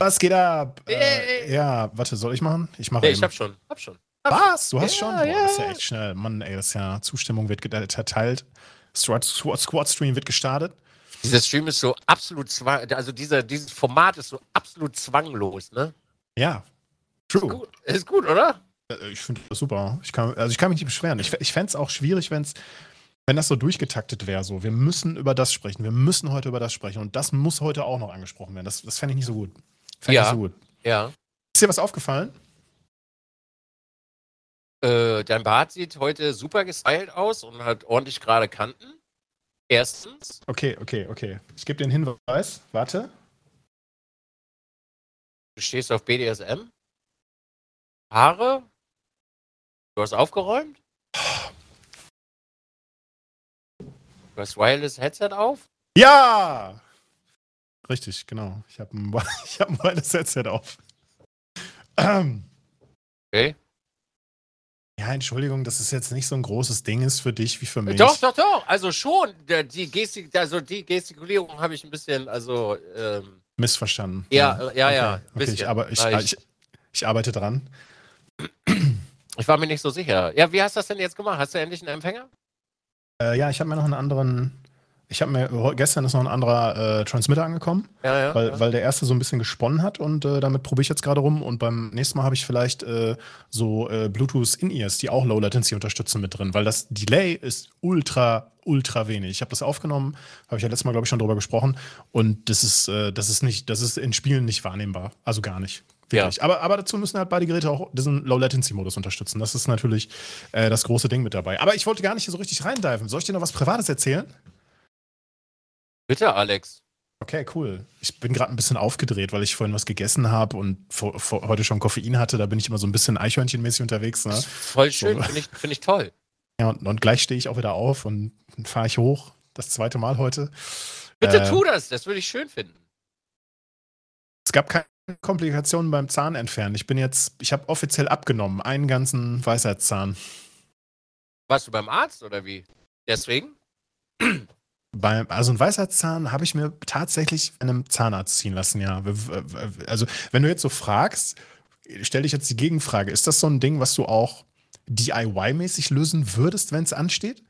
Was geht ab? Ey. Äh, ja, warte, soll ich machen? Ich mache Nee, eben. ich hab schon. Hab schon. Hab Was? Du hast Ja, schon? Boah, ja. das ist ja echt schnell. Mann, ey, das ist ja Zustimmung wird verteilt. Squad, Squad, Stream wird gestartet. Dieser Stream ist so absolut zwang, also dieser, dieses Format ist so absolut zwanglos, ne? Ja. Ist True. gut, ist gut oder? Äh, Ich finde das super. Ich kann, also ich kann mich nicht beschweren. Ich, ich fände es auch schwierig, wenn's, wenn das so durchgetaktet wäre. So. Wir müssen über das sprechen. Wir müssen heute über das sprechen. Und das muss heute auch noch angesprochen werden. Das, das fände ich nicht so gut. Fände Ja. ich so gut. Ja. Ist dir was aufgefallen? Äh, dein Bart sieht heute super gestylt aus und hat ordentlich gerade Kanten. Erstens. Okay, okay, okay. Ich gebe dir einen Hinweis. Warte. Du stehst auf BDSM. Haare. Du hast aufgeräumt. Du hast Wireless Headset auf. Ja! Richtig, genau. Ich habe ein, ich hab ein wireless Headset auf. Ähm, Okay. ja, Entschuldigung, dass es jetzt nicht so ein großes Ding ist für dich wie für mich. Doch, doch, doch. Also schon. Die, Gestik, also die Gestikulierung habe ich ein bisschen, also ähm, Missverstanden. ja, ja, ja. Okay, ein okay ich, aber ich, ich, ich arbeite dran. ich war mir nicht so sicher. Ja, wie hast du das denn jetzt gemacht? Hast du endlich einen Empfänger? Äh, ja, ich habe mir noch einen anderen. Ich habe mir gestern ist noch ein anderer äh, Transmitter angekommen, Ja, ja. weil, ja. weil der erste so ein bisschen gesponnen hat und äh, damit probiere ich jetzt gerade rum. Und beim nächsten Mal habe ich vielleicht äh, so äh, Bluetooth In-Ears, die auch Low Latency unterstützen, mit drin, weil das Delay ist ultra, ultra wenig. Ich habe das aufgenommen, habe ich ja letztes Mal, glaube ich, schon drüber gesprochen. Und das ist, äh, das ist nicht, das ist in Spielen nicht wahrnehmbar. Also gar nicht. Wirklich. Aber, aber dazu müssen halt beide Geräte auch diesen Low-Latency-Modus unterstützen. Das ist natürlich äh, das große Ding mit dabei. Aber ich wollte gar nicht so richtig reindiven. Soll ich dir noch was Privates erzählen? Bitte, Alex. Okay, cool. Ich bin gerade ein bisschen aufgedreht, weil ich vorhin was gegessen habe und vor, vor, heute schon Koffein hatte. Da bin ich immer so ein bisschen Eichhörnchenmäßig unterwegs. Ne? Voll schön, So. finde ich, find ich toll. Ja, und, und gleich stehe ich auch wieder auf und fahre ich hoch. Das zweite Mal heute. Bitte Äh, tu das, das würde ich schön finden. Es gab keine Komplikationen beim Zahnentfernen. Ich bin jetzt, ich habe offiziell abgenommen, einen ganzen Weisheitszahn. Warst du beim Arzt oder wie? Deswegen? Beim, also ein Weisheitszahn habe ich mir tatsächlich bei einem Zahnarzt ziehen lassen, ja. Also, wenn du jetzt so fragst, stell dich jetzt die Gegenfrage: Ist das so ein Ding, was du auch DIY-mäßig lösen würdest, wenn es ansteht?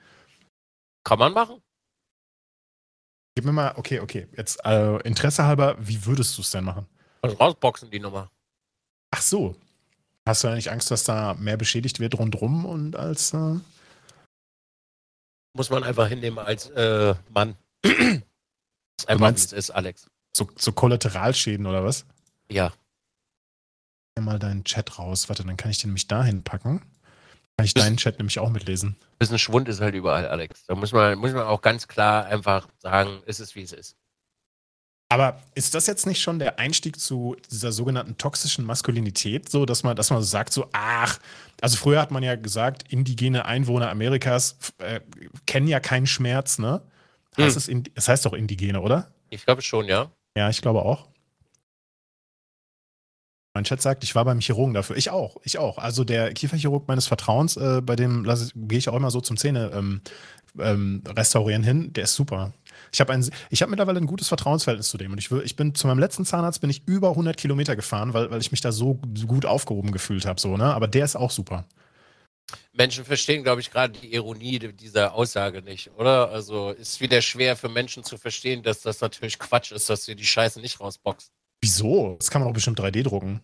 Kann man machen? Gib mir mal, okay, okay, jetzt äh, Interesse halber, wie würdest du es denn machen? Also rausboxen die Nummer. Ach so. Hast du ja nicht Angst, dass da mehr beschädigt wird rundrum und als. Äh, Muss man einfach hinnehmen als äh, Mann. Das ist einfach, meinst- wie es ist, Alex. so, so Kollateralschäden oder was? Ja. Mal deinen Chat raus. Warte, dann kann ich den nämlich dahin packen. Kann ich deinen Chat nämlich auch mitlesen. bisschen Schwund ist halt überall, Alex. Da muss man, muss man auch ganz klar einfach sagen, es ist wie es ist. Aber ist das jetzt nicht schon der Einstieg zu dieser sogenannten toxischen Maskulinität, so dass man, dass man so sagt, so, ach, also früher hat man ja gesagt, indigene Einwohner Amerikas äh, kennen ja keinen Schmerz, ne? Heißt Hm. es, in, es heißt doch indigene, oder? Ich glaube schon, ja. Ja, ich glaube auch. Mein Chat sagt, ich war beim Chirurgen dafür. Ich auch, ich auch. Also der Kieferchirurg meines Vertrauens, äh, bei dem gehe ich auch immer so zum Zähne ähm, ähm, restaurieren hin. Der ist super. Ich habe habe mittlerweile ein gutes Vertrauensverhältnis zu dem. Und ich, will, ich bin zu meinem letzten Zahnarzt bin ich über 100 Kilometer gefahren, weil, weil ich mich da so, gut aufgehoben gefühlt habe. So, ne? Aber der ist auch super. Menschen verstehen, glaube ich, gerade die Ironie dieser Aussage nicht, oder? Also ist wieder schwer für Menschen zu verstehen, dass das natürlich Quatsch ist, dass du die Scheiße nicht rausboxst. Wieso? Das kann man auch bestimmt 3D drucken.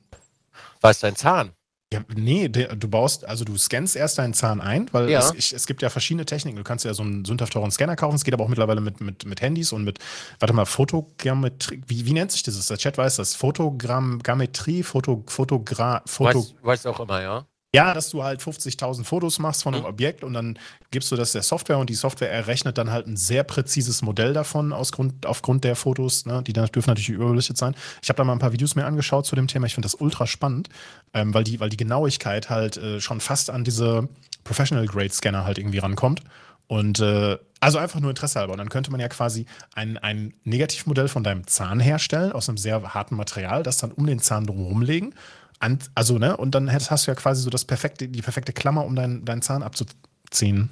Was ist dein Zahn? Ja, nee, der, du baust, also du scannst erst deinen Zahn ein, weil Ja. es, ich, es gibt ja verschiedene Techniken. Du kannst ja so einen sündhaft teuren Scanner kaufen. Es geht aber auch mittlerweile mit, mit, mit Handys und mit, warte mal, Fotogrammetrie. Wie, wie nennt sich das? Der Chat weiß das. Fotogrammetrie, Foto, Fotogra, Foto. Weiß, weiß auch immer, ja. Ja, dass du halt 50.000 Fotos machst von einem Mhm. Objekt und dann gibst du das der Software und die Software errechnet dann halt ein sehr präzises Modell davon aus Grund, aufgrund der Fotos. Ne? Die dann dürfen natürlich überbelichtet sein. Ich habe da mal ein paar Videos mir angeschaut zu dem Thema. Ich finde das ultra spannend, ähm, weil, die, weil die Genauigkeit halt äh, schon fast an diese Professional Grade Scanner halt irgendwie rankommt. Und äh, also einfach nur Interesse halber. Und dann könnte man ja quasi ein, ein Negativmodell von deinem Zahn herstellen, aus einem sehr harten Material, das dann um den Zahn drumherum legen. An, also, ne, und dann hättest, hast du ja quasi so das perfekte, die perfekte Klammer, um deinen deinen Zahn abzuziehen.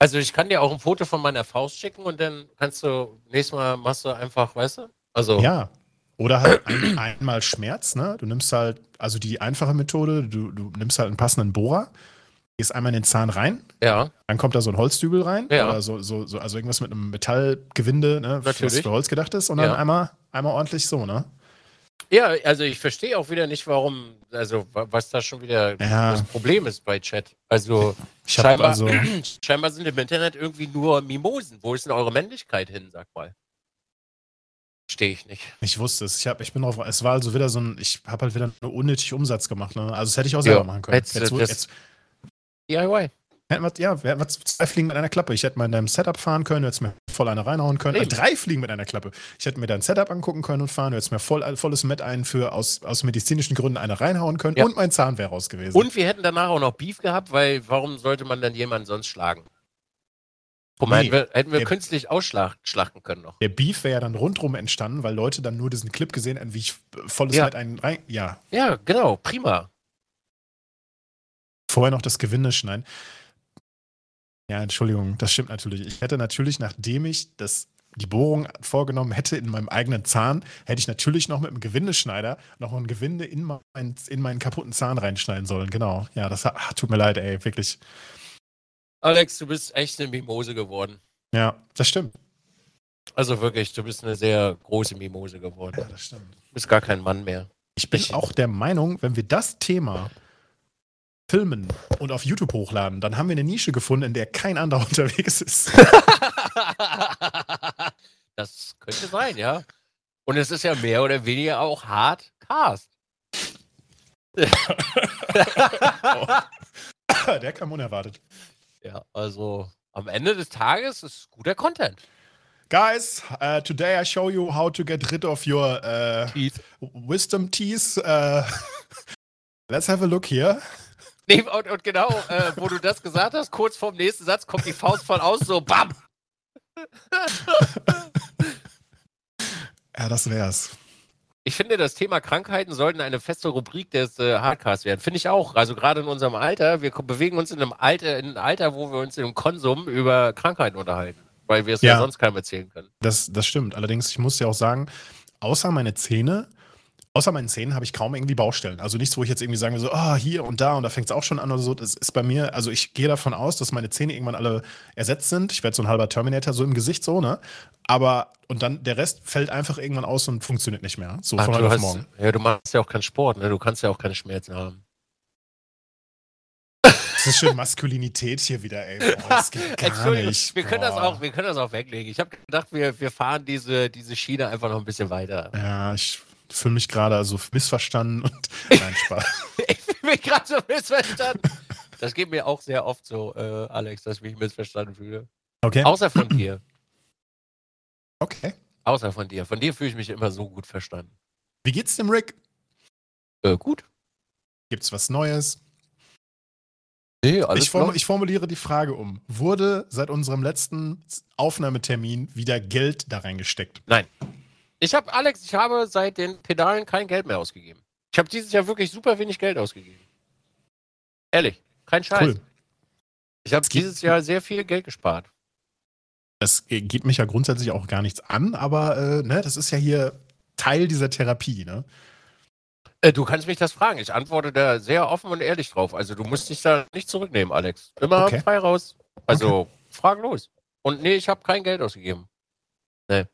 Also ich kann dir auch ein Foto von meiner Faust schicken und dann kannst du nächstes Mal machst du einfach, weißt du? Also Ja. Oder halt ein, einmal Schmerz, ne? Du nimmst halt, also die einfache Methode, du, du nimmst halt einen passenden Bohrer, gehst einmal in den Zahn rein, Ja, dann kommt da so ein Holzdübel rein, Ja. oder so, so, so, also irgendwas mit einem Metallgewinde, ne? Was Natürlich. für Holz gedacht ist, und dann Ja. einmal, einmal ordentlich so, ne? Ja also ich verstehe auch wieder nicht, warum, also wa- was da schon wieder Ja. das Problem ist bei Chat. Also Ich scheinbar, also, scheinbar sind im Internet irgendwie nur Mimosen. Wo ist denn eure Männlichkeit hin, sag mal? Verstehe ich nicht. ich wusste es, ich, hab, ich bin drauf, es war also wieder so ein, ich habe halt wieder nur unnötig Umsatz gemacht, ne? Also das hätte ich auch selber Ja, machen können. Jetzt, das- jetzt, DIY. Hätten wir, ja, wir hätten zwei Fliegen mit einer Klappe. Ich hätte mal in deinem Setup fahren können, du hättest mir voll eine reinhauen können. Äh, drei Fliegen mit einer Klappe. Ich hätte mir dein Setup angucken können und fahren, du hättest mir voll, volles Met ein für aus, aus medizinischen Gründen eine reinhauen können Ja. und mein Zahn wäre raus gewesen. Und wir hätten danach auch noch Beef gehabt, weil warum sollte man dann jemanden sonst schlagen? Guck mal, Nee, hätten wir, hätten wir der- künstlich ausschlachten können noch. der Beef wäre ja dann rundrum entstanden, weil Leute dann nur diesen Clip gesehen hätten, wie ich volles Ja. Met einen rein. Ja, Ja, genau, prima. vorher noch das Gewinde schneiden. Ja, Entschuldigung, das stimmt natürlich. Ich hätte natürlich, nachdem ich das, die Bohrung vorgenommen hätte in meinem eigenen Zahn, hätte ich natürlich noch mit dem Gewindeschneider noch ein Gewinde in, mein, in meinen kaputten Zahn reinschneiden sollen. Genau. Ja, das ach, tut mir leid, ey, wirklich. Alex, du bist echt eine Mimose geworden. Ja, das stimmt. Also wirklich, du bist eine sehr große Mimose geworden. Ja, das stimmt. Du bist gar kein Mann mehr. Ich bin Ich- auch der Meinung, wenn wir das Thema filmen und auf YouTube hochladen, dann haben wir eine Nische gefunden, in der kein anderer unterwegs ist. das könnte sein, ja. Und es ist ja mehr oder weniger auch hart Cast. der kam unerwartet. ja, also am Ende des Tages ist guter Content. Guys, uh, today I show you how to get rid of your uh, Keith. wisdom teeth. Uh, let's have a look here. Nee, und, und genau, äh, wo du das gesagt hast, kurz vorm nächsten Satz kommt die Faust voll aus, so BAM! Ja, das wär's. Ich finde, das Thema Krankheiten sollten eine feste Rubrik des äh, Hardcasts werden. Finde ich auch. Also gerade in unserem Alter, wir bewegen uns in einem Alter, in einem Alter, wo wir uns im Konsum über Krankheiten unterhalten. Weil wir es ja. Ja. sonst keinem erzählen können. Das, das stimmt. Allerdings, ich muss dir auch sagen, außer meine Zähne, außer meinen Zähnen habe ich kaum irgendwie Baustellen. Also nichts, wo ich jetzt irgendwie sagen so, ah, hier und da und da fängt es auch schon an oder so. Das ist bei mir, also ich gehe davon aus, dass meine Zähne irgendwann alle ersetzt sind. Ich werde so ein halber Terminator so im Gesicht so, ne? Aber, und dann der Rest fällt einfach irgendwann aus und funktioniert nicht mehr. So Ach, von heute auf hast, morgen. ja, du machst ja auch keinen Sport, ne? Du kannst ja auch keine Schmerzen haben. Das ist schön Maskulinität hier wieder, ey. Boah, das geht gar Entschuldigung, nicht. wir können, das auch, wir können das auch weglegen. Ich habe gedacht, wir, wir fahren diese, diese Schiene einfach noch ein bisschen weiter. Ja, ich fühle mich gerade also missverstanden und nein, Spaß. Ich fühle mich gerade so missverstanden. Das geht mir auch sehr oft so, äh, Alex, dass ich mich missverstanden fühle. Okay. Außer von dir. Okay. Außer von dir. Von dir fühle ich mich immer so gut verstanden. Wie geht's dem Rick? Äh, gut. Gibt's was Neues? Nee, Ich, form ich formuliere die Frage um. Wurde seit unserem letzten Aufnahmetermin wieder Geld da reingesteckt? Ich habe, Alex, ich habe seit den Pedalen kein Geld mehr ausgegeben. Ich habe dieses Jahr wirklich super wenig Geld ausgegeben. Ehrlich, kein Scheiß. Cool. Ich habe dieses Jahr sehr viel Geld gespart. Das geht mich ja grundsätzlich auch gar nichts an, aber äh, ne, das ist ja hier Teil dieser Therapie, ne? Äh, du kannst mich das fragen. Ich antworte da sehr offen und ehrlich drauf. Also du musst dich da nicht zurücknehmen, Alex. Immer Okay. frei raus. Also frag los. Und nee, ich habe kein Geld ausgegeben. Nee.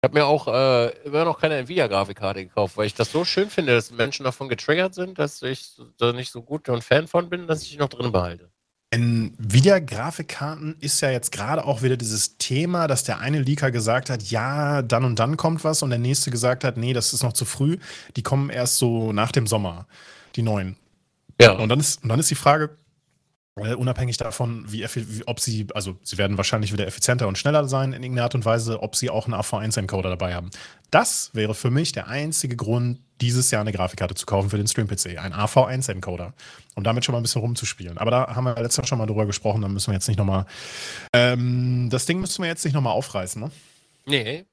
Ich habe mir auch äh, immer noch keine Nvidia-Grafikkarte gekauft, weil ich das so schön finde, dass Menschen davon getriggert sind, dass ich da nicht so gut ein Fan von bin, dass ich die noch drin behalte. Nvidia-Grafikkarten ist ja jetzt gerade auch wieder dieses Thema, dass der eine Leaker gesagt hat, ja, dann und dann kommt was und der nächste gesagt hat, nee, das ist noch zu früh. Die kommen erst so nach dem Sommer, die neuen. Ja. Und dann ist, und dann ist die Frage, äh, unabhängig davon, wie, wie, ob sie, also sie werden wahrscheinlich wieder effizienter und schneller sein in irgendeiner Art und Weise, ob sie auch einen AV1-Encoder dabei haben. Das wäre für mich der einzige Grund, dieses Jahr eine Grafikkarte zu kaufen für den Stream-PC. Ein AV1-Encoder. Um damit schon mal ein bisschen rumzuspielen. Aber da haben wir letztes Jahr schon mal drüber gesprochen, da müssen wir jetzt nicht nochmal. Ähm, das Ding müssen wir jetzt nicht nochmal aufreißen, ne? Nee.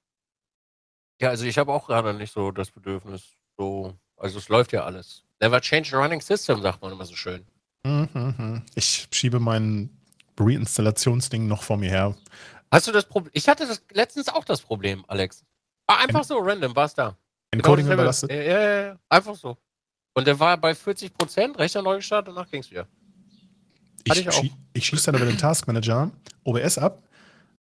Ja, also ich habe auch gerade nicht so das Bedürfnis. So, also es läuft ja alles. Never change a running system, sagt man immer so schön. Ich schiebe mein Reinstallationsding noch vor mir her. Hast du das Problem? Ich hatte das letztens auch das Problem, Alex. War einfach so random, war es da. Encoding Genau überlastet. Ja, ja, ja, einfach so. Und der war bei 40 Prozent, Rechner neu gestartet, danach ging's wieder. hatte Ich, ich schie ich schieße dann über den Taskmanager OBS ab.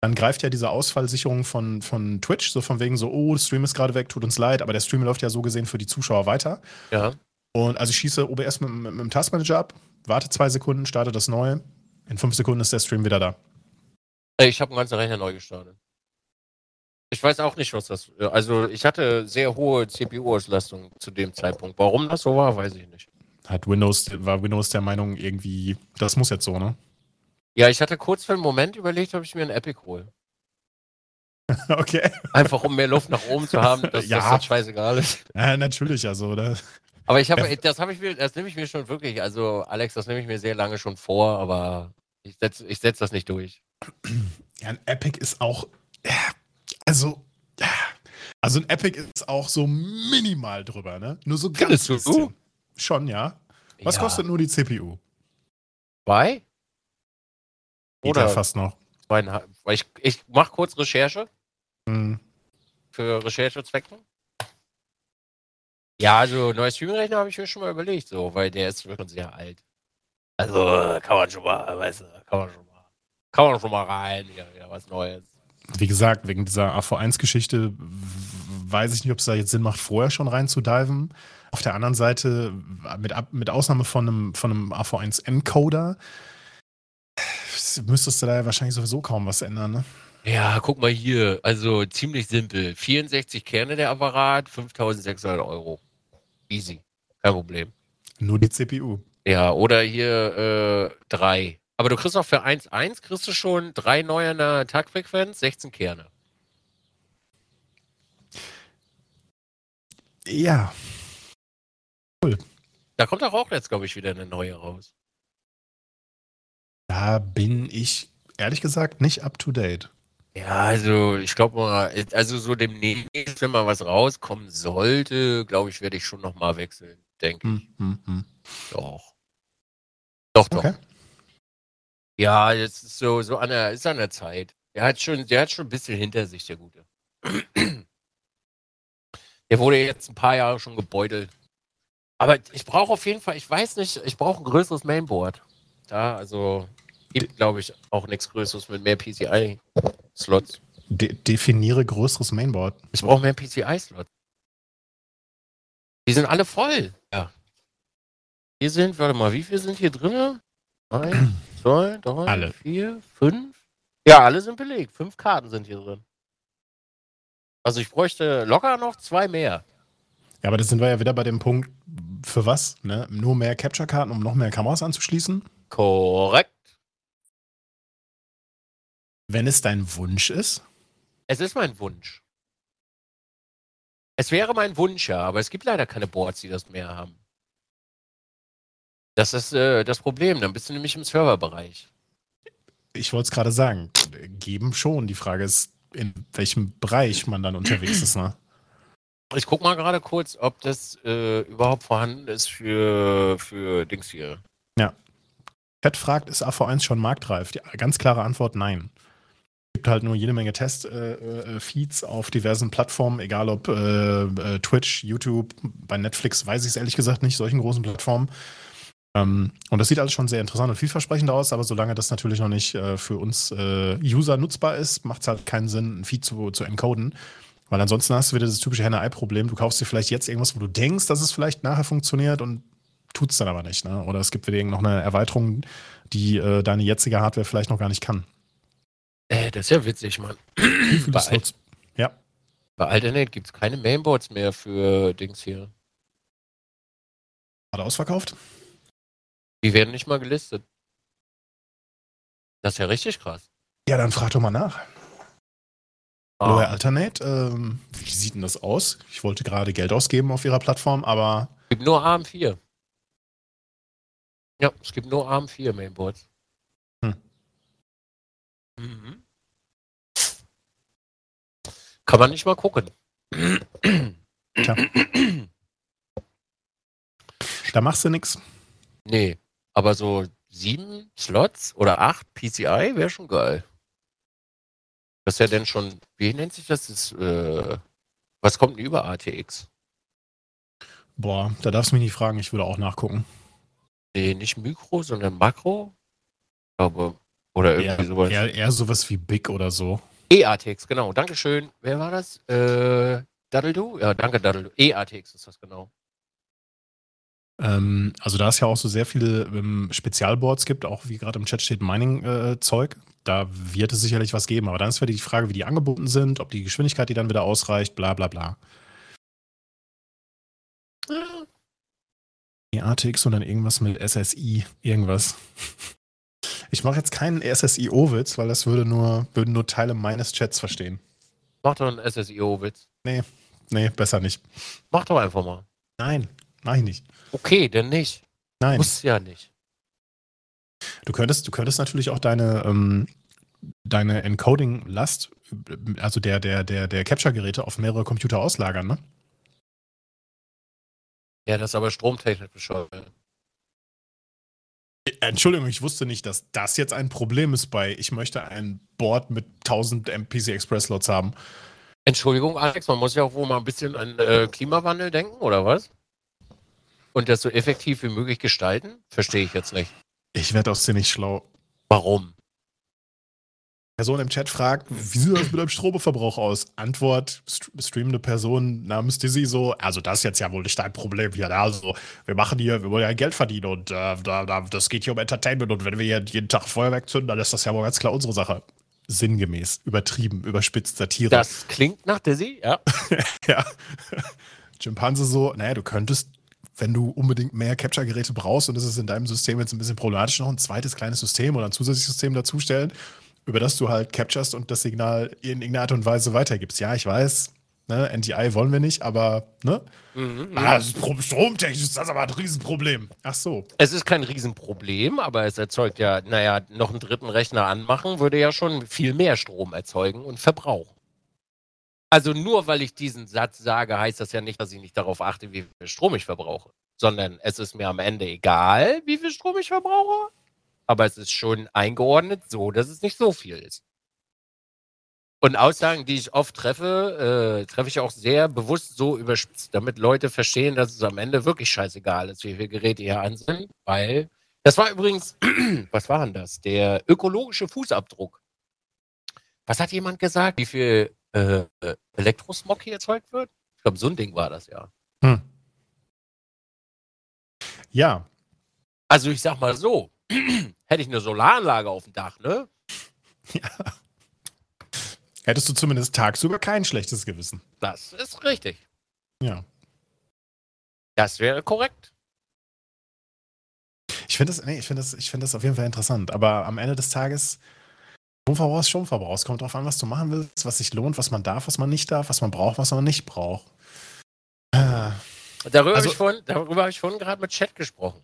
Dann greift ja diese Ausfallsicherung von, von Twitch, so von wegen so, oh, der Stream ist gerade weg, tut uns leid, aber der Stream läuft ja so gesehen für die Zuschauer weiter. Ja. Und also ich schieße OBS mit, mit, mit dem Taskmanager ab, warte zwei Sekunden, starte das neue. In fünf Sekunden ist der Stream wieder da. Ich habe einen ganzen Rechner neu gestartet. Ich weiß auch nicht, was das. Also, ich hatte sehr hohe CPU-Auslastung zu dem Zeitpunkt. Warum das so war, weiß ich nicht. Hat Windows, war Windows der Meinung, irgendwie, das muss jetzt so, ne? Ja, ich hatte kurz für einen Moment überlegt, ob ich mir einen Epic hole. okay. Einfach um mehr Luft nach oben zu haben, dass Ja. das scheißegal ist. Ja, natürlich, also, oder? Aber ich habe, das habe ich mir, das nehme ich mir schon wirklich, also Alex, das nehme ich mir sehr lange schon vor, aber ich setze ich setz das nicht durch. Ja, ein Epic ist auch, also, also ein Epic ist auch so minimal drüber, ne? Nur so ganz Findest du? bisschen. Schon, ja. Was ja. kostet nur die CPU? Zwei? Geht ja Oder fast noch. zweieinhalb? Ich, ich mache kurz Recherche Hm. für Recherchezwecken. Ja, also neuer Streaming-Rechner habe ich mir schon mal überlegt, so, weil der ist wirklich sehr alt. Also kann man schon mal, weißt du, kann man schon mal, kann man schon mal rein, ja, ja, was Neues. Wie gesagt, wegen dieser AV1-Geschichte w- weiß ich nicht, ob es da jetzt Sinn macht, vorher schon reinzudiven. Auf der anderen Seite, mit, Ab- mit Ausnahme von einem, von einem AV1-Encoder, müsstest du da ja wahrscheinlich sowieso kaum was ändern, ne? Ja, guck mal hier, also ziemlich simpel. 64 Kerne der Apparat, 5600 Euro. Easy, kein Problem. Nur die CPU. Ja, oder hier äh, drei. Aber du kriegst auch für 1.1 kriegst du schon drei neue in der Taktfrequenz, 16 Kerne. Ja. Da kommt doch auch jetzt, glaube ich, wieder eine neue raus. Da bin ich ehrlich gesagt nicht up to date. Ja, also ich glaube mal, also so demnächst, wenn mal was rauskommen sollte, glaube ich, werde ich schon nochmal wechseln, denke ich. Hm, hm, hm. Doch. Doch, doch. Okay. Ja, jetzt ist so, so an der, ist an der Zeit. Der hat schon, der hat schon ein bisschen hinter sich, der Gute. Der wurde jetzt ein paar Jahre schon gebeutelt. Aber ich brauche auf jeden Fall, ich weiß nicht, ich brauche ein größeres Mainboard. Da, also, gibt, glaube ich, auch nichts Größeres mit mehr PCI-Slots. De definiere größeres Mainboard. Ich brauche mehr PCI-Slots. Die sind alle voll. Ja. Hier sind, warte mal, wie viele sind hier drin? Eins, zwei, drei, Alle. vier, fünf. Ja, alle sind belegt. Fünf Karten sind hier drin. Also ich bräuchte locker noch zwei mehr. Ja, aber das sind wir ja wieder bei dem Punkt, für was? Ne? Nur mehr Capture-Karten, um noch mehr Kameras anzuschließen? Korrekt. Wenn es dein Wunsch ist? Es ist mein Wunsch. Es wäre mein Wunsch, ja, aber es gibt leider keine Boards, die das mehr haben. Das ist äh, das Problem. Dann bist du nämlich im Serverbereich. Ich wollte es gerade sagen. Geben schon. Die Frage ist, in welchem Bereich man dann unterwegs ist. Ne? Ich guck mal gerade kurz, ob das äh, überhaupt vorhanden ist für, für Dings hier. Chat fragt, ist AV1 schon marktreif? Die ganz klare Antwort, nein. Gibt halt nur jede Menge Test-Feeds auf diversen Plattformen, egal ob äh, äh, Twitch, YouTube, bei Netflix weiß ich es ehrlich gesagt nicht, solchen großen Plattformen. Ähm, und das sieht alles schon sehr interessant und vielversprechend aus, aber solange das natürlich noch nicht äh, für uns äh, User nutzbar ist, macht es halt keinen Sinn, ein Feed zu, zu encoden. Weil ansonsten hast du wieder das typische Henne-Ei-Problem. Du kaufst dir vielleicht jetzt irgendwas, wo du denkst, dass es vielleicht nachher funktioniert und tut es dann aber nicht. Ne? Oder es gibt wieder noch eine Erweiterung, die äh, deine jetzige Hardware vielleicht noch gar nicht kann. Äh, das ist ja witzig, Mann. Wie viele Bei, Slots? Ja. bei Alternate gibt es keine Mainboards mehr für Dings hier. Gerade ausverkauft? Die werden nicht mal gelistet. Das ist ja richtig krass. Ja, dann frag doch mal nach. Ah, Hallo, Herr Alternate. Ähm, wie sieht denn das aus? Ich wollte gerade Geld ausgeben auf Ihrer Plattform, aber Es gibt nur AM4. Ja, es gibt nur AM4 Mainboards. Hm. Mhm. Kann man nicht mal gucken. Tja. da machst du nichts. Nee, aber so sieben Slots oder acht PCI wäre schon geil. Das ist ja denn schon, wie nennt sich das? das äh, was kommt denn über ATX? Boah, da darfst du mich nicht fragen, ich würde auch nachgucken. Nee, nicht Mikro, sondern Makro. Glaube. Oder irgendwie Eher, sowas. eher, eher sowas wie Big oder so. EATX, genau. Dankeschön. Wer war das? Äh, Daddledu? Ja, danke, Daddledu. EATX ist das genau. Ähm, also da es ja auch so sehr viele ähm, Spezialboards gibt, auch wie gerade im Chat steht Mining-Zeug, da wird es sicherlich was geben. Aber dann ist wieder die Frage, wie die angeboten sind, ob die Geschwindigkeit die dann wieder ausreicht, bla bla bla. ATX und dann irgendwas mit SSI, irgendwas. Ich mache jetzt keinen SSIO-Witz, weil das würde nur, würden nur Teile meines Chats verstehen. Mach doch einen SSIO-Witz. Nee, besser nicht. Mach doch einfach mal. Nein, mach ich nicht. Okay, denn nicht. Nein. Muss ja nicht. Du könntest, du könntest natürlich auch deine, ähm, deine Encoding-Last, also der, der, der, der Capture-Geräte auf mehrere Computer auslagern, ne? Ja, das ist aber stromtechnisch bescheuert. Entschuldigung, ich wusste nicht, dass das jetzt ein Problem ist bei, ich möchte ein Board mit 1000 MPC Express Slots haben. Entschuldigung, Alex, man muss ja auch wohl mal ein bisschen an äh, Klimawandel denken, oder was? Und das so effektiv wie möglich gestalten? Verstehe ich jetzt nicht. Ich werde aus dir nicht schlau. Warum? Person im Chat fragt, wie sieht das mit deinem Stromverbrauch aus? Antwort, st streamende Person namens Dizzy so, also das ist jetzt ja wohl nicht dein Problem hier. ne? Also wir machen hier, wir wollen ja Geld verdienen und äh, da, da, das geht hier um Entertainment und wenn wir hier jeden Tag Feuerwerk zünden, dann ist das ja wohl ganz klar unsere Sache. Sinngemäß, übertrieben, überspitzt, Satire. Das klingt nach Dizzy, ja. ja. Chimpanse so, naja, du könntest, wenn du unbedingt mehr Capture-Geräte brauchst und das ist in deinem System jetzt ein bisschen problematisch, noch ein zweites kleines System oder ein zusätzliches System dazustellen, über das du halt capturest und das Signal in irgendeiner Art und Weise weitergibst. Ja, ich weiß, ne, NTI wollen wir nicht, aber, ne? Mhm, Ah, das ist Pro- stromtechnisch ist das aber ein Riesenproblem. Ach so. Es ist kein Riesenproblem, aber es erzeugt ja, naja, noch einen dritten Rechner anmachen, würde ja schon viel mehr Strom erzeugen und verbrauchen. Also nur weil ich diesen Satz sage, heißt das ja nicht, dass ich nicht darauf achte, wie viel Strom ich verbrauche, sondern es ist mir am Ende egal, wie viel Strom ich verbrauche, aber es ist schon eingeordnet so, dass es nicht so viel ist. Und Aussagen, die ich oft treffe, äh, treffe ich auch sehr bewusst so überspitzt, damit Leute verstehen, dass es am Ende wirklich scheißegal ist, wie viele Geräte hier an sind, weil das war übrigens, was war denn das? Der ökologische Fußabdruck. Was hat jemand gesagt? Wie viel äh, Elektrosmog hier erzeugt wird? Ich glaube, so ein Ding war das ja. Hm. Ja, Also ich sag mal so, hätte ich eine Solaranlage auf dem Dach, ne? hättest du zumindest tagsüber kein schlechtes Gewissen. Das ist richtig. Ja. Das wäre korrekt. Ich finde das, nee, ich finde das, ich finde das auf jeden Fall interessant. Aber am Ende des Tages, Stromverbrauch ist Stromverbrauch. Es kommt darauf an, was du machen willst, was sich lohnt, was man darf, was man nicht darf, was man braucht, was man nicht braucht. Äh, Darüber Also- habe ich vorhin, darüber habe ich vorhin gerade mit Chat gesprochen.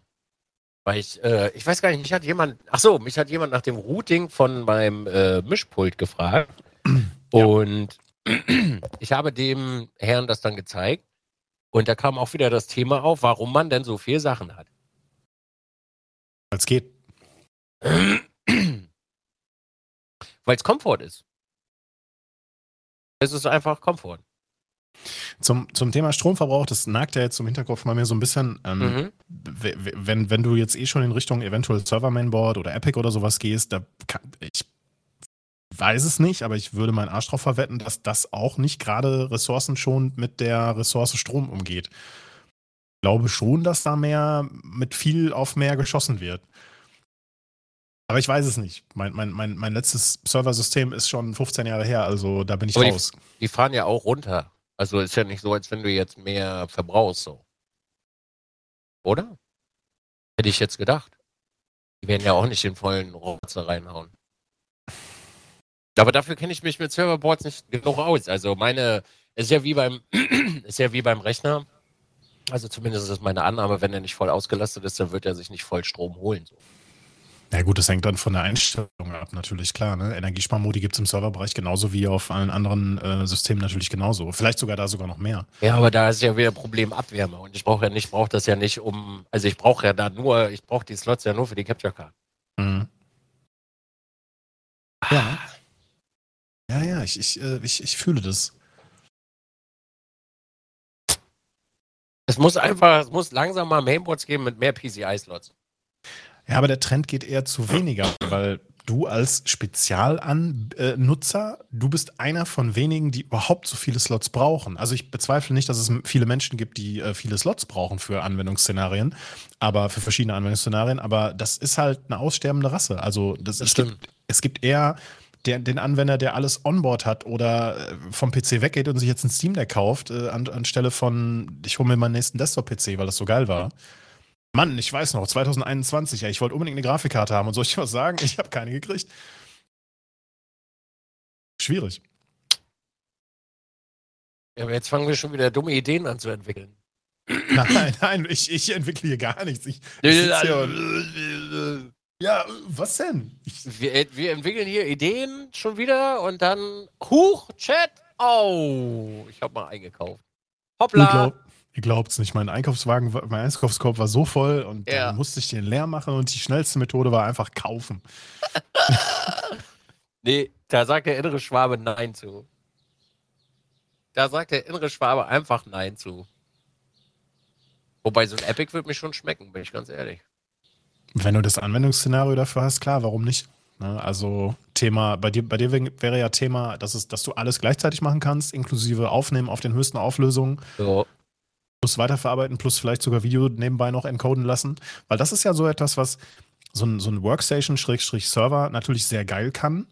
Weil ich, äh, ich weiß gar nicht, mich hat jemand, ach so, mich hat jemand nach dem Routing von meinem äh, Mischpult gefragt. Ja. Und ich habe dem Herrn das dann gezeigt. Und da kam auch wieder das Thema auf, warum man denn so viele Sachen hat. es geht. Weil es Komfort ist. Es ist einfach Komfort. Zum, zum Thema Stromverbrauch, das nagt ja jetzt zum Hinterkopf bei mir so ein bisschen. Ähm, Mhm. wenn, wenn du jetzt eh schon in Richtung eventuell Server-Mainboard oder Epic oder sowas gehst, da kann, ich weiß es nicht, aber ich würde meinen Arsch drauf verwetten, dass das auch nicht gerade ressourcenschonend mit der Ressource Strom umgeht. Ich glaube schon, dass da mehr mit viel auf mehr geschossen wird. Aber ich weiß es nicht. Mein, mein, mein, mein letztes Serversystem ist schon 15 Jahre her, also da bin ich Aber die- raus. Die fahren ja auch runter. Also ist ja nicht so, als wenn du jetzt mehr verbrauchst, so. Oder? Hätte ich jetzt gedacht. Die werden ja auch nicht den vollen Rotzer reinhauen. Aber dafür kenne ich mich mit Serverboards nicht genug aus. Also meine, ist ja wie beim, ist ja wie beim Rechner. Also zumindest ist meine Annahme, wenn er nicht voll ausgelastet ist, dann wird er sich nicht voll Strom holen. So. Ja gut, das hängt dann von der Einstellung ab, natürlich, klar. Ne? Energiesparmodi gibt es im Serverbereich genauso wie auf allen anderen äh, Systemen natürlich genauso. Vielleicht sogar da sogar noch mehr. Ja, aber da ist ja wieder Problem Abwärme. Und ich brauche ja nicht, brauche das ja nicht um, also ich brauche ja da nur, ich brauche die Slots ja nur für die Capture Card. Mhm. Ja. Ja, ja, ich, ich, äh, ich, ich fühle das. Es muss einfach, es muss langsam mal Mainboards geben mit mehr PCI-Slots. Ja, aber der Trend geht eher zu weniger, weil du als Spezialnutzer, du bist einer von wenigen, die überhaupt so viele Slots brauchen. Also ich bezweifle nicht, dass es viele Menschen gibt, die äh, viele Slots brauchen für Anwendungsszenarien, aber für verschiedene Anwendungsszenarien, aber das ist halt eine aussterbende Rasse. Also das, Das es, stimmt. gibt, es gibt eher der, den Anwender, der alles onboard hat oder äh, vom PC weggeht und sich jetzt ein Steam Deck kauft, äh, an, anstelle von, ich hole mir meinen nächsten Desktop-PC, weil das so geil war. Mann, ich weiß noch, 2021, ja, ich wollte unbedingt eine Grafikkarte haben und soll ich was sagen? Ich habe keine gekriegt. Schwierig. Ja, aber jetzt fangen wir schon wieder dumme Ideen an zu entwickeln. Nein, nein, ich, ich entwickle hier gar nichts. Ich, ich und, ja, was denn? Ich, Wir, wir entwickeln hier Ideen schon wieder und dann Huch, Chat. Oh, ich habe mal eingekauft. Hoppla. Ihr glaubt's nicht, mein Einkaufswagen, mein Einkaufskorb war so voll und Ja. dann musste ich den leer machen und die schnellste Methode war einfach kaufen. Nee, da sagt der innere Schwabe Nein zu. Da sagt der innere Schwabe einfach Nein zu. Wobei so ein Epic wird mir schon schmecken, bin ich ganz ehrlich. Wenn du das Anwendungsszenario dafür hast, klar, warum nicht? Ne, also Thema, bei dir, bei dir wär- wäre ja Thema, dass, es, dass du alles gleichzeitig machen kannst, inklusive Aufnehmen auf den höchsten Auflösungen, So. Plus weiterverarbeiten, plus vielleicht sogar Video nebenbei noch encoden lassen. Weil das ist ja so etwas, was so ein, so ein Workstation-Server natürlich sehr geil kann.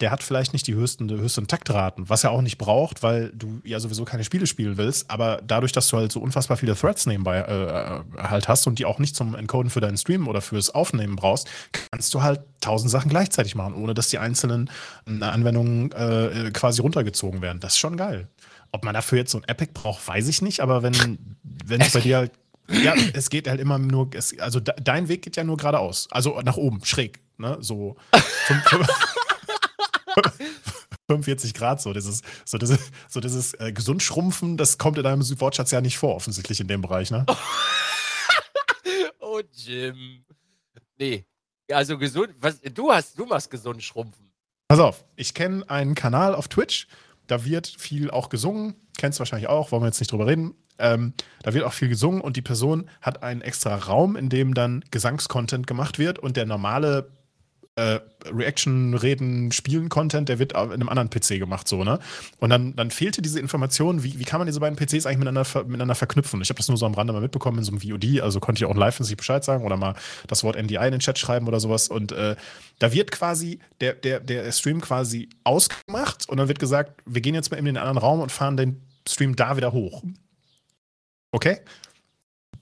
Der hat vielleicht nicht die höchsten, die höchsten Taktraten, was er auch nicht braucht, weil du ja sowieso keine Spiele spielen willst. Aber dadurch, dass du halt so unfassbar viele Threads nebenbei äh, halt hast und die auch nicht zum Encoden für deinen Stream oder fürs Aufnehmen brauchst, kannst du halt tausend Sachen gleichzeitig machen, ohne dass die einzelnen äh, Anwendungen äh, quasi runtergezogen werden. Das ist schon geil. Ob man dafür jetzt so ein Epic braucht, weiß ich nicht, aber wenn wenn es bei dir halt ja, es geht halt immer nur, es, also de, dein Weg geht ja nur geradeaus. Also nach oben, schräg. Ne? So fünf- 45 Grad, so dieses, so dieses, so dieses äh, gesund schrumpfen, das kommt in deinem Wortschatz ja nicht vor, offensichtlich in dem Bereich, ne? Oh, Jim. Nee. Also gesund, was, du hast, du machst gesund schrumpfen. Pass auf, ich kenne einen Kanal auf Twitch, da wird viel auch gesungen, kennst du wahrscheinlich auch, wollen wir jetzt nicht drüber reden. Ähm, da wird auch viel gesungen und die Person hat einen extra Raum, in dem dann Gesangscontent gemacht wird und der normale äh, Reaction, Reden, Spielen-Content, der wird in einem anderen PC gemacht, so, ne? Und dann, dann fehlte diese Information, wie, wie kann man diese beiden PCs eigentlich miteinander, ver miteinander verknüpfen? Ich habe das nur so am Rande mal mitbekommen in so einem VOD, also konnte ich auch live sich Bescheid sagen oder mal das Wort NDI in den Chat schreiben oder sowas. Und äh, da wird quasi der, der, der Stream quasi ausgemacht und dann wird gesagt, wir gehen jetzt mal in den anderen Raum und fahren den Stream da wieder hoch. Okay?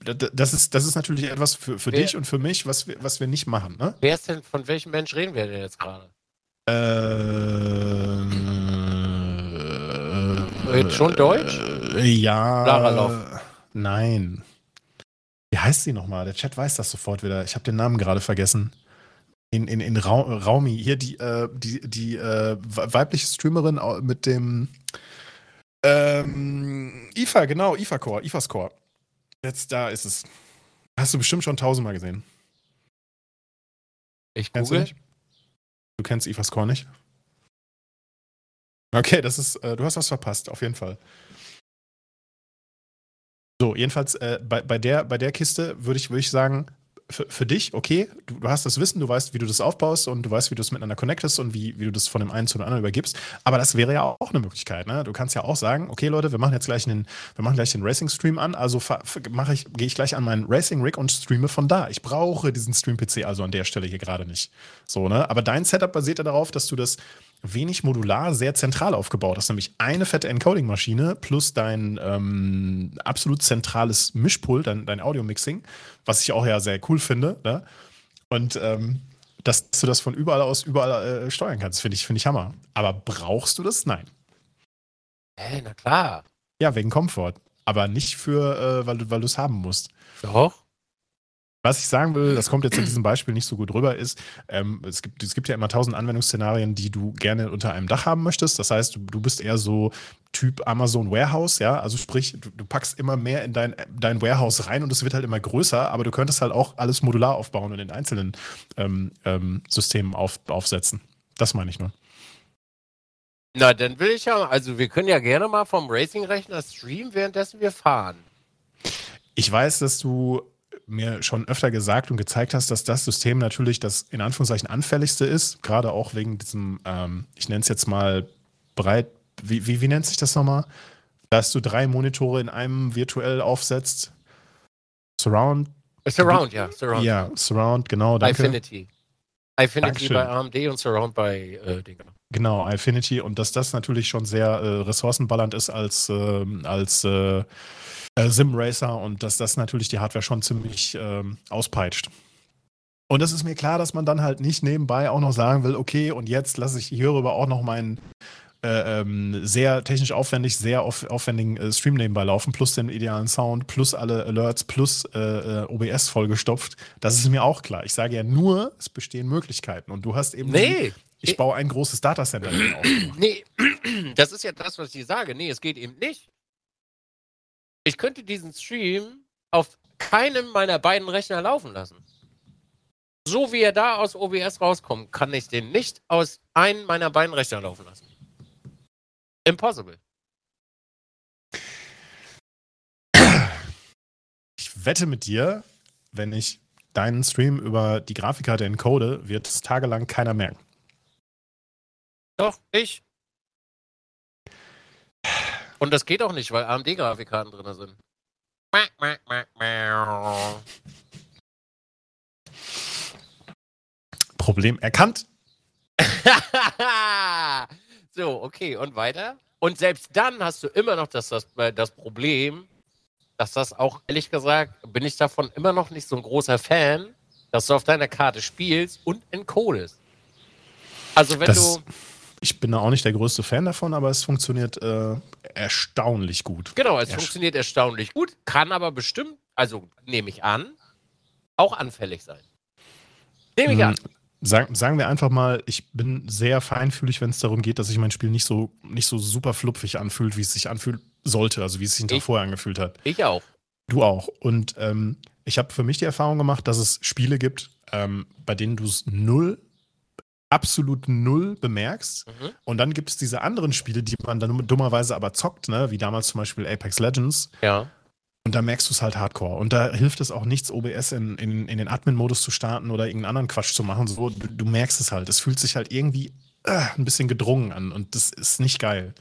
Das ist, das ist natürlich etwas für, für Wer- dich und für mich, was wir, was wir nicht machen, ne? Wer ist denn, von welchem Mensch reden wir denn jetzt gerade? Äh, Redet schon Deutsch? Äh, ja. Lara Loff. Nein. Wie heißt sie nochmal? Der Chat weiß das sofort wieder. Ich habe den Namen gerade vergessen. In, in, in Ra Raumi. Hier die, äh, die, die äh, we- weibliche Streamerin mit dem ähm, IFA, genau, IFA-Core, IFA-Score. Jetzt da ist es. Hast du bestimmt schon tausendmal gesehen. Ich Kennst du google. nicht? Du kennst IFA Score nicht? Okay, das ist, äh, du hast was verpasst, auf jeden Fall. So, jedenfalls äh, bei, bei, der, bei der Kiste würde ich, würd ich sagen, für, für dich, okay, du, du hast das Wissen, du weißt, wie du das aufbaust und du weißt, wie du es miteinander connectest und wie, wie du das von dem einen zu dem anderen übergibst. Aber das wäre ja auch eine Möglichkeit. Ne? Du kannst ja auch sagen, okay, Leute, wir machen jetzt gleich einen, wir machen gleich den Racing-Stream an, also mache ich, gehe ich gleich an meinen Racing-Rig und streame von da. Ich brauche diesen Stream-PC also an der Stelle hier gerade nicht. So, ne? Aber dein Setup basiert ja darauf, dass du das wenig modular, sehr zentral aufgebaut hast. Nämlich eine fette Encoding-Maschine plus dein ähm, absolut zentrales Mischpult, dein, dein Audio-Mixing, was ich auch ja sehr cool finde. Ne? Und ähm, dass du das von überall aus überall äh, steuern kannst, finde ich, finde ich Hammer. Aber brauchst du das? Nein. Hä, na klar. Ja, wegen Komfort. Aber nicht für, äh, weil du weil du es haben musst. Doch. Was ich sagen will, das kommt jetzt in diesem Beispiel nicht so gut rüber, ist, ähm, es, gibt, es gibt ja immer tausend Anwendungsszenarien, die du gerne unter einem Dach haben möchtest. Das heißt, du, du bist eher so Typ Amazon Warehouse, ja. Also sprich, du, du packst immer mehr in dein, dein Warehouse rein und es wird halt immer größer, aber du könntest halt auch alles modular aufbauen und in einzelnen ähm, ähm, Systemen auf, aufsetzen. Das meine ich nur. Na, dann will ich ja, also wir können ja gerne mal vom Racing-Rechner streamen, währenddessen wir fahren. Ich weiß, dass du mir schon öfter gesagt und gezeigt hast, dass das System natürlich das in Anführungszeichen anfälligste ist, gerade auch wegen diesem, ähm, ich nenne es jetzt mal breit, wie, wie, wie nennt sich das nochmal? Dass du drei Monitore in einem virtuell aufsetzt. Surround. Surround, ja. Surround. Ja, Surround, genau. Danke. Infinity. Infinity Dankeschön. bei AMD und Surround bei äh, Dinger. Genau, Infinity und dass das natürlich schon sehr äh, ressourcenballernd ist als, äh, als äh, äh, Sim-Racer und dass das natürlich die Hardware schon ziemlich ähm, auspeitscht. Und es ist mir klar, dass man dann halt nicht nebenbei auch noch sagen will, okay, und jetzt lasse ich hierüber auch noch meinen äh, ähm, sehr technisch aufwendig, sehr auf, aufwendigen äh, Stream nebenbei laufen, plus den idealen Sound, plus alle Alerts, plus äh, äh OBS vollgestopft. Das ist mir auch klar. Ich sage ja nur, es bestehen Möglichkeiten. Und du hast eben nee. Ich baue ein großes Datacenter auf. Nee, das ist ja das, was ich sage. Nee, es geht eben nicht. Ich könnte diesen Stream auf keinem meiner beiden Rechner laufen lassen. So wie er da aus OBS rauskommt, kann ich den nicht aus einem meiner beiden Rechner laufen lassen. Impossible. Ich wette mit dir, wenn ich deinen Stream über die Grafikkarte encode, wird es tagelang keiner merken. Doch, ich. Und das geht auch nicht, weil AMD-Grafikkarten drin sind. Problem erkannt. so, okay, und weiter? Und selbst dann hast du immer noch das, das, äh, das Problem, dass das auch, ehrlich gesagt, bin ich davon immer noch nicht so ein großer Fan, dass du auf deiner Karte spielst und encodest. Also wenn das, du ich bin da auch nicht der größte Fan davon, aber es funktioniert äh, erstaunlich gut. Genau, es Erst funktioniert erstaunlich gut, kann aber bestimmt, also nehme ich an, auch anfällig sein. Nehme ich hm, an. Sag, sagen wir einfach mal, ich bin sehr feinfühlig, wenn es darum geht, dass sich mein Spiel nicht so, nicht so super flupfig anfühlt, wie es sich anfühlen sollte, also wie es sich ich, vorher angefühlt hat. Ich auch. Du auch. Und ähm, ich habe für mich die Erfahrung gemacht, dass es Spiele gibt, ähm, bei denen du es null absolut null bemerkst. Mhm. Und dann gibt es diese anderen Spiele, die man dann dummerweise aber zockt, ne? wie damals zum Beispiel Apex Legends. Ja. Und da merkst du es halt hardcore. Und da hilft es auch nichts, OBS in, in, in den Admin-Modus zu starten oder irgendeinen anderen Quatsch zu machen. So, du, du merkst es halt. Es fühlt sich halt irgendwie äh, ein bisschen gedrungen an und das ist nicht geil.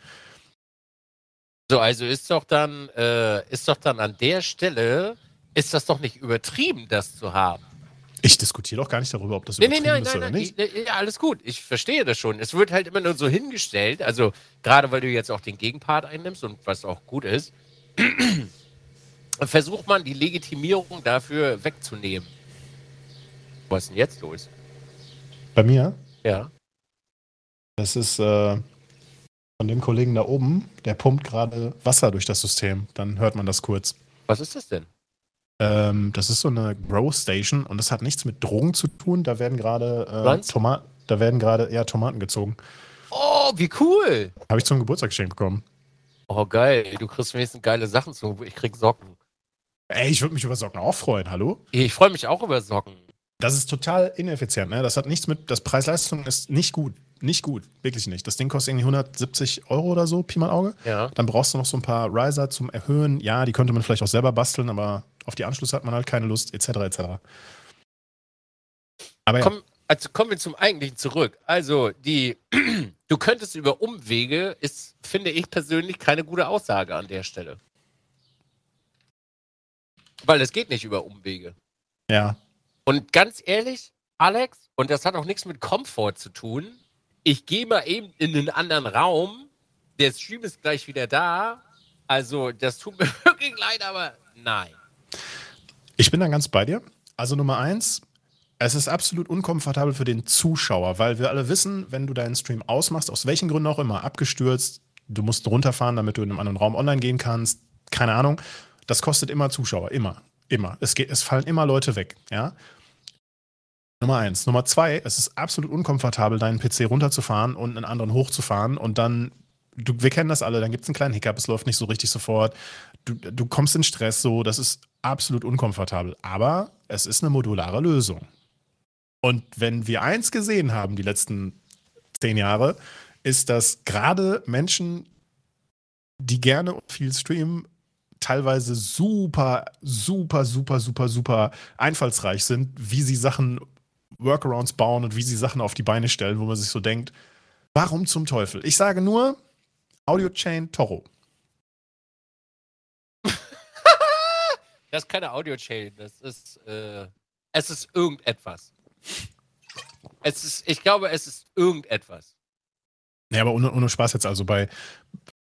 So, also ist doch dann, äh, ist doch dann an der Stelle, ist das doch nicht übertrieben, das zu haben. Ich diskutiere doch gar nicht darüber, ob das nee, nee, nein, ist nein, oder nein, nicht. Ja, alles gut. Ich verstehe das schon. Es wird halt immer nur so hingestellt, also gerade weil du jetzt auch den Gegenpart einnimmst und was auch gut ist, versucht man die Legitimierung dafür wegzunehmen. Was ist denn jetzt los? Bei mir? Ja. Das ist äh, von dem Kollegen da oben, der pumpt gerade Wasser durch das System. Dann hört man das kurz. Was ist das denn? Ähm, das ist so eine Grow Station und das hat nichts mit Drogen zu tun. Da werden gerade äh, Tomaten, da werden gerade eher Tomaten gezogen. Oh, wie cool! Habe ich zum Geburtstag geschenkt bekommen. Oh, geil. Du kriegst wenigstens geile Sachen zu. Ich krieg Socken. Ey, ich würde mich über Socken auch freuen, hallo? Ich freue mich auch über Socken. Das ist total ineffizient, ne? Das hat nichts mit. Das Preis-Leistung ist nicht gut. Nicht gut. Wirklich nicht. Das Ding kostet irgendwie 170 Euro oder so, Pi mal Auge. Ja. Dann brauchst du noch so ein paar Riser zum Erhöhen. Ja, die könnte man vielleicht auch selber basteln, aber auf die Anschlüsse hat man halt keine Lust, etc. etc. Aber ja. Komm, also kommen wir zum Eigentlichen zurück. Also, die, du könntest über Umwege, ist, finde ich persönlich, keine gute Aussage an der Stelle. Weil es geht nicht über Umwege. Ja. Und ganz ehrlich, Alex, und das hat auch nichts mit Komfort zu tun, ich gehe mal eben in einen anderen Raum, der Stream ist gleich wieder da. Also, das tut mir wirklich leid, aber nein. Ich bin da ganz bei dir. Also Nummer eins, es ist absolut unkomfortabel für den Zuschauer, weil wir alle wissen, wenn du deinen Stream ausmachst, aus welchen Gründen auch immer, abgestürzt, du musst runterfahren, damit du in einem anderen Raum online gehen kannst, keine Ahnung, das kostet immer Zuschauer, immer, immer. Es, geht, es fallen immer Leute weg, ja. Nummer eins. Nummer zwei, es ist absolut unkomfortabel, deinen PC runterzufahren und einen anderen hochzufahren und dann du, wir kennen das alle, dann gibt es einen kleinen Hiccup, es läuft nicht so richtig sofort. Du, du kommst in Stress, so, das ist absolut unkomfortabel. Aber es ist eine modulare Lösung. Und wenn wir eins gesehen haben, die letzten zehn Jahre, ist, dass gerade Menschen, die gerne viel streamen, teilweise super, super, super, super, super einfallsreich sind, wie sie Sachen, Workarounds bauen und wie sie Sachen auf die Beine stellen, wo man sich so denkt, warum zum Teufel? Ich sage nur Audio Chain Toro. Das ist keine Audio-Chain, das ist, äh, es ist irgendetwas. Es ist, ich glaube, es ist irgendetwas. Ja, aber ohne, ohne Spaß jetzt, also bei,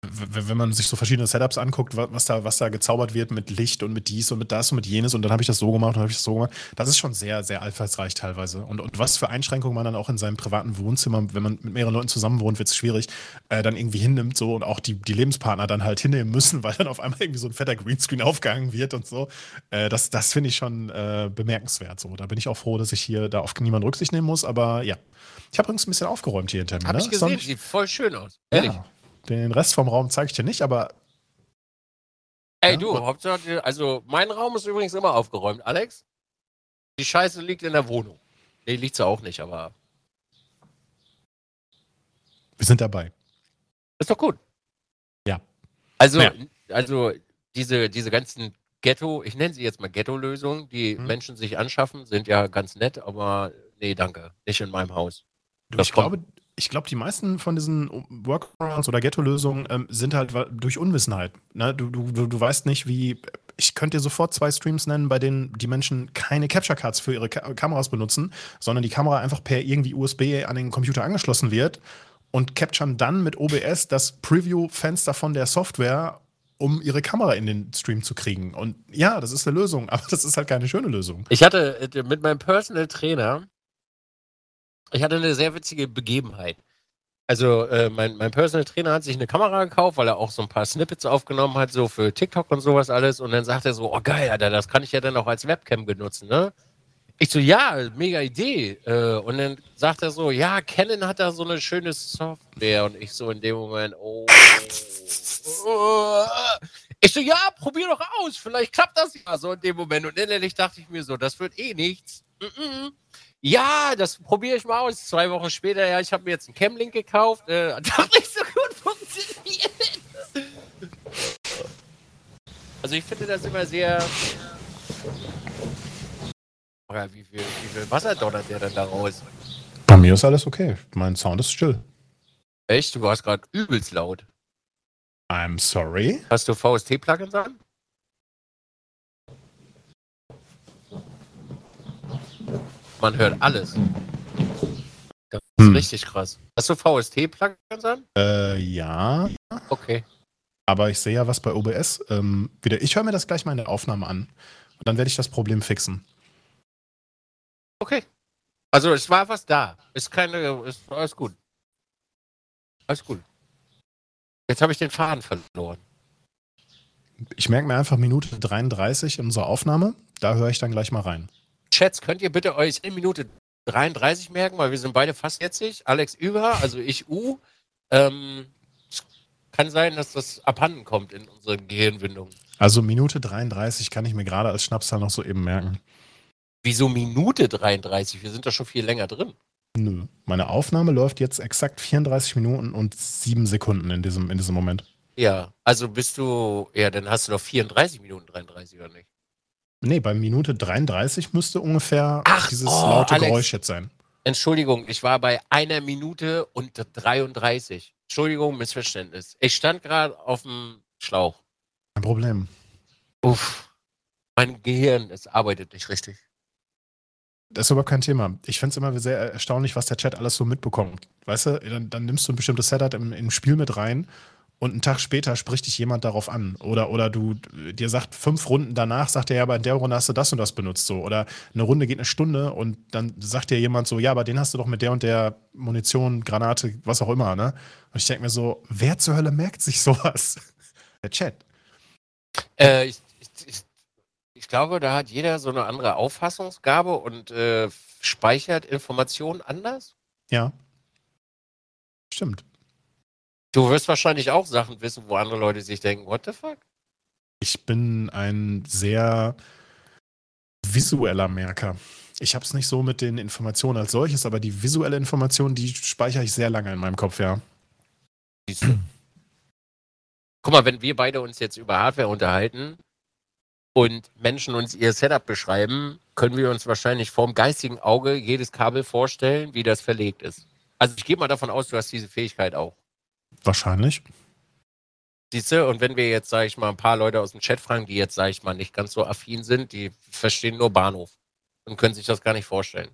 wenn man sich so verschiedene Setups anguckt, was da, was da gezaubert wird mit Licht und mit dies und mit das und mit jenes und dann habe ich das so gemacht und dann habe ich das so gemacht, das ist schon sehr, sehr einfallsreich teilweise. Und, und was für Einschränkungen man dann auch in seinem privaten Wohnzimmer, wenn man mit mehreren Leuten zusammen wohnt, wird es schwierig, äh, dann irgendwie hinnimmt so und auch die, die Lebenspartner dann halt hinnehmen müssen, weil dann auf einmal irgendwie so ein fetter Greenscreen aufgehangen wird und so. Äh, das das finde ich schon äh, bemerkenswert. So. Da bin ich auch froh, dass ich hier da auf niemanden Rücksicht nehmen muss, aber ja. Ich habe übrigens ein bisschen aufgeräumt hier hinter mir. Habe ne? ich gesehen, sieht voll schön aus. Ehrlich. Ja. Den Rest vom Raum zeige ich dir nicht, aber Ey, Ja, du, Hauptsache, also mein Raum ist übrigens immer aufgeräumt. Alex, die Scheiße liegt in der Wohnung. Nee, liegt sie auch nicht, aber wir sind dabei. ist doch gut. Ja. Also, Ja. also diese, diese ganzen Ghetto, ich nenne sie jetzt mal Ghetto-Lösungen, die Mhm. Menschen sich anschaffen, sind ja ganz nett, aber nee, danke. Nicht in meinem Haus. Du, ich glaube, ich glaube, die meisten von diesen Workarounds oder Ghetto-Lösungen ähm, sind halt durch Unwissenheit. Ne? Du, du, du, du weißt nicht, wie. Ich könnte dir sofort zwei Streams nennen, bei denen die Menschen keine Capture-Cards für ihre Ka Kameras benutzen, sondern die Kamera einfach per irgendwie USB an den Computer angeschlossen wird und capturen dann mit OBS das Preview-Fenster von der Software, um ihre Kamera in den Stream zu kriegen. Und ja, das ist eine Lösung, aber das ist halt keine schöne Lösung. Ich hatte äh, mit meinem Personal Trainer, ich hatte eine sehr witzige Begebenheit. Also äh, mein, mein Personal Trainer hat sich eine Kamera gekauft, weil er auch so ein paar Snippets aufgenommen hat, so für TikTok und sowas alles. Und dann sagt er so, oh geil, Alter, das kann ich ja dann auch als Webcam benutzen, ne? Ich so, ja, mega Idee. Äh, und dann sagt er so, ja, Canon hat da so eine schöne Software. Und ich so in dem Moment, oh. Ich so, ja, probier doch aus. Vielleicht klappt das ja so in dem Moment. Und innerlich dachte ich mir so, das wird eh nichts. Mm -mm. Ja, das probiere ich mal aus. Zwei Wochen später, ja, ich habe mir jetzt einen Camlink gekauft. Äh, hat doch nicht so gut funktioniert. Also ich finde das immer sehr. Oder wie viel, wie viel Wasser donnert der denn da raus? Bei mir ist alles okay. Mein Sound ist still. Echt? Du warst gerade übelst laut. I'm sorry. Hast du VST-Plugins an? Man hört alles. Das ist Hm. richtig krass. Hast du VST-Plugins an? Äh, ja. Okay. Aber ich sehe ja was bei OBS. Ähm, wieder. Ich höre mir das gleich mal in der Aufnahme an. Und dann werde ich das Problem fixen. Okay. Also es war was da. Ist keine. Ist alles gut. Alles gut. Jetzt habe ich den Faden verloren. Ich merke mir einfach Minute 33 in unserer Aufnahme. Da höre ich dann gleich mal rein. Chats, könnt ihr bitte euch in Minute 33 merken, weil wir sind beide fast 40. Alex über, also ich U. Ähm, es kann sein, dass das abhanden kommt in unseren Gehirnwindungen. Also Minute 33 kann ich mir gerade als Schnapszahl noch so eben merken. Wieso Minute 33? Wir sind da schon viel länger drin. Nö. Meine Aufnahme läuft jetzt exakt 34 Minuten und 7 Sekunden in diesem, in diesem Moment. Ja, also bist du, ja, dann hast du doch 34 Minuten 33 oder nicht? Nee, bei Minute 33 müsste ungefähr Ach, dieses oh, laute Alex. Geräusch jetzt sein. Entschuldigung, ich war bei einer Minute und 33. Entschuldigung, Missverständnis. Ich stand gerade auf dem Schlauch. Kein Problem. Uff. Mein Gehirn, es arbeitet nicht richtig. Das ist überhaupt kein Thema. Ich finde es immer sehr erstaunlich, was der Chat alles so mitbekommt. Weißt du, dann, dann nimmst du ein bestimmtes Setup im, im Spiel mit rein und einen Tag später spricht dich jemand darauf an. Oder, oder du dir sagt fünf Runden danach, sagt er, ja, aber in der Runde hast du das und das benutzt. So. Oder eine Runde geht eine Stunde und dann sagt dir jemand so, ja, aber den hast du doch mit der und der Munition, Granate, was auch immer, ne? Und ich denke mir so, wer zur Hölle merkt sich sowas? Der Chat. Äh, ich, ich, ich, glaube, da hat jeder so eine andere Auffassungsgabe und äh, speichert Informationen anders. Ja. Stimmt. Du wirst wahrscheinlich auch Sachen wissen, wo andere Leute sich denken, what the fuck? Ich bin ein sehr visueller Merker. Ich habe es nicht so mit den Informationen als solches, aber die visuelle Information, die speichere ich sehr lange in meinem Kopf, ja. Siehst du. Guck mal, wenn wir beide uns jetzt über Hardware unterhalten und Menschen uns ihr Setup beschreiben, können wir uns wahrscheinlich vorm geistigen Auge jedes Kabel vorstellen, wie das verlegt ist. Also ich gehe mal davon aus, du hast diese Fähigkeit auch. Wahrscheinlich. Siehst du, und wenn wir jetzt, sage ich mal, ein paar Leute aus dem Chat fragen, die jetzt, sage ich mal, nicht ganz so affin sind, die verstehen nur Bahnhof und können sich das gar nicht vorstellen.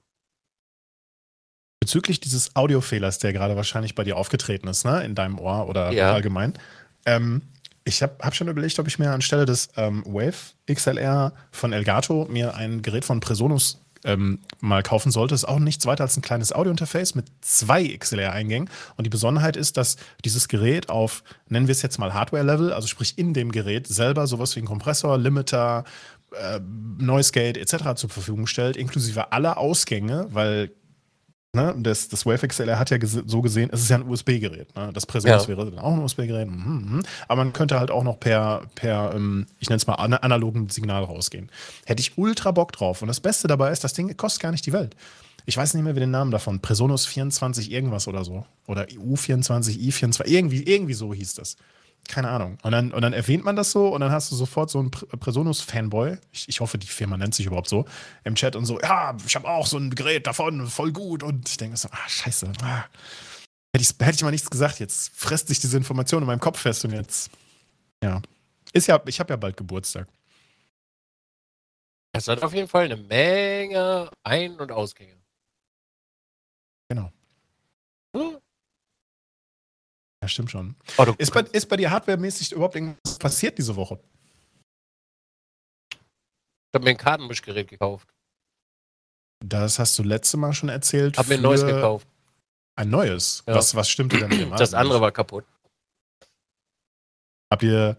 Bezüglich dieses Audiofehlers, der gerade wahrscheinlich bei dir aufgetreten ist, ne, in deinem Ohr oder Ja. allgemein. Ähm, ich habe hab schon überlegt, ob ich mir anstelle des ähm, Wave XLR von Elgato mir ein Gerät von Presonus ähm, mal kaufen sollte. Ist auch nichts weiter als ein kleines Audiointerface mit zwei XLR-Eingängen. Und die Besonderheit ist, dass dieses Gerät auf, nennen wir es jetzt mal Hardware-Level, also sprich in dem Gerät selber sowas wie ein Kompressor, Limiter, äh, Noise Gate etc. zur Verfügung stellt, inklusive aller Ausgänge, weil ne, das, das Wave XLR hat ja gese so gesehen, es ist ja ein USB-Gerät. Ne? Das Presonus Ja. wäre dann auch ein USB-Gerät. Mhm, mhm. Aber man könnte halt auch noch per, per ähm, ich nenne es mal, ana analogen Signal rausgehen. Hätte ich ultra Bock drauf. Und das Beste dabei ist, das Ding kostet gar nicht die Welt. Ich weiß nicht mehr, wie den Namen davon. Presonus 24 irgendwas oder so. Oder U24, i24, irgendwie, irgendwie so hieß das. Keine Ahnung. Und dann, und dann erwähnt man das so und dann hast du sofort so einen Pr- Presonus-Fanboy. Ich, ich hoffe, die Firma nennt sich überhaupt so. Im Chat und so, ja, ich habe auch so ein Gerät davon, voll gut. Und ich denke so, ah, scheiße. Ah. Hätte, ich, hätte ich mal nichts gesagt. Jetzt fresst sich diese Information in meinem Kopf fest und jetzt, ja. Ist ja, ich habe ja bald Geburtstag. Es hat auf jeden Fall eine Menge Ein- und Ausgänge. Genau. Hm? Ja, stimmt schon. Oh, Ist bei, ist bei dir hardwaremäßig überhaupt irgendwas passiert diese Woche? ich habe mir ein Kartenmischgerät gekauft. Das hast du letzte Mal schon erzählt. Hab mir ein neues gekauft. Ein neues? Ja. Was, was stimmte denn mit dem Das andere war kaputt. Habt ihr,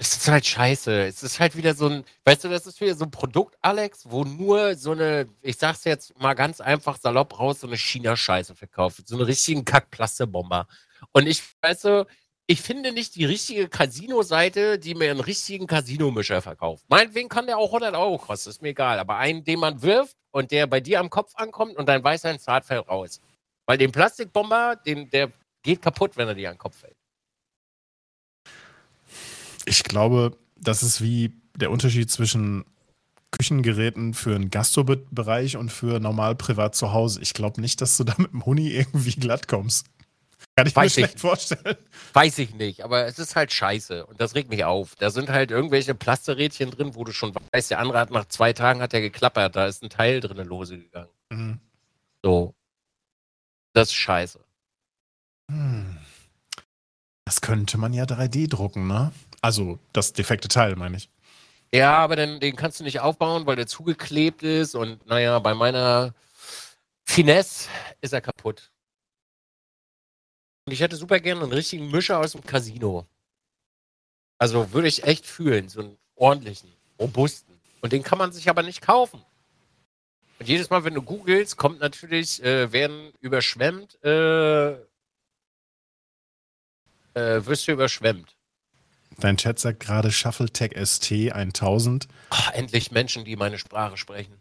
Es ist halt scheiße. Es ist halt wieder so ein, weißt du, das ist wieder so ein Produkt, Alex, wo nur so eine, ich sag's jetzt mal ganz einfach salopp raus, so eine China-Scheiße verkauft. So einen richtigen Kack-Plastebomber. Und ich, weißt du, ich finde nicht die richtige Casino-Seite, die mir einen richtigen Casino-Mischer verkauft. Meinetwegen kann der auch 100 Euro kosten, ist mir egal. Aber einen, den man wirft und der bei dir am Kopf ankommt und dein weißer Zart fällt raus. Weil den Plastikbomber, den, der geht kaputt, wenn er dir an den Kopf fällt. Ich glaube, das ist wie der Unterschied zwischen Küchengeräten für einen Gastrobereich und für normal privat zu Hause. Ich glaube nicht, dass du da mit dem Huni irgendwie glatt kommst. Kann ich Weiß mir ich schlecht vorstellen. Weiß ich nicht, aber es ist halt scheiße und das regt mich auf. Da sind halt irgendwelche Plasterädchen drin, wo du schon weißt, der andere hat nach zwei Tagen hat er geklappert, da ist ein Teil drin lose gegangen. Mhm. So. Das ist scheiße. Hm. Das könnte man ja 3D drucken, ne? Also das defekte Teil, meine ich. Ja, aber dann, den kannst du nicht aufbauen, weil der zugeklebt ist und naja, bei meiner Finesse ist er kaputt. Und ich hätte super gerne einen richtigen Mischer aus dem Casino. Also würde ich echt fühlen, so einen ordentlichen, robusten. Und den kann man sich aber nicht kaufen. Und jedes Mal, wenn du googelst, kommt natürlich, äh, werden überschwemmt, äh, äh, wirst du überschwemmt. Dein Chat sagt gerade ShuffleTech ST 1000. Ach, endlich Menschen, die meine Sprache sprechen.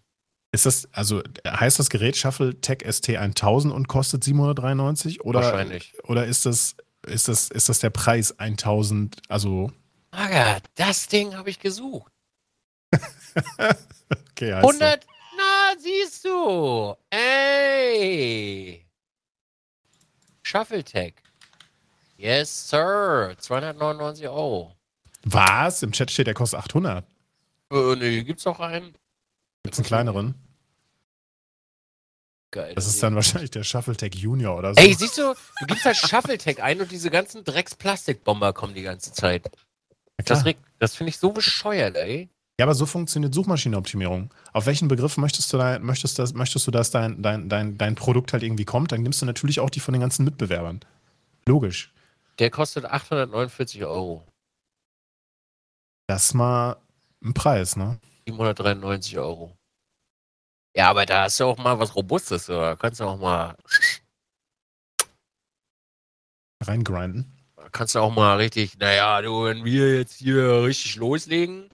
Ist das, also heißt das Gerät ShuffleTech ST 1000 und kostet 793? Oder, Wahrscheinlich. Oder ist das, ist, das, ist das der Preis 1000? Also, Maga, das Ding habe ich gesucht. okay, heißt 100, na, siehst du. Ey. Shuffletech. Yes, sir. 299 Euro. Was? Im Chat steht, der kostet 800. Äh, nee, gibt's auch einen? Gibt's einen kleineren? Geil. Das ist dann wahrscheinlich der ShuffleTech Junior oder so. Ey, siehst du, du gibst halt Shuffletech ein und diese ganzen Drecks-Plastikbomber kommen die ganze Zeit. Das, das finde ich so bescheuert, ey. Ja, aber so funktioniert Suchmaschinenoptimierung. Auf welchen Begriff möchtest du, da, möchtest das, möchtest du, dass dein, dein, dein, dein Produkt halt irgendwie kommt? Dann nimmst du natürlich auch die von den ganzen Mitbewerbern. Logisch. Der kostet 849 Euro. Das ist mal ein Preis, ne? 793 Euro. Ja, aber da hast du auch mal was Robustes, oder? Kannst du auch mal, Reingrinden. kannst du auch mal richtig, naja, du, wenn wir jetzt hier richtig loslegen,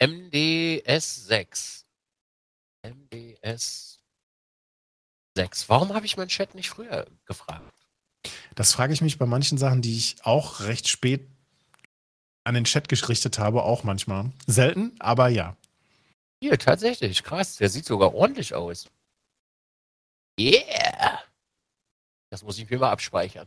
MDS 6. MDS 6. Warum habe ich meinen Chat nicht früher gefragt? Das frage ich mich bei manchen Sachen, die ich auch recht spät an den Chat gerichtet habe, auch manchmal. Selten, aber ja. Hier, tatsächlich, krass. Der sieht sogar ordentlich aus. Yeah! Das muss ich mir mal abspeichern.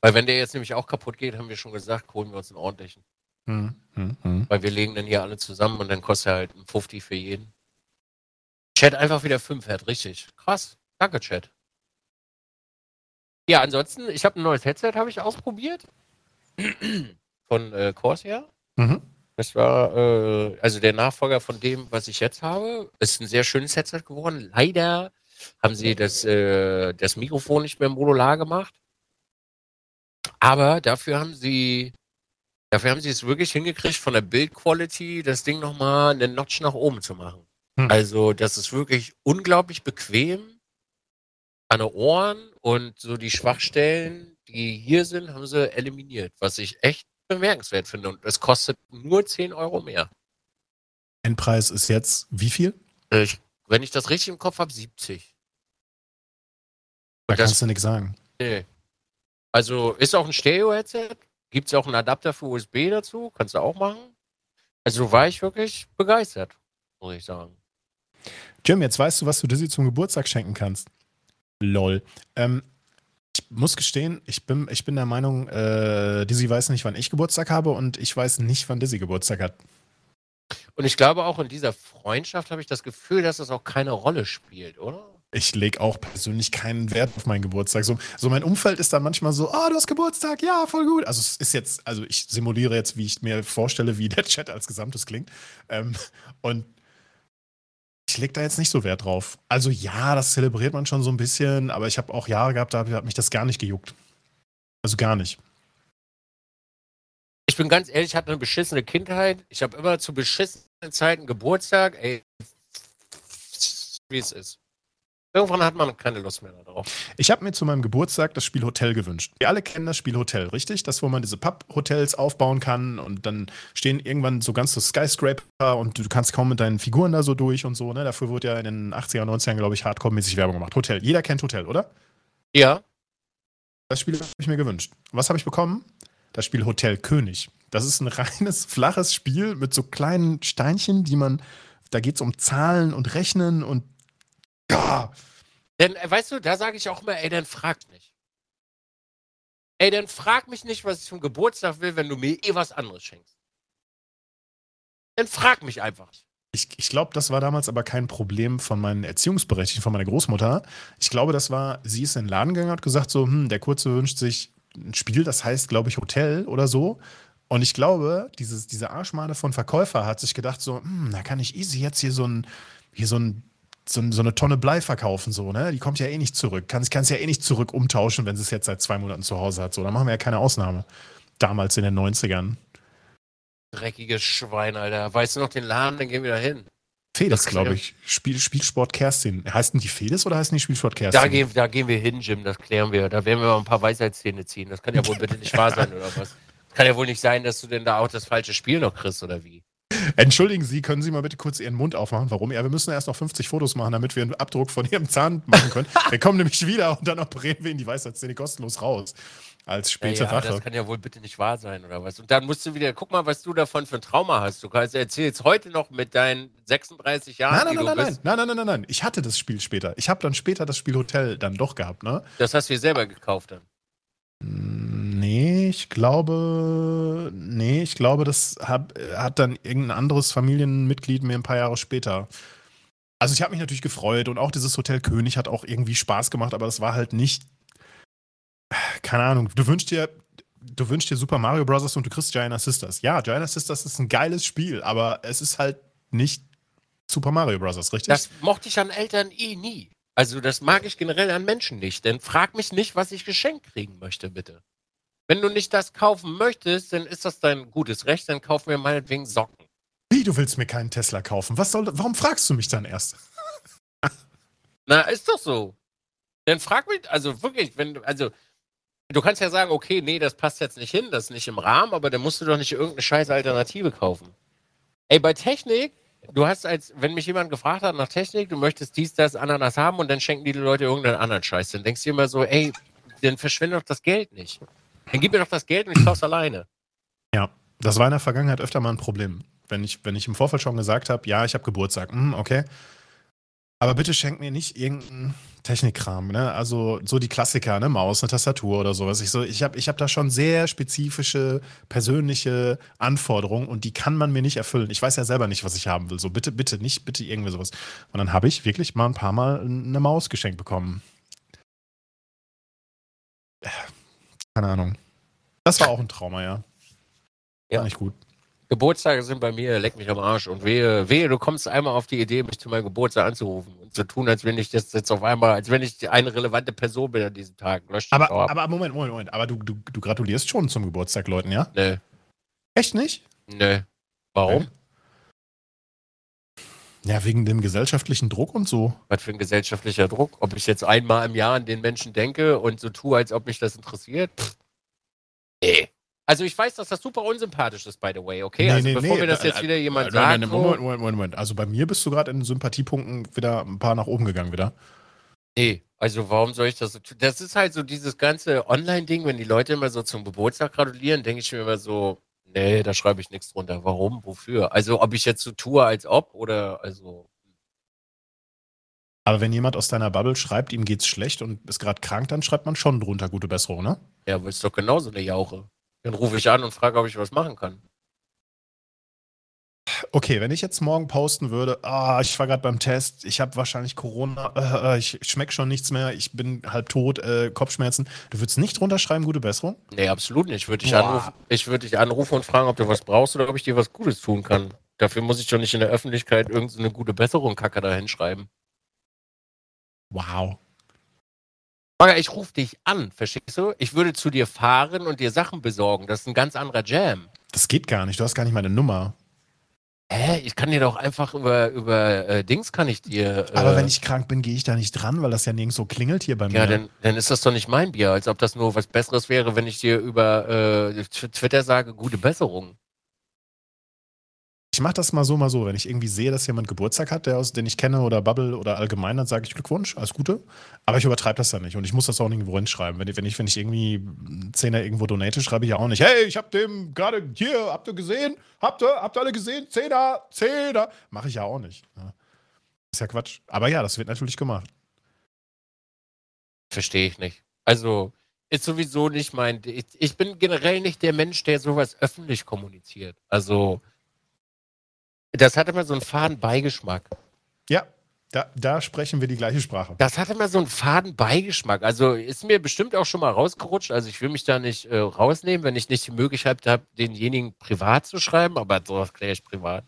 Weil wenn der jetzt nämlich auch kaputt geht, haben wir schon gesagt, holen wir uns einen ordentlichen. Hm, hm, hm. Weil wir legen dann hier alle zusammen und dann kostet er halt ein 50 für jeden. Chat einfach wieder 5 hat, richtig. Krass. Danke, Chat. Ja, ansonsten, ich habe ein neues Headset, habe ich ausprobiert. Von äh, Corsair. Mhm. Das war äh, also der Nachfolger von dem, was ich jetzt habe. Ist ein sehr schönes Headset geworden. Leider haben sie das, äh, das Mikrofon nicht mehr modular gemacht. Aber dafür haben sie dafür haben sie es wirklich hingekriegt, von der Bildquality das Ding nochmal einen Notch nach oben zu machen. Hm. Also, das ist wirklich unglaublich bequem an den Ohren und so die Schwachstellen, die hier sind, haben sie eliminiert, was ich echt bemerkenswert finde. Und es kostet nur 10 Euro mehr. Endpreis ist jetzt wie viel? Ich, wenn ich das richtig im Kopf habe, 70. Da das, kannst du nichts sagen. Nee. Also ist auch ein Stereo-Headset. Gibt es auch einen Adapter für USB dazu. Kannst du auch machen. Also war ich wirklich begeistert, muss ich sagen. Jim, jetzt weißt du, was du Dizzy zum Geburtstag schenken kannst. Lol. Ähm, ich muss gestehen, ich bin, ich bin der Meinung, äh, Dizzy weiß nicht, wann ich Geburtstag habe und ich weiß nicht, wann Dizzy Geburtstag hat. Und ich glaube auch in dieser Freundschaft habe ich das Gefühl, dass das auch keine Rolle spielt, oder? Ich lege auch persönlich keinen Wert auf meinen Geburtstag. So, so mein Umfeld ist dann manchmal so, ah, oh, du hast Geburtstag, ja, voll gut. Also es ist jetzt, also ich simuliere jetzt, wie ich mir vorstelle, wie der Chat als Gesamtes klingt. Ähm, und ich lege da jetzt nicht so Wert drauf. Also ja, das zelebriert man schon so ein bisschen, aber ich habe auch Jahre gehabt, da hat mich das gar nicht gejuckt. Also gar nicht. Ich bin ganz ehrlich, ich hatte eine beschissene Kindheit. Ich habe immer zu beschissenen Zeiten Geburtstag. Ey, wie es ist. Irgendwann hat man keine Lust mehr darauf. Ich habe mir zu meinem Geburtstag das Spiel Hotel gewünscht. Wir alle kennen das Spiel Hotel, richtig? Das, wo man diese Pub-Hotels aufbauen kann und dann stehen irgendwann so ganz so Skyscraper und du kannst kaum mit deinen Figuren da so durch und so. Ne? Dafür wurde ja in den 80er, 90ern, glaube ich, hardcore-mäßig Werbung gemacht. Hotel. Jeder kennt Hotel, oder? Ja. Das Spiel habe ich mir gewünscht. Was habe ich bekommen? Das Spiel Hotel König. Das ist ein reines, flaches Spiel mit so kleinen Steinchen, die man. Da geht es um Zahlen und Rechnen und ja. Denn, äh, weißt du, da sage ich auch immer, ey, dann frag mich. Ey, dann frag mich nicht, was ich zum Geburtstag will, wenn du mir eh was anderes schenkst. Dann frag mich einfach. Ich, ich glaube, das war damals aber kein Problem von meinen Erziehungsberechtigten, von meiner Großmutter. Ich glaube, das war, sie ist in den Laden gegangen und hat gesagt, so, hm, der Kurze wünscht sich ein Spiel, das heißt, glaube ich, Hotel oder so. Und ich glaube, dieses, diese Arschmade von Verkäufer hat sich gedacht, so, hm, da kann ich easy jetzt hier so ein, hier so ein so, so, eine Tonne Blei verkaufen, so, ne? Die kommt ja eh nicht zurück. Kann es ja eh nicht zurück umtauschen, wenn sie es jetzt seit zwei Monaten zu Hause hat. So, da machen wir ja keine Ausnahme. Damals in den 90ern. Dreckiges Schwein, Alter. Weißt du noch den Laden, dann gehen wir da hin. Fedes, glaube ich. Spiel, Spielsport Kerstin. Heißen die Fedes oder heißen die Spielsport Kerstin? Da gehen, da gehen wir hin, Jim, das klären wir. Da werden wir mal ein paar Weisheitszähne ziehen. Das kann ja wohl bitte nicht wahr sein, oder was? Kann ja wohl nicht sein, dass du denn da auch das falsche Spiel noch kriegst, oder wie? Entschuldigen Sie, können Sie mal bitte kurz Ihren Mund aufmachen? Warum? Ja, wir müssen erst noch 50 Fotos machen, damit wir einen Abdruck von Ihrem Zahn machen können. wir kommen nämlich wieder und dann operieren wir in die Weisheitszähne kostenlos raus. Als späte ja, ja. Das kann ja wohl bitte nicht wahr sein, oder was? Und dann musst du wieder, guck mal, was du davon für ein Trauma hast. Du kannst erzählst heute noch mit deinen 36 Jahren. Nein, nein, nein, nein, nein, nein, nein, nein, nein. Ich hatte das Spiel später. Ich habe dann später das Spiel Hotel dann doch gehabt, ne? Das hast du dir selber gekauft dann. Nee, ich glaube, nee, ich glaube, das hab, hat dann irgendein anderes Familienmitglied mir ein paar Jahre später. Also ich habe mich natürlich gefreut und auch dieses Hotel König hat auch irgendwie Spaß gemacht, aber es war halt nicht, keine Ahnung, du wünschst dir, du wünschst dir Super Mario Bros. und du kriegst Giant Sisters. Ja, Giant Sisters ist ein geiles Spiel, aber es ist halt nicht Super Mario Bros., richtig? Das mochte ich an Eltern eh nie. Also das mag ich generell an Menschen nicht. Denn frag mich nicht, was ich geschenkt kriegen möchte, bitte. Wenn du nicht das kaufen möchtest, dann ist das dein gutes Recht, dann kaufen wir meinetwegen Socken. Wie, du willst mir keinen Tesla kaufen? Was soll, warum fragst du mich dann erst? Na, ist doch so. Dann frag mich, also wirklich, wenn du, also, du kannst ja sagen, okay, nee, das passt jetzt nicht hin, das ist nicht im Rahmen, aber dann musst du doch nicht irgendeine scheiß Alternative kaufen. Ey, bei Technik du hast als, wenn mich jemand gefragt hat nach Technik, du möchtest dies, das, Ananas haben und dann schenken die Leute irgendeinen anderen Scheiß. Dann denkst du immer so, ey, dann verschwende doch das Geld nicht. Dann gib mir doch das Geld und ich kauf's alleine. Ja, das war in der Vergangenheit öfter mal ein Problem. Wenn ich, wenn ich im Vorfeld schon gesagt habe, ja, ich habe Geburtstag, hm, okay. Aber bitte schenk mir nicht irgendeinen Technikkram, ne? Also so die Klassiker, ne? Maus, eine Tastatur oder sowas. Ich, so, ich habe ich hab da schon sehr spezifische, persönliche Anforderungen und die kann man mir nicht erfüllen. Ich weiß ja selber nicht, was ich haben will. So, bitte, bitte, nicht, bitte irgendwie sowas. Und dann habe ich wirklich mal ein paar Mal eine Maus geschenkt bekommen. Keine Ahnung. Das war auch ein Trauma, ja. Ja. War nicht gut. Geburtstage sind bei mir, leck mich am Arsch. Und wehe, wehe, du kommst einmal auf die Idee, mich zu meinem Geburtstag anzurufen und zu tun, als wenn ich das jetzt auf einmal, als wenn ich eine relevante Person bin an diesem Tag. Aber, aber Moment, Moment, Moment. Aber du, du, du gratulierst schon zum Geburtstag Leuten, ja? Nee. Echt nicht? Nee. Warum? Ja, wegen dem gesellschaftlichen Druck und so. Was für ein gesellschaftlicher Druck? Ob ich jetzt einmal im Jahr an den Menschen denke und so tue, als ob mich das interessiert? Pff. Nee. Also ich weiß, dass das super unsympathisch ist, by the way, okay? Nee, also nee, bevor nee, mir das jetzt wieder jemand sagt. Moment, Moment, Moment, Moment. Also bei mir bist du gerade in den Sympathiepunkten wieder ein paar nach oben gegangen wieder. Nee, also warum soll ich das so tun? Das ist halt so dieses ganze Online-Ding, wenn die Leute immer so zum Geburtstag gratulieren, denke ich mir immer so, nee, da schreibe ich nichts drunter. Warum? Wofür? Also ob ich jetzt so tue, als ob oder also. Aber wenn jemand aus deiner Bubble schreibt, ihm geht's schlecht und ist gerade krank, dann schreibt man schon drunter gute Besserung, ne? Ja, aber ist doch genauso eine Jauche. Dann rufe ich an und frage, ob ich was machen kann. Okay, wenn ich jetzt morgen posten würde, ah, ich war gerade beim Test, ich habe wahrscheinlich Corona, äh, äh ich schmecke schon nichts mehr, ich bin halb tot, äh, Kopfschmerzen. Du würdest nicht drunter schreiben, gute Besserung? Nee, absolut nicht. Ich würde dich, anrufen, würd dich anrufen und fragen, ob du was brauchst oder ob ich dir was Gutes tun kann. Dafür muss ich doch nicht in der Öffentlichkeit irgendeine gute Besserung Kacke da hinschreiben. Wow. Maga, ich rufe dich an, verstehst du? Ich würde zu dir fahren und dir Sachen besorgen. Das ist ein ganz anderer Jam. Das geht gar nicht. Du hast gar nicht meine Nummer. Hä? Ich kann dir doch einfach über, über äh, Dings kann ich dir. Äh, Aber wenn ich krank bin, gehe ich da nicht dran, weil das ja nirgends so klingelt hier bei mir. Ja, dann, dann ist das doch nicht mein Bier, als ob das nur was Besseres wäre, wenn ich dir über äh, Twitter sage, gute Besserung. Ich mache das mal so, mal so. Wenn ich irgendwie sehe, dass jemand Geburtstag hat, der aus, den ich kenne oder Bubble oder allgemein, dann sage ich Glückwunsch, alles Gute. Aber ich übertreibe das dann nicht und ich muss das auch nirgendwo hinschreiben. Wenn ich, wenn ich, wenn ich irgendwie einen Zehner irgendwo donate, schreibe ich ja auch nicht, hey, ich habe dem gerade hier, habt ihr gesehen? Habt ihr, habt ihr alle gesehen? Zehner, Zehner. Mache ich ja auch nicht. Ja. Ist ja Quatsch. Aber ja, das wird natürlich gemacht. Verstehe ich nicht. Also, ist sowieso nicht mein. Ich, ich bin generell nicht der Mensch, der sowas öffentlich kommuniziert. Also, das hat immer so einen faden Beigeschmack. Ja, da, da, sprechen wir die gleiche Sprache. Das hat immer so einen faden Beigeschmack. Also ist mir bestimmt auch schon mal rausgerutscht. Also ich will mich da nicht äh, rausnehmen, wenn ich nicht die Möglichkeit habe, denjenigen privat zu schreiben, aber sowas kläre ich privat.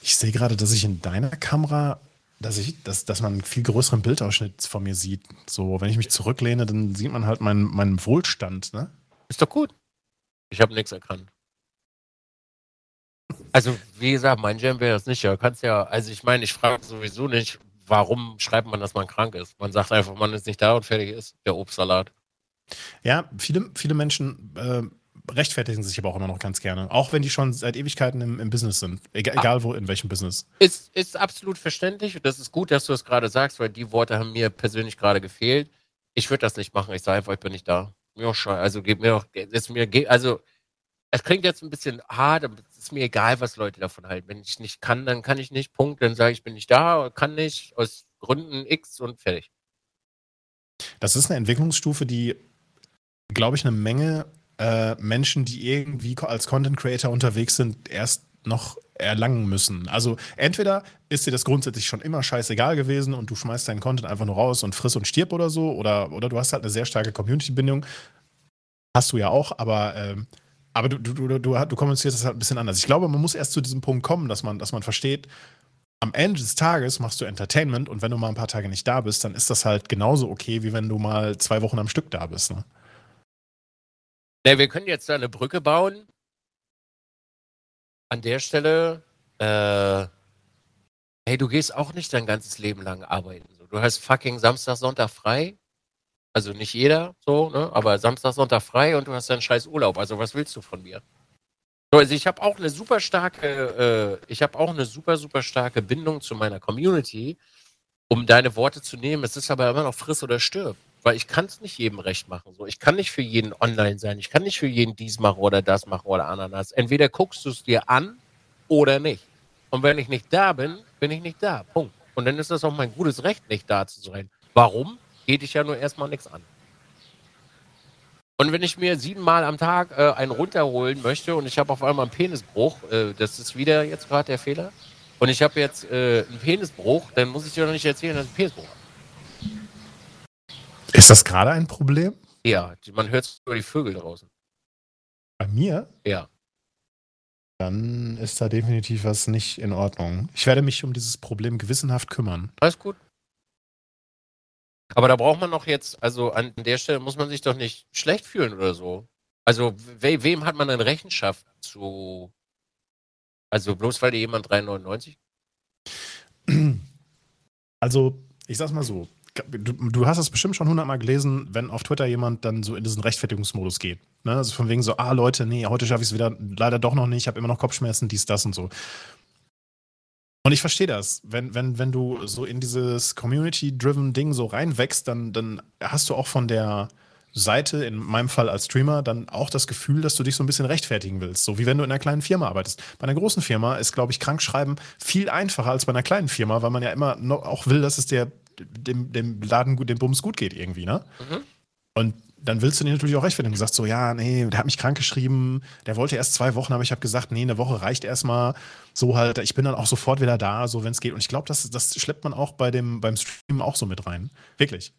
Ich sehe gerade, dass ich in deiner Kamera, dass ich, dass, dass man einen viel größeren Bildausschnitt von mir sieht. So, wenn ich mich zurücklehne, dann sieht man halt meinen, meinen Wohlstand, ne? Ist doch gut. Ich habe nichts erkannt. Also, wie gesagt, mein Jam wäre das nicht. Ja, kannst ja, also ich meine, ich frage sowieso nicht, warum schreibt man, dass man krank ist. Man sagt einfach, man ist nicht da und fertig ist der Obstsalat. Ja, viele, viele Menschen äh, rechtfertigen sich aber auch immer noch ganz gerne. Auch wenn die schon seit Ewigkeiten im, im Business sind. Egal, ah. egal wo, in welchem Business. Ist, ist absolut verständlich und das ist gut, dass du es gerade sagst, weil die Worte haben mir persönlich gerade gefehlt. Ich würde das nicht machen. Ich sage einfach, ich bin nicht da. Mir auch scheiße. Also, gib mir doch, ist mir, also, es klingt jetzt ein bisschen hart, ist mir egal, was Leute davon halten. Wenn ich nicht kann, dann kann ich nicht. Punkt. Dann sage ich, bin nicht da, kann nicht, aus Gründen X und fertig. Das ist eine Entwicklungsstufe, die, glaube ich, eine Menge äh, Menschen, die irgendwie als Content Creator unterwegs sind, erst noch erlangen müssen. Also entweder ist dir das grundsätzlich schon immer scheißegal gewesen und du schmeißt deinen Content einfach nur raus und friss und stirb oder so, oder, oder du hast halt eine sehr starke Community-Bindung. Hast du ja auch, aber ähm, aber du, du, du, du, du kommunizierst das halt ein bisschen anders. Ich glaube, man muss erst zu diesem Punkt kommen, dass man, dass man versteht, am Ende des Tages machst du Entertainment und wenn du mal ein paar Tage nicht da bist, dann ist das halt genauso okay, wie wenn du mal zwei Wochen am Stück da bist. Ne? Ja, wir können jetzt da eine Brücke bauen. An der Stelle, äh, hey, du gehst auch nicht dein ganzes Leben lang arbeiten. Du hast fucking Samstag, Sonntag frei also nicht jeder so, ne? aber Samstag, Sonntag frei und du hast dann scheiß Urlaub. Also was willst du von mir? So, also ich habe auch eine super starke, äh, ich habe auch eine super, super starke Bindung zu meiner Community, um deine Worte zu nehmen. Es ist aber immer noch friss oder stirb. Weil ich kann es nicht jedem recht machen. So. Ich kann nicht für jeden online sein. Ich kann nicht für jeden dies machen oder das machen oder Ananas. Entweder guckst du es dir an oder nicht. Und wenn ich nicht da bin, bin ich nicht da. Punkt. Und dann ist das auch mein gutes Recht, nicht da zu sein. Warum? Geht dich ja nur erstmal nichts an. Und wenn ich mir siebenmal am Tag äh, einen runterholen möchte und ich habe auf einmal einen Penisbruch, äh, das ist wieder jetzt gerade der Fehler, und ich habe jetzt äh, einen Penisbruch, dann muss ich dir doch nicht erzählen, dass ich einen Penisbruch habe. Ist das gerade ein Problem? Ja, man hört nur die Vögel draußen. Bei mir? Ja. Dann ist da definitiv was nicht in Ordnung. Ich werde mich um dieses Problem gewissenhaft kümmern. Alles gut. Aber da braucht man doch jetzt, also an der Stelle muss man sich doch nicht schlecht fühlen oder so. Also we wem hat man denn Rechenschaft zu? Also bloß weil jemand 3,99? Also, ich sag's mal so. Du, du hast es bestimmt schon hundertmal gelesen, wenn auf Twitter jemand dann so in diesen Rechtfertigungsmodus geht. Ne? Also von wegen so, ah Leute, nee, heute schaffe ich es wieder leider doch noch nicht, ich habe immer noch Kopfschmerzen, dies, das und so. Und ich verstehe das. Wenn, wenn, wenn du so in dieses Community-driven Ding so reinwächst, dann, dann hast du auch von der Seite, in meinem Fall als Streamer, dann auch das Gefühl, dass du dich so ein bisschen rechtfertigen willst. So wie wenn du in einer kleinen Firma arbeitest. Bei einer großen Firma ist, glaube ich, Krankschreiben viel einfacher als bei einer kleinen Firma, weil man ja immer noch auch will, dass es der, dem, dem Laden, dem Bums gut geht irgendwie, ne? Mhm. Und dann willst du dir natürlich auch recht, wenn du sagst so, ja, nee, der hat mich krank geschrieben, der wollte erst zwei Wochen, aber ich habe gesagt, nee, eine Woche reicht erstmal. So halt, ich bin dann auch sofort wieder da, so wenn es geht. Und ich glaube, das, das schleppt man auch bei dem, beim Streamen auch so mit rein. Wirklich.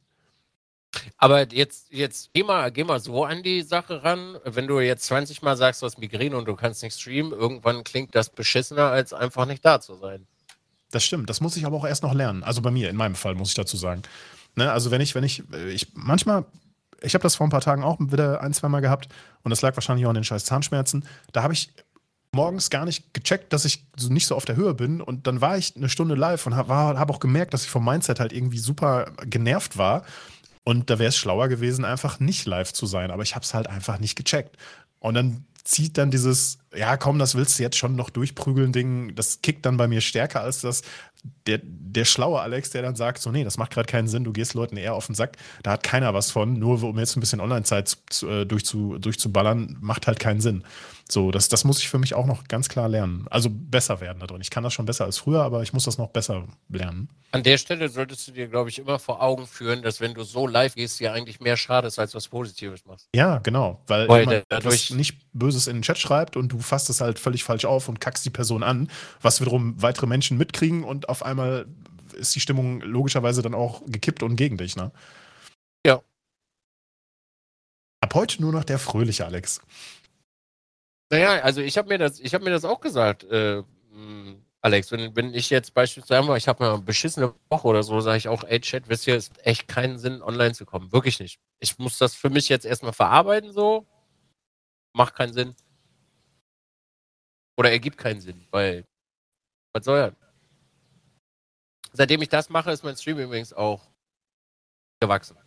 Aber jetzt, jetzt geh, mal, geh mal so an die Sache ran. Wenn du jetzt 20 Mal sagst, du hast Migräne und du kannst nicht streamen, irgendwann klingt das beschissener, als einfach nicht da zu sein. Das stimmt. Das muss ich aber auch erst noch lernen. Also bei mir, in meinem Fall, muss ich dazu sagen. Ne, also wenn ich, wenn ich, ich manchmal ich habe das vor ein paar Tagen auch wieder ein, zwei Mal gehabt und das lag wahrscheinlich auch an den scheiß Zahnschmerzen. Da habe ich morgens gar nicht gecheckt, dass ich so nicht so auf der Höhe bin und dann war ich eine Stunde live und habe hab auch gemerkt, dass ich vom Mindset halt irgendwie super genervt war und da wäre es schlauer gewesen, einfach nicht live zu sein, aber ich habe es halt einfach nicht gecheckt. Und dann zieht dann dieses, ja komm, das willst du jetzt schon noch durchprügeln Ding, das kickt dann bei mir stärker als das, der, der schlaue Alex, der dann sagt, so, nee, das macht gerade keinen Sinn, du gehst Leuten eher auf den Sack, da hat keiner was von, nur um jetzt ein bisschen Online-Zeit äh, durchzu, durchzuballern, macht halt keinen Sinn. So, das, das muss ich für mich auch noch ganz klar lernen. Also besser werden da drin. Ich kann das schon besser als früher, aber ich muss das noch besser lernen. An der Stelle solltest du dir, glaube ich, immer vor Augen führen, dass wenn du so live gehst, dir eigentlich mehr schadest, als was Positives machst. Ja, genau. Weil, weil jemand dadurch nicht Böses in den Chat schreibt und du fasst es halt völlig falsch auf und kackst die Person an, was wiederum weitere Menschen mitkriegen und auf einmal ist die Stimmung logischerweise dann auch gekippt und gegen dich, ne? Ja. Ab heute nur noch der fröhliche Alex. Naja, also ich habe mir das, ich habe mir das auch gesagt, äh, Alex, wenn, wenn ich jetzt beispielsweise, ich habe mal eine beschissene Woche oder so, sage ich auch, ey Chat, wisst ihr, es ist echt keinen Sinn, online zu kommen. Wirklich nicht. Ich muss das für mich jetzt erstmal verarbeiten, so. Macht keinen Sinn. Oder ergibt keinen Sinn, weil, was soll er? Seitdem ich das mache, ist mein Stream übrigens auch gewachsen.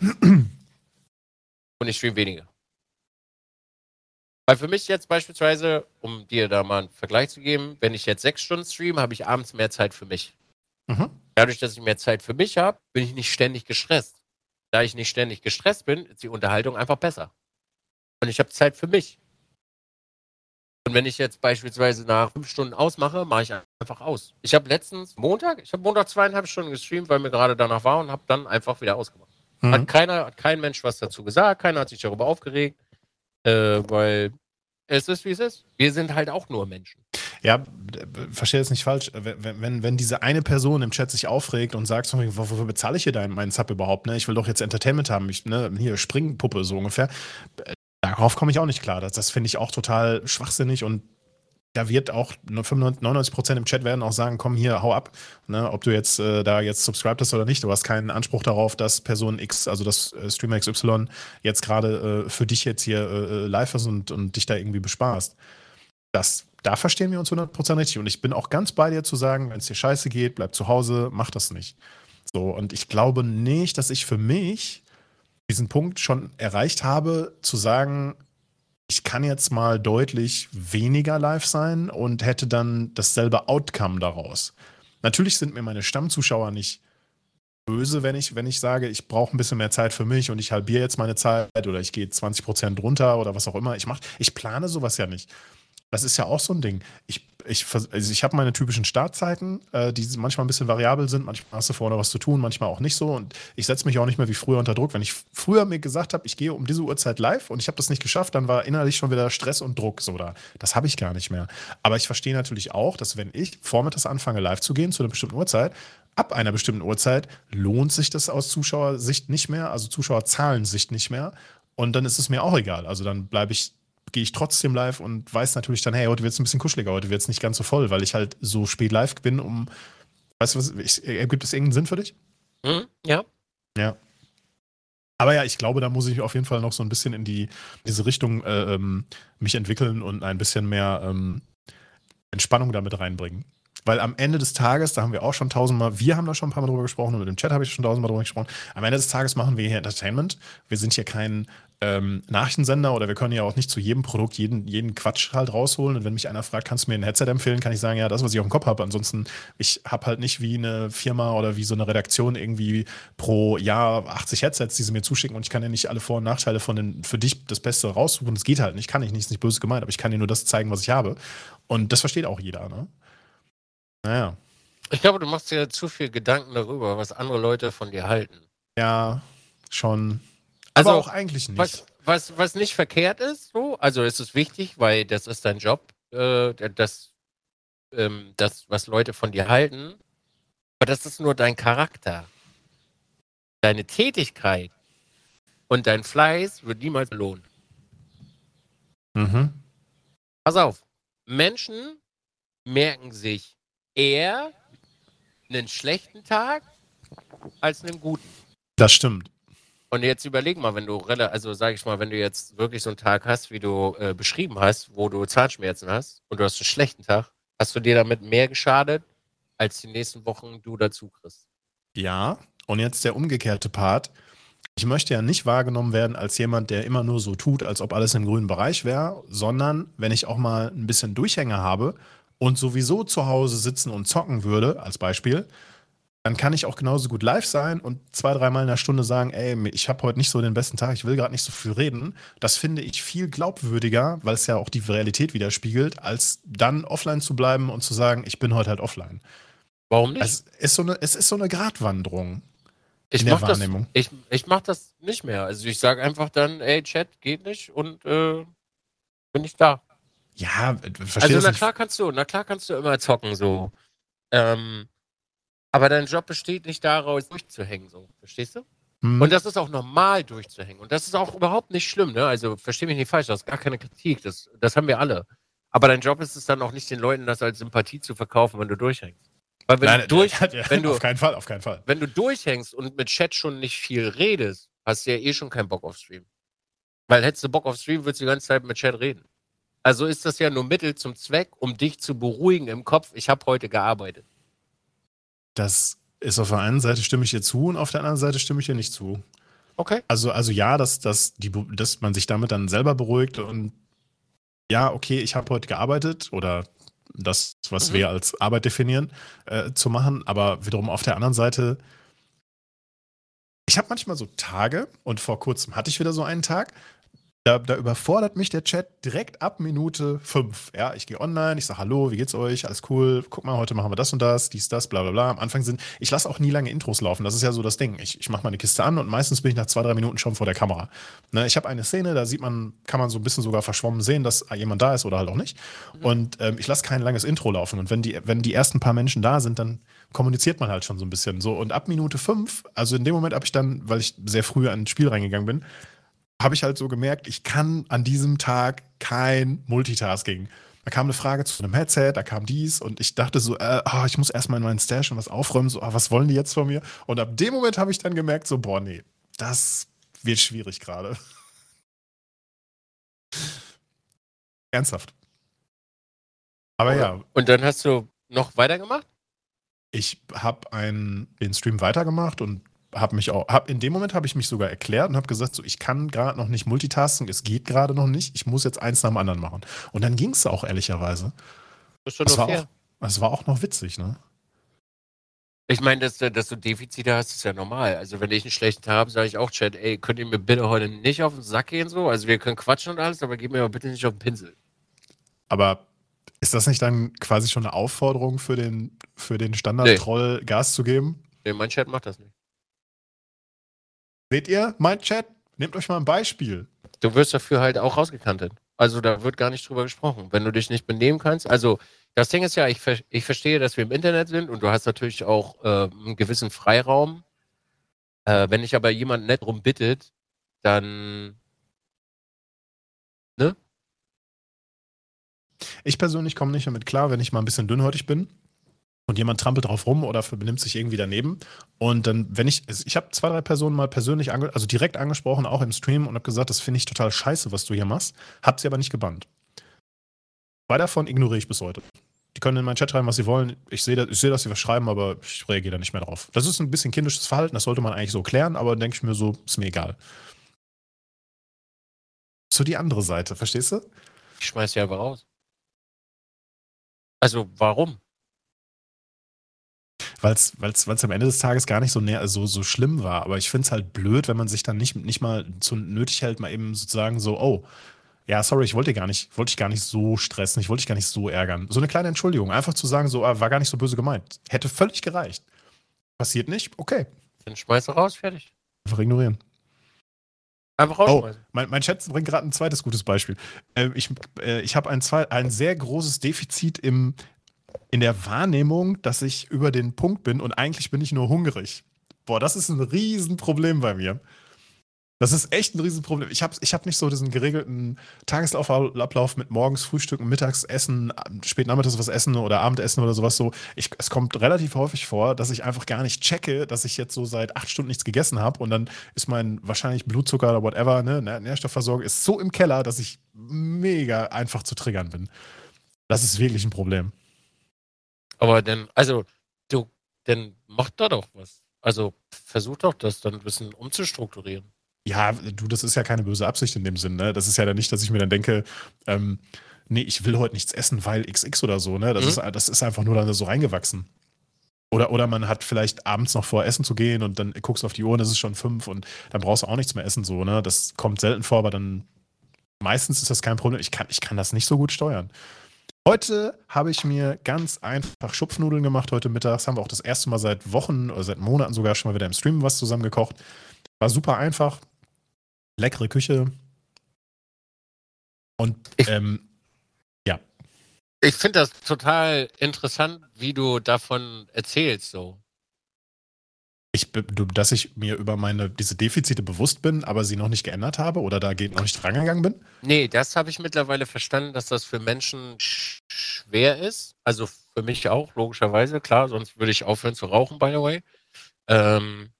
Und ich stream weniger. Weil für mich jetzt beispielsweise, um dir da mal einen Vergleich zu geben, wenn ich jetzt sechs Stunden streame, habe ich abends mehr Zeit für mich. Mhm. Dadurch, dass ich mehr Zeit für mich habe, bin ich nicht ständig gestresst. Da ich nicht ständig gestresst bin, ist die Unterhaltung einfach besser. Und ich habe Zeit für mich. Wenn ich jetzt beispielsweise nach fünf Stunden ausmache, mache ich einfach aus. Ich habe letztens Montag, ich habe Montag zweieinhalb Stunden gestreamt, weil mir gerade danach war und habe dann einfach wieder ausgemacht. Mhm. Hat keiner, hat kein Mensch was dazu gesagt, keiner hat sich darüber aufgeregt. Äh, weil es ist, wie es ist. Wir sind halt auch nur Menschen. Ja, verstehe jetzt nicht falsch. Wenn, wenn, wenn diese eine Person im Chat sich aufregt und sagt, wofür bezahle ich hier deinen, meinen Sub überhaupt? Ne? Ich will doch jetzt Entertainment haben. Ich, ne? Hier, Springpuppe so ungefähr. Darauf komme ich auch nicht klar. Das, das finde ich auch total schwachsinnig und da wird auch 99 Prozent im Chat werden auch sagen, komm hier, hau ab. Ne, ob du jetzt äh, da jetzt subscribed hast oder nicht, du hast keinen Anspruch darauf, dass Person X, also das äh, Streamer XY, jetzt gerade äh, für dich jetzt hier äh, äh, live ist und, und dich da irgendwie bespaßt. Das, da verstehen wir uns 100 Prozent richtig. Und ich bin auch ganz bei dir zu sagen, wenn es dir scheiße geht, bleib zu Hause, mach das nicht. So, und ich glaube nicht, dass ich für mich diesen Punkt schon erreicht habe, zu sagen, ich kann jetzt mal deutlich weniger live sein und hätte dann dasselbe Outcome daraus. Natürlich sind mir meine Stammzuschauer nicht böse, wenn ich, wenn ich sage, ich brauche ein bisschen mehr Zeit für mich und ich halbiere jetzt meine Zeit oder ich gehe 20 Prozent runter oder was auch immer. Ich, mach, ich plane sowas ja nicht. Das ist ja auch so ein Ding. Ich, ich, also ich habe meine typischen Startzeiten, äh, die manchmal ein bisschen variabel sind. Manchmal hast du vorne was zu tun, manchmal auch nicht so. Und ich setze mich auch nicht mehr wie früher unter Druck. Wenn ich früher mir gesagt habe, ich gehe um diese Uhrzeit live und ich habe das nicht geschafft, dann war innerlich schon wieder Stress und Druck so da. Das habe ich gar nicht mehr. Aber ich verstehe natürlich auch, dass wenn ich vormittags anfange, live zu gehen zu einer bestimmten Uhrzeit, ab einer bestimmten Uhrzeit lohnt sich das aus Zuschauersicht nicht mehr, also Zuschauerzahlensicht nicht mehr. Und dann ist es mir auch egal. Also dann bleibe ich gehe ich trotzdem live und weiß natürlich dann, hey, heute wird es ein bisschen kuscheliger, heute wird es nicht ganz so voll, weil ich halt so spät live bin, um. Weißt du was? Ich, ergibt es irgendeinen Sinn für dich? Mhm, ja. Ja. Aber ja, ich glaube, da muss ich auf jeden Fall noch so ein bisschen in die, diese Richtung äh, ähm, mich entwickeln und ein bisschen mehr ähm, Entspannung damit reinbringen. Weil am Ende des Tages, da haben wir auch schon tausendmal, wir haben da schon ein paar Mal drüber gesprochen und mit dem Chat habe ich schon tausendmal drüber gesprochen. Am Ende des Tages machen wir hier Entertainment. Wir sind hier kein ähm, Nachrichtensender oder wir können ja auch nicht zu jedem Produkt jeden, jeden Quatsch halt rausholen. Und wenn mich einer fragt, kannst du mir ein Headset empfehlen, kann ich sagen, ja, das, was ich auf dem Kopf habe. Ansonsten, ich habe halt nicht wie eine Firma oder wie so eine Redaktion irgendwie pro Jahr 80 Headsets, die sie mir zuschicken und ich kann ja nicht alle Vor- und Nachteile von den, für dich das Beste raussuchen. Das geht halt nicht, kann ich nicht, ist nicht böse gemeint, aber ich kann dir nur das zeigen, was ich habe. Und das versteht auch jeder, ne? Naja. Ich glaube, du machst dir zu viel Gedanken darüber, was andere Leute von dir halten. Ja, schon. Also aber auch eigentlich nicht. Was, was, was nicht verkehrt ist, so, also es ist wichtig, weil das ist dein Job, äh, das, ähm, das, was Leute von dir halten. Aber das ist nur dein Charakter. Deine Tätigkeit und dein Fleiß wird niemals belohnt. Mhm. Pass auf. Menschen merken sich eher einen schlechten Tag als einen guten. Das stimmt. Und jetzt überleg mal, wenn du, also sag ich mal, wenn du jetzt wirklich so einen Tag hast, wie du äh, beschrieben hast, wo du Zahnschmerzen hast und du hast einen schlechten Tag, hast du dir damit mehr geschadet, als die nächsten Wochen du dazu kriegst. Ja, und jetzt der umgekehrte Part. Ich möchte ja nicht wahrgenommen werden als jemand, der immer nur so tut, als ob alles im grünen Bereich wäre, sondern wenn ich auch mal ein bisschen Durchhänge habe und sowieso zu Hause sitzen und zocken würde, als Beispiel, dann kann ich auch genauso gut live sein und zwei, dreimal in der Stunde sagen, ey, ich habe heute nicht so den besten Tag, ich will gerade nicht so viel reden. Das finde ich viel glaubwürdiger, weil es ja auch die Realität widerspiegelt, als dann offline zu bleiben und zu sagen, ich bin heute halt offline. Warum nicht? Es ist so eine, es ist so eine Gratwanderung. Ich in der mach das, Wahrnehmung. ich, ich mach das nicht mehr. Also ich sage einfach dann, ey, Chat geht nicht und äh, bin ich da. Ja, verstehe Also das na klar kannst du, na klar kannst du immer zocken so. Ähm, aber dein Job besteht nicht daraus, durchzuhängen, so. Verstehst du? Hm. Und das ist auch normal durchzuhängen. Und das ist auch überhaupt nicht schlimm, ne? Also versteh mich nicht falsch, das ist gar keine Kritik. Das, das haben wir alle. Aber dein Job ist es dann auch nicht, den Leuten das als Sympathie zu verkaufen, wenn du durchhängst. Weil wenn Nein, du durch, ja, wenn du- auf keinen Fall, auf keinen Fall. wenn du durchhängst und mit Chat schon nicht viel redest, hast du ja eh schon keinen Bock auf Stream. Weil hättest du Bock auf Stream, würdest du die ganze Zeit mit Chat reden. Also ist das ja nur Mittel zum Zweck, um dich zu beruhigen im Kopf, ich habe heute gearbeitet. Das ist auf der einen Seite stimme ich dir zu und auf der anderen Seite stimme ich dir nicht zu. Okay. Also, also ja, dass, dass, die, dass man sich damit dann selber beruhigt und ja, okay, ich habe heute gearbeitet oder das, was Mhm. wir als Arbeit definieren, äh, zu machen. Aber wiederum auf der anderen Seite, ich habe manchmal so Tage und vor kurzem hatte ich wieder so einen Tag. Da, da überfordert mich der Chat direkt ab Minute 5. Ja, ich gehe online, ich sage Hallo, wie geht's euch? Alles cool. Guck mal, heute machen wir das und das, dies, das, bla bla bla. Am Anfang sind, ich lasse auch nie lange Intros laufen. Das ist ja so das Ding. Ich, ich mache meine Kiste an und meistens bin ich nach zwei, drei Minuten schon vor der Kamera. Ne, ich habe eine Szene, da sieht man, kann man so ein bisschen sogar verschwommen sehen, dass jemand da ist oder halt auch nicht. Und ähm, ich lasse kein langes Intro laufen. Und wenn die, wenn die ersten paar Menschen da sind, dann kommuniziert man halt schon so ein bisschen so. Und ab Minute fünf, also in dem Moment habe ich dann, weil ich sehr früh an ein Spiel reingegangen bin, habe ich halt so gemerkt, ich kann an diesem Tag kein Multitasking. Da kam eine Frage zu einem Headset, da kam dies und ich dachte so, äh, ah, ich muss erstmal in meinen Stash und was aufräumen, so, ah, was wollen die jetzt von mir? Und ab dem Moment habe ich dann gemerkt, so, boah, nee, das wird schwierig gerade. Ernsthaft. Aber ja, Und dann hast du noch weitergemacht? ich habe den Stream weitergemacht und habe mich auch, hab, in dem Moment habe ich mich sogar erklärt und habe gesagt, so, ich kann gerade noch nicht multitasken, es geht gerade noch nicht, ich muss jetzt eins nach dem anderen machen. Und dann ging es auch ehrlicherweise. Schon Das war, auch, das war auch noch witzig, ne? Ich meine, dass, du- dass du Defizite hast, ist ja normal. Also wenn ich einen schlechten Tag habe, sage ich auch, Chat, ey, könnt ihr mir bitte heute nicht auf den Sack gehen so? Also wir können quatschen und alles, aber gib mir aber bitte nicht auf den Pinsel. Aber ist das nicht dann quasi schon eine Aufforderung für den, für den Standard-Troll Gas zu geben? Nee, mein Chat macht das nicht. Seht ihr, mein Chat? Nehmt euch mal ein Beispiel. Du wirst dafür halt auch rausgekantet. Also da wird gar nicht drüber gesprochen. Wenn du dich nicht benehmen kannst, also das Ding ist ja, ich, ich verstehe, dass wir im Internet sind und du hast natürlich auch äh, einen gewissen Freiraum. Äh, wenn dich aber jemand nett drum bittet, dann Ich persönlich komme nicht damit klar, wenn ich mal ein bisschen dünnhäutig bin und jemand trampelt drauf rum oder benimmt sich irgendwie daneben. Und dann, wenn ich, ich habe zwei, drei Personen mal persönlich, ange, also direkt angesprochen, auch im Stream und habe gesagt, das finde ich total scheiße, was du hier machst. Hab sie aber nicht gebannt. Zwei davon ignoriere ich bis heute. Die können in meinen Chat schreiben, was sie wollen. Ich sehe, dass- ich sehe, dass sie was schreiben, aber ich reagiere da nicht mehr drauf. Das ist ein bisschen kindisches Verhalten, das sollte man eigentlich so klären, aber denke ich mir so, ist mir egal. So die andere Seite, verstehst du? ich schmeiß sie einfach raus. Also warum? Weil es am Ende des Tages gar nicht so, näher, so, so schlimm war. Aber ich finde es halt blöd, wenn man sich dann nicht, nicht mal zu nötig hält, mal eben sozusagen so, oh, ja, sorry, ich wollte gar nicht, wollte ich gar nicht so stressen, ich wollte dich gar nicht so ärgern. So eine kleine Entschuldigung, einfach zu sagen, so, ah, war gar nicht so böse gemeint. Hätte völlig gereicht. Passiert nicht? Okay. Dann schmeiß raus, fertig. Einfach ignorieren. Einfach Oh, rausschmeißen. mein, mein Chat bringt gerade ein zweites gutes Beispiel. Ähm, ich äh, ich habe ein, zwei- ein sehr großes Defizit im, in der Wahrnehmung, dass ich über den Punkt bin und eigentlich bin ich nur hungrig. Boah, das ist ein Riesenproblem bei mir. Das ist echt ein Riesenproblem. Ich habe ich hab nicht so diesen geregelten Tagesablauf mit morgens Frühstücken, Mittagsessen, spät nachmittags was essen oder Abendessen oder sowas so. Ich, es kommt relativ häufig vor, dass ich einfach gar nicht checke, dass ich jetzt so seit acht Stunden nichts gegessen habe und dann ist mein wahrscheinlich Blutzucker oder whatever, ne, Nähr- Nährstoffversorgung ist so im Keller, dass ich mega einfach zu triggern bin. Das ist wirklich ein Problem. Aber dann, also, du, dann mach da doch was. Also versuch doch das dann ein bisschen umzustrukturieren. Ja, du, das ist ja keine böse Absicht in dem Sinn, ne? Das ist ja dann nicht, dass ich mir dann denke, ähm, nee, ich will heute nichts essen, weil XX oder so, ne? Das, Mhm. ist, das ist einfach nur dann so reingewachsen. Oder, oder man hat vielleicht abends noch vor, essen zu gehen und dann guckst du auf die Uhr und es ist schon fünf und dann brauchst du auch nichts mehr essen, so, ne? Das kommt selten vor, aber dann meistens ist das kein Problem. Ich kann, ich kann das nicht so gut steuern. Heute habe ich mir ganz einfach Schupfnudeln gemacht heute mittags. Haben wir auch das erste Mal seit Wochen oder seit Monaten sogar schon mal wieder im Stream was zusammen gekocht. War super einfach. Leckere Küche. Und Ich- ähm, Ich finde das total interessant, wie du davon erzählst, so. Ich, dass ich mir über meine diese Defizite bewusst bin, aber sie noch nicht geändert habe oder da noch nicht rangegangen bin. Nee, das habe ich mittlerweile verstanden, dass das für Menschen sch schwer ist. Also für mich auch, logischerweise, klar, sonst würde ich aufhören zu rauchen, by the way. Ähm,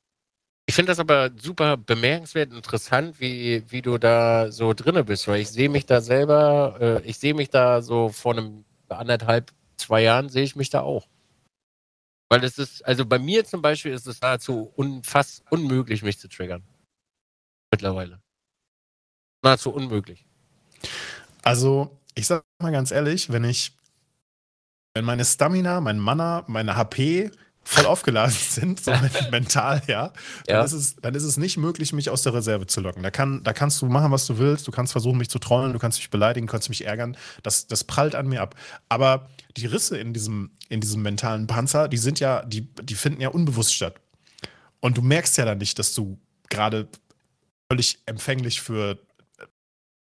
ich finde das aber super bemerkenswert interessant, wie, wie du da so drinne bist, weil ich sehe mich da selber, äh, ich sehe mich da so vor einem anderthalb, zwei Jahren sehe ich mich da auch. Weil es ist, also bei mir zum Beispiel ist es nahezu un, fast unmöglich, mich zu triggern. Mittlerweile. Nahezu unmöglich. Also, ich sag mal ganz ehrlich, wenn ich, wenn meine Stamina, mein Mana, meine HP voll aufgeladen sind, so men- mental, ja, dann, Ja. Ist es, dann ist es nicht möglich, mich aus der Reserve zu locken. Da, kann, da kannst du machen, was du willst. Du kannst versuchen, mich zu trollen, du kannst mich beleidigen, du kannst mich ärgern. Das, das prallt an mir ab. Aber die Risse in diesem, in diesem mentalen Panzer, die sind ja, die, die finden ja unbewusst statt. Und du merkst ja dann nicht, dass du gerade völlig empfänglich für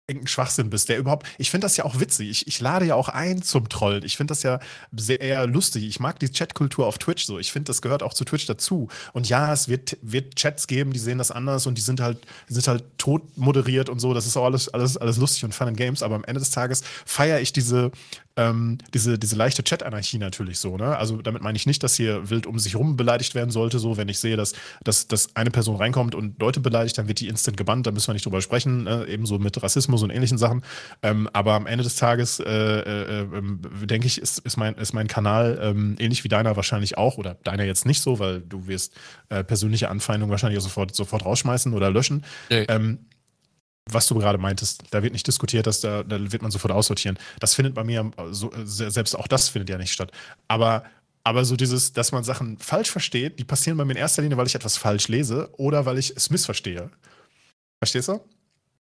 irgendeinen Schwachsinn bist, der überhaupt. Ich finde das ja auch witzig. Ich, ich lade ja auch ein zum Trollen. Ich finde das ja sehr lustig. Ich mag die Chatkultur auf Twitch so. Ich finde, das gehört auch zu Twitch dazu. Und ja, es wird, wird Chats geben, die sehen das anders und die sind halt, sind halt tot moderiert und so. Das ist auch alles, alles, alles lustig und Fun and Games. Aber am Ende des Tages feiere ich diese, ähm, diese, diese leichte Chat-Anarchie natürlich so. Ne? Also damit meine ich nicht, dass hier wild um sich rum beleidigt werden sollte. So, wenn ich sehe, dass, dass, dass eine Person reinkommt und Leute beleidigt, dann wird die instant gebannt, da müssen wir nicht drüber sprechen, ne? ebenso mit Rassismus und ähnlichen Sachen. Ähm, aber am Ende des Tages, äh, äh, äh, denke ich, ist, ist, mein, ist mein Kanal ähm, ähnlich wie deiner wahrscheinlich auch, oder deiner jetzt nicht so, weil du wirst äh, persönliche Anfeindungen wahrscheinlich auch sofort, sofort rausschmeißen oder löschen. Nee. Ähm, was du gerade meintest, da wird nicht diskutiert, dass da, da wird man sofort aussortieren. Das findet bei mir, so, selbst auch das findet ja nicht statt. Aber, aber so dieses, dass man Sachen falsch versteht, die passieren bei mir in erster Linie, weil ich etwas falsch lese oder weil ich es missverstehe. Verstehst du?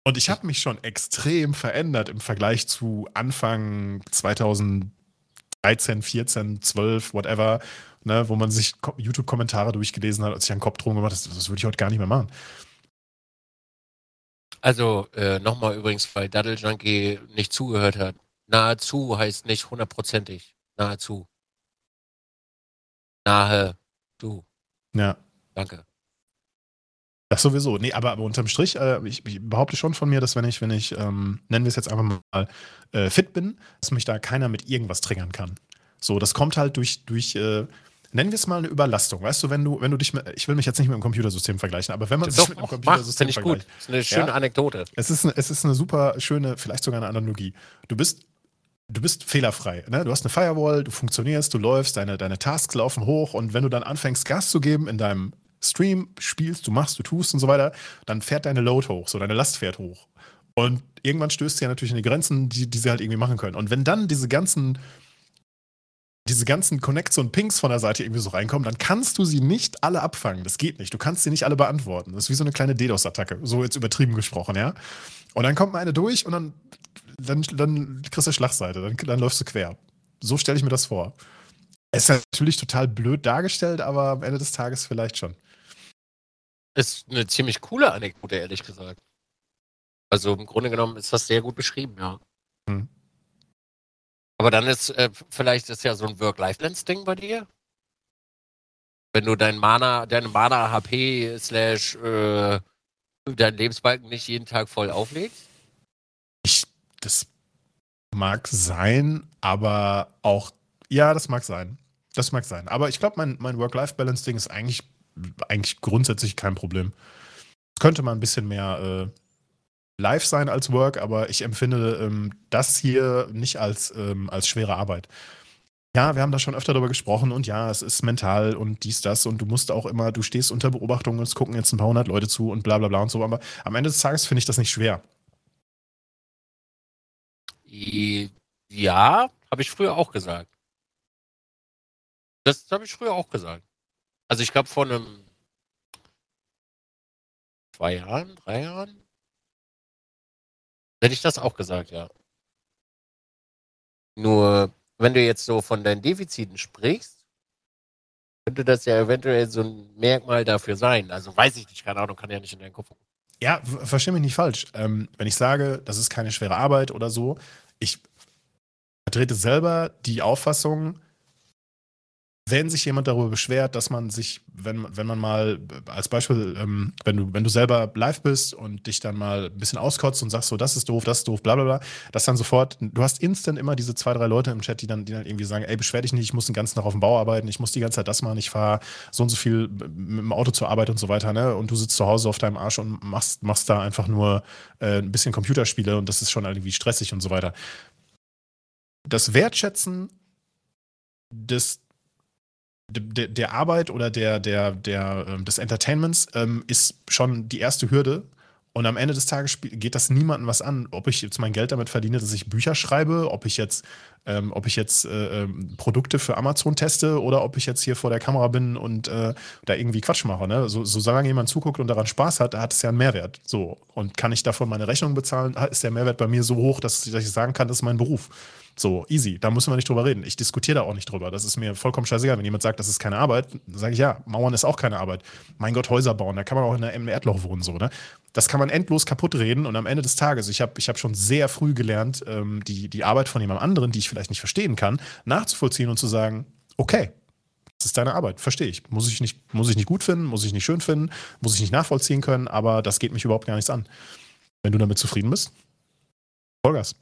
Und ich habe mich schon extrem verändert im Vergleich zu Anfang 2013, 14, 12, whatever, ne, wo man sich YouTube-Kommentare durchgelesen hat, als ich einen Kopf drum gemacht habe. Das, das würde ich heute gar nicht mehr machen. Also äh, nochmal übrigens, weil Daddle Junkie nicht zugehört hat. Nahezu heißt nicht hundertprozentig. Nahezu. Nahe. Du. Ja. Danke. Das sowieso. Nee, aber, aber unterm Strich, äh, ich, ich, behaupte schon von mir, dass wenn ich, wenn ich, ähm, nennen wir es jetzt einfach mal, äh, fit bin, dass mich da keiner mit irgendwas triggern kann. So, das kommt halt durch, durch äh, nennen wir es mal eine Überlastung. Weißt du, wenn du, wenn du dich mit, ich will mich jetzt nicht mit dem Computersystem vergleichen, aber wenn man sich mit dem Computersystem mach, vergleicht. Gut. Das ist eine schöne ja, Anekdote. Es ist, eine, es ist eine super schöne, vielleicht sogar eine Analogie. Du bist, du bist fehlerfrei. Ne? Du hast eine Firewall, du funktionierst, du läufst, deine, deine Tasks laufen hoch und wenn du dann anfängst, Gas zu geben in deinem Stream, spielst, du machst, du tust und so weiter, dann fährt deine Load hoch, so deine Last fährt hoch. Und irgendwann stößt sie ja natürlich in die Grenzen, die, die sie halt irgendwie machen können. Und wenn dann diese ganzen diese ganzen Connects und Pings von der Seite irgendwie so reinkommen, dann kannst du sie nicht alle abfangen. Das geht nicht. Du kannst sie nicht alle beantworten. Das ist wie so eine kleine DDoS-Attacke. So jetzt übertrieben gesprochen, ja. Und dann kommt mal eine durch und dann, dann, dann kriegst du Schlagseite. Dann, dann läufst du quer. So stelle ich mir das vor. Es ist natürlich total blöd dargestellt, aber am Ende des Tages vielleicht schon. Ist eine ziemlich coole Anekdote, ehrlich gesagt. Also im Grunde genommen ist das sehr gut beschrieben, ja. Hm. Aber dann ist äh, vielleicht ist ja so ein Work-Life-Balance-Ding bei dir. Wenn du dein Mana, deine Mana HP slash äh, dein Lebensbalken nicht jeden Tag voll auflegst? Ich, das mag sein, aber auch, ja, das mag sein. Das mag sein. Aber ich glaube, mein, mein Work-Life-Balance-Ding ist eigentlich, eigentlich grundsätzlich kein Problem. Könnte man ein bisschen mehr äh, live sein als Work, aber ich empfinde ähm, das hier nicht als, ähm, als schwere Arbeit. Ja, wir haben da schon öfter darüber gesprochen und ja, es ist mental und dies, das und du musst auch immer, du stehst unter Beobachtung und es gucken jetzt ein paar hundert Leute zu und bla bla bla und so, aber am Ende des Tages finde ich das nicht schwer. Ja, habe ich früher auch gesagt. Das habe ich früher auch gesagt. Also ich glaube vor einem zwei Jahren, drei Jahren, Hätte ich das auch gesagt, ja. Nur, wenn du jetzt so von deinen Defiziten sprichst, könnte das ja eventuell so ein Merkmal dafür sein. Also weiß ich nicht, keine Ahnung, kann ja nicht in deinen Kopf gucken. Ja, verstehe mich nicht falsch. Ähm, wenn ich sage, das ist keine schwere Arbeit oder so, ich vertrete selber die Auffassung, wenn sich jemand darüber beschwert, dass man sich, wenn, wenn man mal als Beispiel, ähm, wenn, du, wenn du selber live bist und dich dann mal ein bisschen auskotzt und sagst so, das ist doof, das ist doof, bla bla bla, dass dann sofort, du hast instant immer diese zwei, drei Leute im Chat, die dann, die dann irgendwie sagen, ey, beschwer dich nicht, ich muss den ganzen Tag auf dem Bau arbeiten, ich muss die ganze Zeit das machen, ich fahre so und so viel mit dem Auto zur Arbeit und so weiter, ne? Und du sitzt zu Hause auf deinem Arsch und machst, machst da einfach nur äh, ein bisschen Computerspiele und das ist schon irgendwie stressig und so weiter. Das Wertschätzen des der, der Arbeit oder der, der, der, ähm, des Entertainments ähm, ist schon die erste Hürde. Und am Ende des Tages geht das niemandem was an, ob ich jetzt mein Geld damit verdiene, dass ich Bücher schreibe, ob ich jetzt, ähm, ob ich jetzt äh, ähm, Produkte für Amazon teste oder ob ich jetzt hier vor der Kamera bin und äh, da irgendwie Quatsch mache. Ne? So, so solange jemand zuguckt und daran Spaß hat, hat es ja einen Mehrwert. So. Und kann ich davon meine Rechnung bezahlen, ist der Mehrwert bei mir so hoch, dass ich, dass ich sagen kann, das ist mein Beruf. So, easy. Da müssen wir nicht drüber reden. Ich diskutiere da auch nicht drüber. Das ist mir vollkommen scheißegal. Wenn jemand sagt, das ist keine Arbeit, sage ich ja, Mauern ist auch keine Arbeit. Mein Gott, Häuser bauen, da kann man auch in einem Erdloch wohnen, so, ne? Das kann man endlos kaputt reden und am Ende des Tages, ich habe ich hab schon sehr früh gelernt, ähm, die, die Arbeit von jemand anderen, die ich vielleicht nicht verstehen kann, nachzuvollziehen und zu sagen, okay, das ist deine Arbeit, verstehe ich. Muss ich, nicht, muss ich nicht gut finden, muss ich nicht schön finden, muss ich nicht nachvollziehen können, aber das geht mich überhaupt gar nichts an. Wenn du damit zufrieden bist, Vollgas.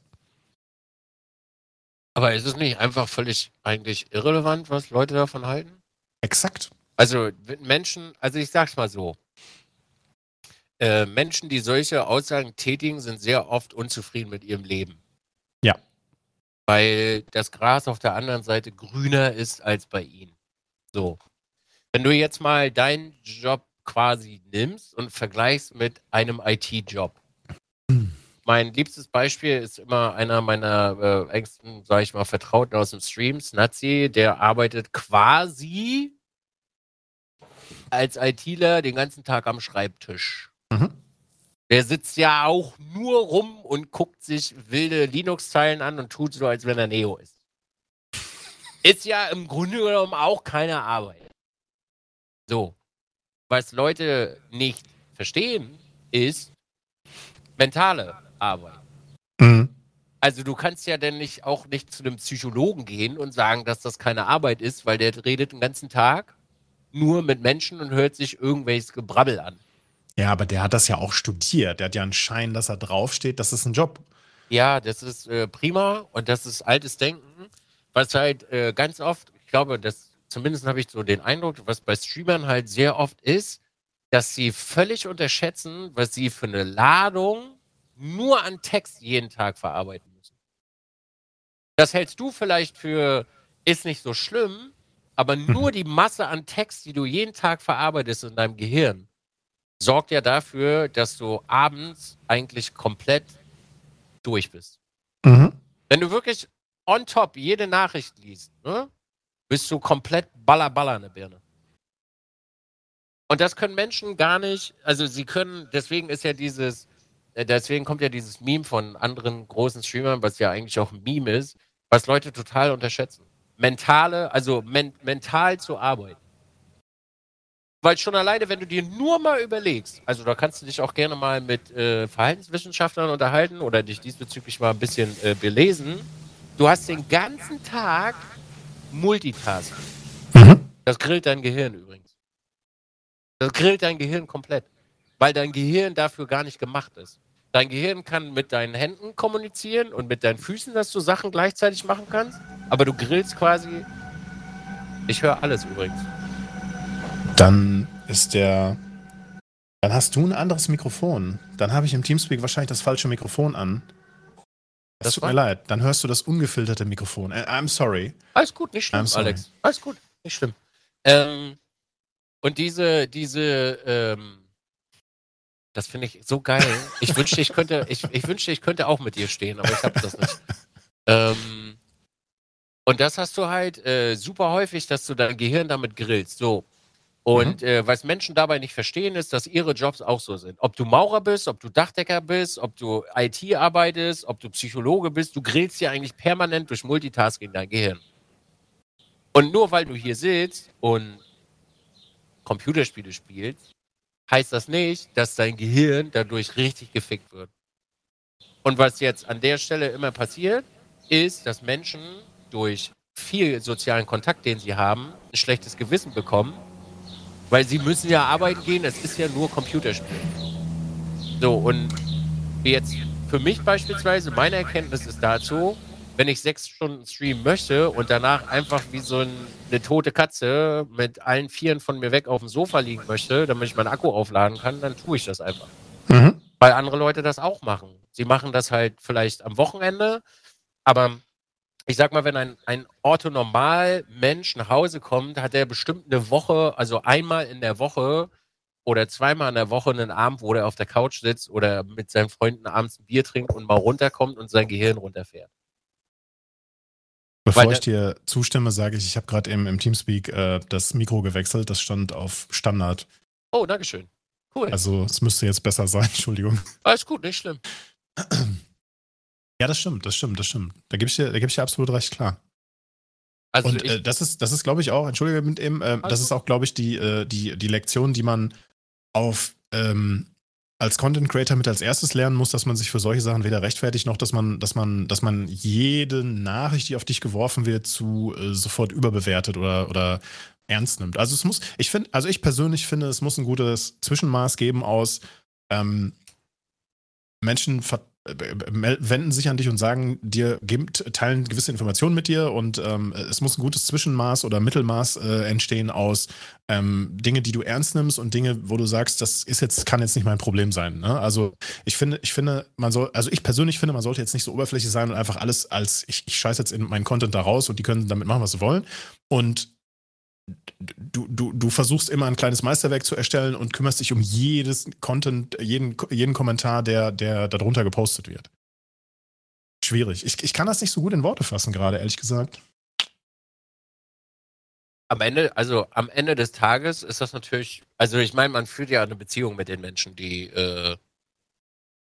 Aber ist es nicht einfach völlig eigentlich irrelevant, was Leute davon halten? Exakt. Also Menschen, also ich sag's mal so. Äh, Menschen, die solche Aussagen tätigen, sind sehr oft unzufrieden mit ihrem Leben. Ja. Weil das Gras auf der anderen Seite grüner ist als bei ihnen. So. Wenn du jetzt mal deinen Job quasi nimmst und vergleichst mit einem IT-Job. Mein liebstes Beispiel ist immer einer meiner äh, engsten, sage ich mal, Vertrauten aus dem Stream, Snazi, der arbeitet quasi als ITler den ganzen Tag am Schreibtisch. Mhm. Der sitzt ja auch nur rum und guckt sich wilde Linux-Zeilen an und tut so, als wenn er Neo ist. Ist ja im Grunde genommen auch keine Arbeit. So. Was Leute nicht verstehen, ist mentale Arbeit. Mhm. Also du kannst ja denn nicht auch nicht zu einem Psychologen gehen und sagen, dass das keine Arbeit ist, weil der redet den ganzen Tag nur mit Menschen und hört sich irgendwelches Gebrabbel an. Ja, aber der hat das ja auch studiert. Der hat ja einen Schein, dass er draufsteht. Das ist ein Job. Ja, das ist äh, prima und das ist altes Denken, was halt äh, ganz oft, ich glaube, das zumindest habe ich so den Eindruck, was bei Streamern halt sehr oft ist, dass sie völlig unterschätzen, was sie für eine Ladung nur an Text jeden Tag verarbeiten müssen. Das hältst du vielleicht für, ist nicht so schlimm, aber nur die Masse an Text, die du jeden Tag verarbeitest in deinem Gehirn, sorgt ja dafür, dass du abends eigentlich komplett durch bist. Mhm. Wenn du wirklich on top jede Nachricht liest, ne, bist du komplett baller baller in der Birne. Und das können Menschen gar nicht, also sie können, deswegen ist ja dieses, deswegen kommt ja dieses Meme von anderen großen Streamern, was ja eigentlich auch ein Meme ist, was Leute total unterschätzen. Mentale, also men mental zu arbeiten. Weil schon alleine, wenn du dir nur mal überlegst, also da kannst du dich auch gerne mal mit äh, Verhaltenswissenschaftlern unterhalten oder dich diesbezüglich mal ein bisschen äh, belesen. Du hast den ganzen Tag Multitasking. Mhm. Das grillt dein Gehirn übrigens. Das grillt dein Gehirn komplett. Weil dein Gehirn dafür gar nicht gemacht ist. Dein Gehirn kann mit deinen Händen kommunizieren und mit deinen Füßen, dass du Sachen gleichzeitig machen kannst. Aber du grillst quasi. Ich höre alles übrigens. Dann ist der. Dann hast du ein anderes Mikrofon. Dann habe ich im Teamspeak wahrscheinlich das falsche Mikrofon an. Das, das tut mir leid. Dann hörst du das ungefilterte Mikrofon. Äh, I'm sorry. Alles gut, nicht schlimm, Alex. Alles gut, nicht schlimm. Ähm, und diese, diese, ähm, das finde ich so geil. Ich wünschte, ich könnte, ich, ich wünschte, ich könnte auch mit dir stehen, aber ich habe das nicht. Ähm, und das hast du halt äh, super häufig, dass du dein Gehirn damit grillst. So. Und mhm. äh, was Menschen dabei nicht verstehen, ist, dass ihre Jobs auch so sind. Ob du Maurer bist, ob du Dachdecker bist, ob du IT arbeitest, ob du Psychologe bist, du grillst ja eigentlich permanent durch Multitasking dein Gehirn. Und nur weil du hier sitzt und Computerspiele spielst, heißt das nicht, dass dein Gehirn dadurch richtig gefickt wird. Und was jetzt an der Stelle immer passiert, ist, dass Menschen durch viel sozialen Kontakt, den sie haben, ein schlechtes Gewissen bekommen, weil sie müssen ja arbeiten gehen, es ist ja nur Computerspiel. So, und jetzt für mich beispielsweise, meine Erkenntnis ist dazu, wenn ich sechs Stunden streamen möchte und danach einfach wie so ein, eine tote Katze mit allen Vieren von mir weg auf dem Sofa liegen möchte, damit ich meinen Akku aufladen kann, dann tue ich das einfach. Mhm. Weil andere Leute das auch machen. Sie machen das halt vielleicht am Wochenende, aber ich sag mal, wenn ein, ein Orthonormal-Mensch nach Hause kommt, hat er bestimmt eine Woche, also einmal in der Woche oder zweimal in der Woche einen Abend, wo er auf der Couch sitzt oder mit seinen Freunden abends ein Bier trinkt und mal runterkommt und sein Gehirn runterfährt. Bevor Weil, ich dir zustimme, sage ich, ich habe gerade im, im Teamspeak äh, das Mikro gewechselt. Das stand auf Standard. Oh, Dankeschön. Cool. Also es müsste jetzt besser sein, Entschuldigung. Alles gut, nicht schlimm. Ja, das stimmt, das stimmt, das stimmt. Da gebe ich, dir, geb ich dir absolut recht, klar. Also Und äh, das ist, das ist, glaube ich, auch, entschuldige mit eben, äh, das ist auch, glaube ich, die, äh, die, die Lektion, die man auf ähm, als Content Creator mit als erstes lernen muss, dass man sich für solche Sachen weder rechtfertigt, noch dass man, dass man, dass man jede Nachricht, die auf dich geworfen wird, zu äh, sofort überbewertet oder, oder ernst nimmt. Also es muss, ich finde, also ich persönlich finde, es muss ein gutes Zwischenmaß geben aus ähm, Menschen, wenden sich an dich und sagen dir, geben, teilen gewisse Informationen mit dir und ähm, es muss ein gutes Zwischenmaß oder Mittelmaß äh, entstehen aus ähm, Dinge, die du ernst nimmst und Dinge, wo du sagst, das ist jetzt, kann jetzt nicht mein Problem sein. Ne? Also ich finde, ich finde, man soll, also ich persönlich finde, man sollte jetzt nicht so oberflächlich sein und einfach alles als, ich, ich scheiße jetzt in meinen Content da raus und die können damit machen, was sie wollen. Und du, du, du versuchst immer ein kleines Meisterwerk zu erstellen und kümmerst dich um jedes Content, jeden, jeden Kommentar, der, der darunter gepostet wird. Schwierig. Ich, ich kann das nicht so gut in Worte fassen, gerade, ehrlich gesagt. Am Ende, also am Ende des Tages ist das natürlich, also ich meine, man führt ja eine Beziehung mit den Menschen, die, äh,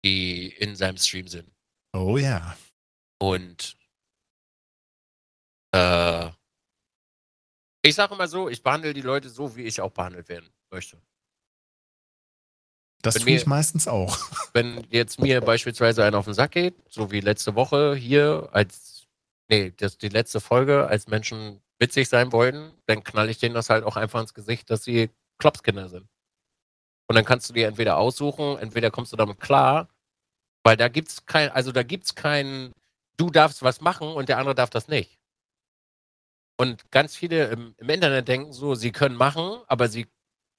die in seinem Stream sind. Oh ja. Und äh, ich sage immer so, ich behandle die Leute so, wie ich auch behandelt werden möchte. Das tue ich meistens auch. Wenn jetzt mir beispielsweise einer auf den Sack geht, so wie letzte Woche hier, als, nee, das die letzte Folge, als Menschen witzig sein wollten, dann knall ich denen das halt auch einfach ins Gesicht, dass sie Klopskinder sind. Und dann kannst du dir entweder aussuchen, entweder kommst du damit klar, weil da gibt's kein, also da gibt's kein, du darfst was machen und der andere darf das nicht. Und ganz viele im, im, Internet denken so, sie können machen, aber sie,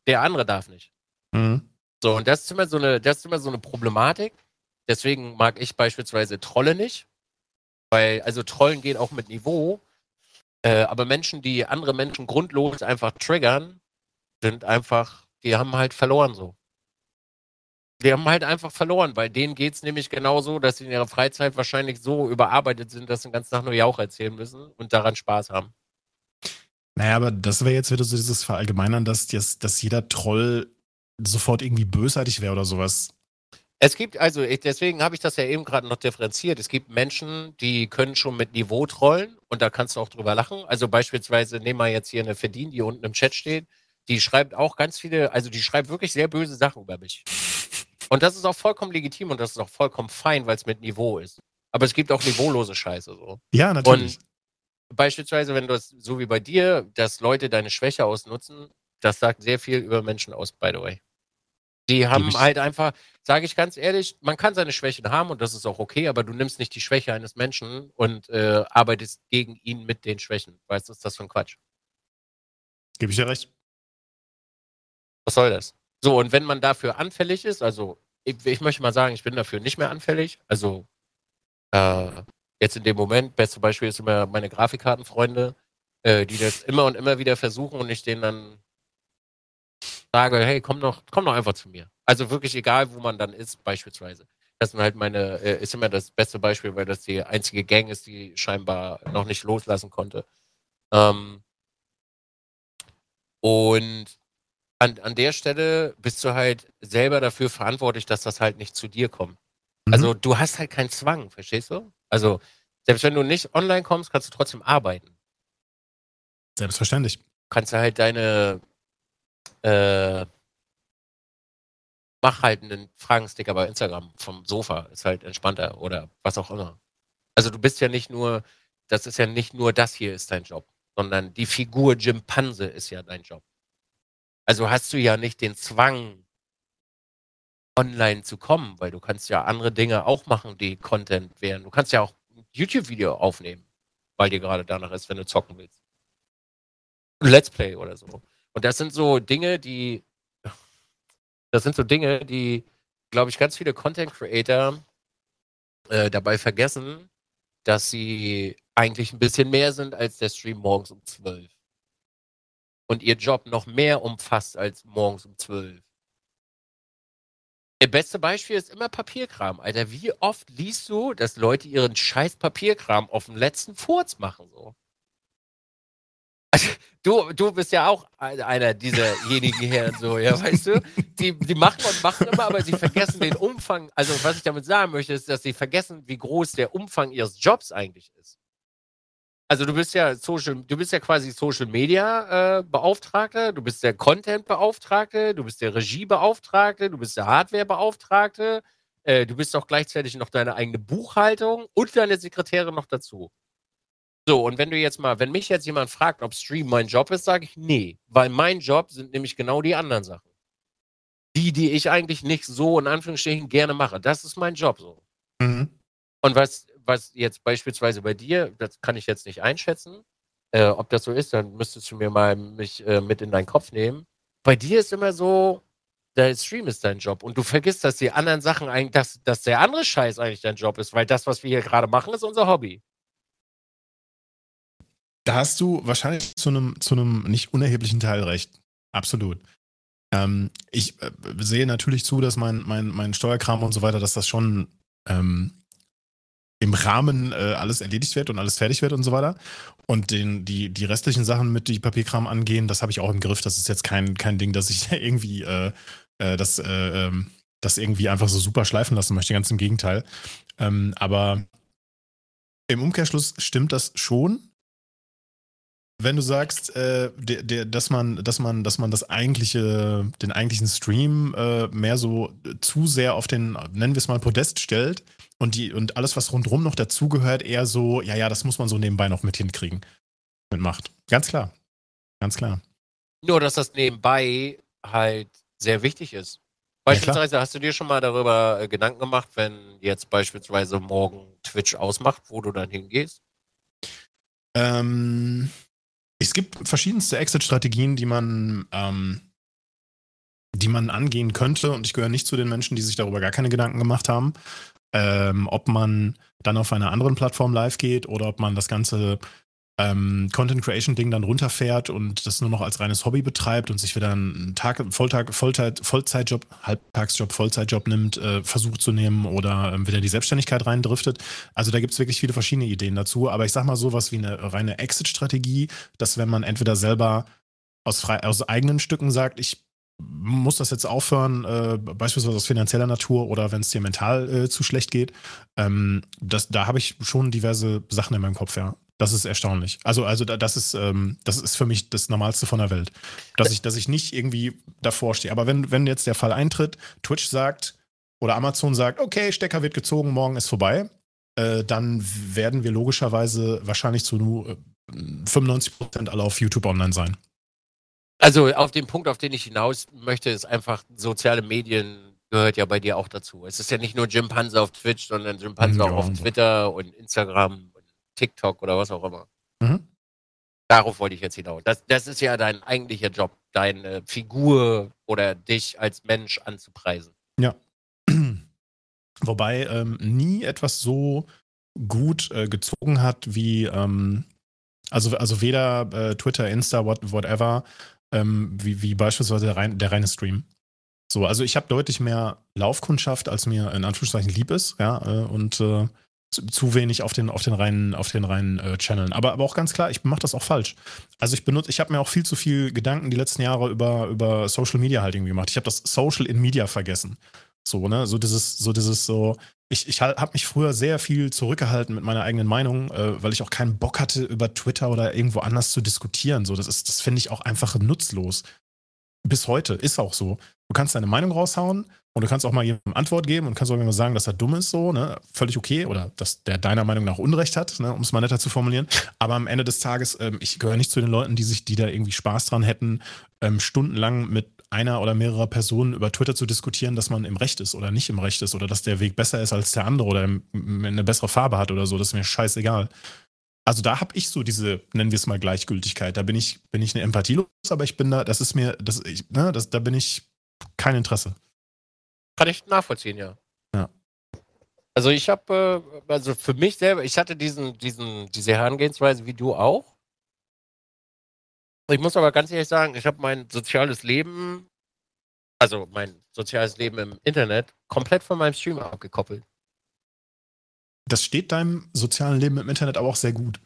der andere darf nicht. Mhm. So, und das ist immer so eine, das ist immer so eine Problematik. Deswegen mag ich beispielsweise Trolle nicht. Weil, also Trollen geht auch mit Niveau. Äh, aber Menschen, die andere Menschen grundlos einfach triggern, sind einfach, die haben halt verloren so. Die haben halt einfach verloren, weil denen geht es nämlich genauso, dass sie in ihrer Freizeit wahrscheinlich so überarbeitet sind, dass sie den ganzen Tag nur Jauch erzählen müssen und daran Spaß haben. Naja, aber das wäre jetzt wieder so dieses Verallgemeinern, dass, dass, dass jeder Troll sofort irgendwie bösartig wäre oder sowas. Es gibt, also ich, deswegen habe ich das ja eben gerade noch differenziert. Es gibt Menschen, die können schon mit Niveau trollen und da kannst du auch drüber lachen. Also beispielsweise nehmen wir jetzt hier eine Verdien, die unten im Chat steht. Die schreibt auch ganz viele, also die schreibt wirklich sehr böse Sachen über mich. Und das ist auch vollkommen legitim und das ist auch vollkommen fein, weil es mit Niveau ist. Aber es gibt auch niveaulose Scheiße so. Ja, natürlich. Und beispielsweise, wenn du es so wie bei dir, dass Leute deine Schwäche ausnutzen, das sagt sehr viel über Menschen aus, by the way. Die haben halt einfach, sage ich ganz ehrlich, man kann seine Schwächen haben und das ist auch okay, aber du nimmst nicht die Schwäche eines Menschen und äh, arbeitest gegen ihn mit den Schwächen. Weißt du, ist das für ein Quatsch? Gebe ich dir recht. Was soll das? So, und wenn man dafür anfällig ist, also ich, ich möchte mal sagen, ich bin dafür nicht mehr anfällig. Also äh, jetzt in dem Moment, beste Beispiel ist immer meine Grafikkartenfreunde, äh, die das immer und immer wieder versuchen und ich denen dann sage, hey, komm doch, komm doch einfach zu mir. Also wirklich egal, wo man dann ist, beispielsweise. Das sind halt meine, äh, ist immer das beste Beispiel, weil das die einzige Gang ist, die scheinbar noch nicht loslassen konnte. Ähm, und an, an der Stelle bist du halt selber dafür verantwortlich, dass das halt nicht zu dir kommt. Mhm. Also du hast halt keinen Zwang, verstehst du? Also, selbst wenn du nicht online kommst, kannst du trotzdem arbeiten. Selbstverständlich. Kannst du halt deine äh, mach halt einen Fragensticker bei Instagram vom Sofa, ist halt entspannter oder was auch immer. Also du bist ja nicht nur, das ist ja nicht nur das hier ist dein Job, sondern die Figur Jim Panse ist ja dein Job. Also hast du ja nicht den Zwang, online zu kommen, weil du kannst ja andere Dinge auch machen, die Content wären. Du kannst ja auch YouTube-Video aufnehmen, weil dir gerade danach ist, wenn du zocken willst. Let's Play oder so. Und das sind so Dinge, die, das sind so Dinge, die, glaube ich, ganz viele Content Creator äh, dabei vergessen, dass sie eigentlich ein bisschen mehr sind als der Stream morgens um 12. Und ihr Job noch mehr umfasst als morgens um 12. Der beste Beispiel ist immer Papierkram, Alter. Wie oft liest du, dass Leute ihren scheiß Papierkram auf dem letzten Furz machen, so? Also, du, du bist ja auch einer dieserjenigen hier, so, ja, weißt du? Die, die machen und machen immer, aber sie vergessen den Umfang. Also, was ich damit sagen möchte, ist, dass sie vergessen, wie groß der Umfang ihres Jobs eigentlich ist. Also du bist ja Social, du bist ja quasi Social Media äh, Beauftragte, du bist der Content Beauftragte, du bist der Regie Beauftragte, du bist der Hardware Beauftragte, äh, du bist auch gleichzeitig noch deine eigene Buchhaltung und deine Sekretärin noch dazu. So, und wenn du jetzt mal, wenn mich jetzt jemand fragt, ob Stream mein Job ist, sage ich nee, weil mein Job sind nämlich genau die anderen Sachen. Die, die ich eigentlich nicht so in Anführungsstrichen gerne mache. Das ist mein Job so. Mhm. Und was, was jetzt beispielsweise bei dir, das kann ich jetzt nicht einschätzen, äh, ob das so ist, dann müsstest du mir mal mich äh, mit in deinen Kopf nehmen. Bei dir ist immer so, der Stream ist dein Job und du vergisst, dass die anderen Sachen eigentlich, dass, dass der andere Scheiß eigentlich dein Job ist, weil das, was wir hier gerade machen, ist unser Hobby. Da hast du wahrscheinlich zu einem, zu nicht unerheblichen Teil recht. Absolut. Ähm, ich äh, sehe natürlich zu, dass mein, mein, mein Steuerkram und so weiter, dass das schon ähm, im Rahmen äh, alles erledigt wird und alles fertig wird und so weiter. Und den, die, die restlichen Sachen mit die Papierkram angehen, das habe ich auch im Griff. Das ist jetzt kein, kein Ding, dass ich irgendwie äh, äh, das, äh, ähm, das irgendwie einfach so super schleifen lassen möchte. Ganz im Gegenteil. Ähm, aber im Umkehrschluss stimmt das schon wenn du sagst, äh, der, der, dass man, dass man, dass man das eigentliche, den eigentlichen Stream äh, mehr so zu sehr auf den, nennen wir es mal, Podest stellt und die und alles, was rundherum noch dazugehört, eher so, ja, ja, das muss man so nebenbei noch mit hinkriegen. Mitmacht. Ganz klar. Ganz klar. Nur, dass das nebenbei halt sehr wichtig ist. Beispielsweise ja, hast du dir schon mal darüber äh, Gedanken gemacht, wenn jetzt beispielsweise morgen Twitch ausmacht, wo du dann hingehst? Ähm, es gibt verschiedenste Exit-Strategien, die man, ähm, die man angehen könnte. Und ich gehöre nicht zu den Menschen, die sich darüber gar keine Gedanken gemacht haben. Ähm, ob man dann auf einer anderen Plattform live geht oder ob man das Ganze ähm, Content Creation Ding dann runterfährt und das nur noch als reines Hobby betreibt und sich wieder einen Tag, Volltag, Vollzeit, Vollzeitjob, Halbtagsjob, Vollzeitjob nimmt, äh, versucht zu nehmen oder ähm, wieder die Selbstständigkeit reindriftet. Also da gibt es wirklich viele verschiedene Ideen dazu. Aber ich sag mal sowas wie eine reine Exit-Strategie, dass wenn man entweder selber aus, frei, aus eigenen Stücken sagt, ich muss das jetzt aufhören, äh, beispielsweise aus finanzieller Natur oder wenn es dir mental äh, zu schlecht geht. Ähm, das, da habe ich schon diverse Sachen in meinem Kopf, ja. Das ist erstaunlich. Also, also das ist, ähm, das ist für mich das Normalste von der Welt. Dass ich, dass ich nicht irgendwie davor stehe. Aber wenn, wenn jetzt der Fall eintritt, Twitch sagt oder Amazon sagt, okay, Stecker wird gezogen, morgen ist vorbei, äh, dann werden wir logischerweise wahrscheinlich zu nur 95% alle auf YouTube online sein. Also auf den Punkt, auf den ich hinaus möchte, ist einfach, soziale Medien gehört ja bei dir auch dazu. Es ist ja nicht nur Jim Panzer auf Twitch, sondern Jim Panzer ja, auch auf Twitter und Instagram TikTok oder was auch immer. Mhm. Darauf wollte ich jetzt hinaus. Das, das ist ja dein eigentlicher Job, deine Figur oder dich als Mensch anzupreisen. Ja. Wobei ähm, nie etwas so gut äh, gezogen hat wie, ähm, also, also weder äh, Twitter, Insta, what, whatever, ähm, wie, wie beispielsweise der, rein, der reine Stream. So, also ich habe deutlich mehr Laufkundschaft, als mir in Anführungszeichen lieb ist, ja, äh, und zu, wenig auf den, auf den reinen, auf den reinen äh, Channeln. Aber, aber auch ganz klar, ich mache das auch falsch. Also ich benutze, ich habe mir auch viel zu viel Gedanken die letzten Jahre über, über Social Media halt irgendwie gemacht. Ich habe das Social in Media vergessen. So, ne? So dieses, so dieses so. Ich, ich habe mich früher sehr viel zurückgehalten mit meiner eigenen Meinung, äh, weil ich auch keinen Bock hatte, über Twitter oder irgendwo anders zu diskutieren. So, das ist, das finde ich auch einfach nutzlos. Bis heute ist auch so. Du kannst deine Meinung raushauen und du kannst auch mal jemandem Antwort geben und kannst auch mal sagen, dass er dumm ist, so, ne? Völlig okay. Oder dass der deiner Meinung nach Unrecht hat, ne? um es mal netter zu formulieren. Aber am Ende des Tages, ähm, ich gehöre nicht zu den Leuten, die sich, die da irgendwie Spaß dran hätten, ähm, stundenlang mit einer oder mehrerer Personen über Twitter zu diskutieren, dass man im Recht ist oder nicht im Recht ist oder dass der Weg besser ist als der andere oder eine bessere Farbe hat oder so. Das ist mir scheißegal. Also da habe ich so diese, nennen wir es mal Gleichgültigkeit. Da bin ich, bin ich eine empathielos, aber ich bin da, das ist mir, das, ich, ne, das, da bin ich kein Interesse. Kann ich nachvollziehen, ja. Ja. Also ich habe, äh, also für mich selber, ich hatte diesen, diesen, diese Herangehensweise wie du auch. Ich muss aber ganz ehrlich sagen, ich habe mein soziales Leben, also mein soziales Leben im Internet, komplett von meinem Stream abgekoppelt. Das steht deinem sozialen Leben im Internet aber auch sehr gut.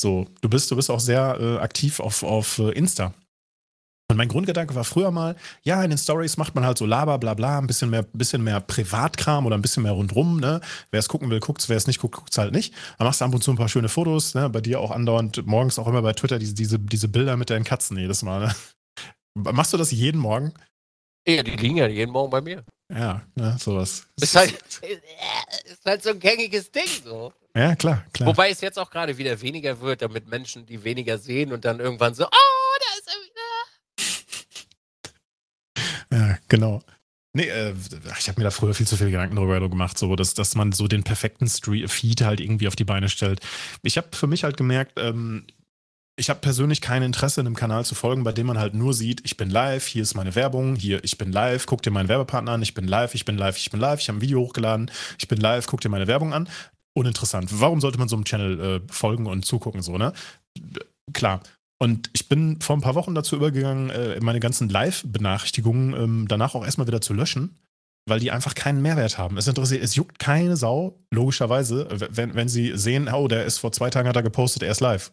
So, du bist, du bist auch sehr äh, aktiv auf, auf äh, Insta. Und mein Grundgedanke war früher mal, ja, in den Stories macht man halt so Laber, bla bla, ein bisschen mehr, bisschen mehr Privatkram oder ein bisschen mehr rundrum, ne? Wer es gucken will, guckt's, wer es nicht guckt, guckt's halt nicht. Dann machst du ab und zu ein paar schöne Fotos, ne? Bei dir auch andauernd, morgens auch immer bei Twitter diese, diese, diese Bilder mit deinen Katzen jedes Mal, ne? Machst du das jeden Morgen? Ja, die liegen ja jeden Morgen bei mir. Ja, ne, sowas. Ist halt, ist halt so ein gängiges Ding so. Ja, klar, klar. Wobei es jetzt auch gerade wieder weniger wird, damit Menschen, die weniger sehen und dann irgendwann so, oh, da ist er wieder ja, genau. Nee, äh, ich habe mir da früher viel zu viele Gedanken darüber gemacht, so dass, dass man so den perfekten Street Feed halt irgendwie auf die Beine stellt. Ich habe für mich halt gemerkt, ähm, ich habe persönlich kein Interesse, einem Kanal zu folgen, bei dem man halt nur sieht, ich bin live, hier ist meine Werbung, hier, ich bin live, guck dir meinen Werbepartner an, ich bin live, ich bin live, ich bin live, ich habe ein Video hochgeladen, ich bin live, guck dir meine Werbung an. Uninteressant. Warum sollte man so einem Channel äh, folgen und zugucken, so, ne? Klar. Und ich bin vor ein paar Wochen dazu übergegangen, äh, meine ganzen Live-Benachrichtigungen ähm, danach auch erstmal wieder zu löschen, weil die einfach keinen Mehrwert haben. Es interessiert, es juckt keine Sau, logischerweise, wenn, wenn sie sehen, oh, der ist vor zwei Tagen hat er gepostet, er ist live.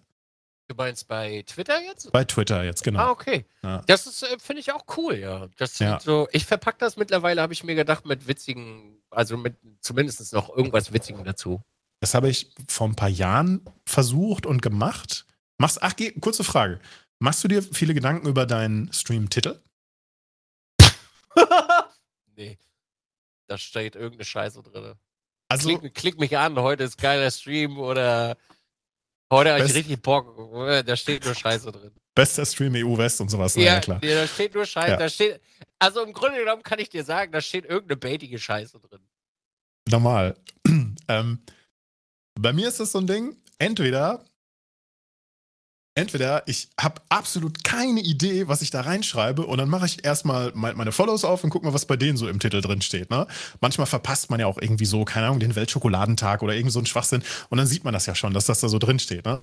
Du meinst bei Twitter jetzt? Bei Twitter jetzt, genau. Ah, okay. Ja. Das ist, äh, finde ich auch cool, ja. Das ja. so, ich verpacke das mittlerweile, habe ich mir gedacht, mit witzigen, also mit zumindest noch irgendwas Witzigen dazu. Das habe ich vor ein paar Jahren versucht und gemacht. Machst, ach, kurze Frage. Machst du dir viele Gedanken über deinen Stream-Titel? nee. Da steht irgendeine Scheiße drin. Also, klick, klick, mich an, heute ist geiler Stream oder heute habe ich richtig Bock. Da steht nur Scheiße drin. Bester Stream EU West und sowas. Ja, klar. Nee, da steht nur Scheiße. Ja. Da steht, also im Grunde genommen kann ich dir sagen, da steht irgendeine baitige Scheiße drin. Normal. ähm, bei mir ist das so ein Ding, entweder entweder ich habe absolut keine Idee, was ich da reinschreibe und dann mache ich erstmal meine Follows auf und gucke mal, was bei denen so im Titel drin steht. Ne? Manchmal verpasst man ja auch irgendwie so, keine Ahnung, den Weltschokoladenttag oder irgend so ein Schwachsinn und dann sieht man das ja schon, dass das da so drin steht. Ne?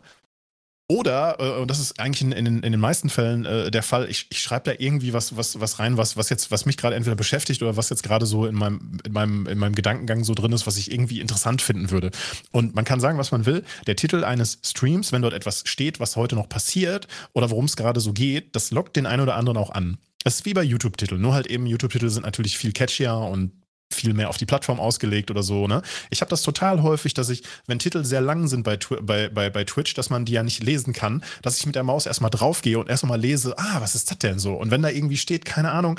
Oder, äh, und das ist eigentlich in, in, in den meisten Fällen äh, der Fall, ich, ich schreibe da irgendwie was, was, was rein, was, was jetzt, was mich gerade entweder beschäftigt oder was jetzt gerade so in meinem, in, meinem, in meinem Gedankengang so drin ist, was ich irgendwie interessant finden würde. Und man kann sagen, was man will. Der Titel eines Streams, wenn dort etwas steht, was heute noch passiert oder worum es gerade so geht, das lockt den einen oder anderen auch an. Das ist wie bei YouTube-Titeln. Nur halt eben, YouTube-Titel sind natürlich viel catchier und viel mehr auf die Plattform ausgelegt oder so. Ne? Ich habe das total häufig, dass ich, wenn Titel sehr lang sind bei, bei, bei, bei Twitch, dass man die ja nicht lesen kann, dass ich mit der Maus erstmal draufgehe und erstmal lese, ah, was ist das denn so? Und wenn da irgendwie steht, keine Ahnung,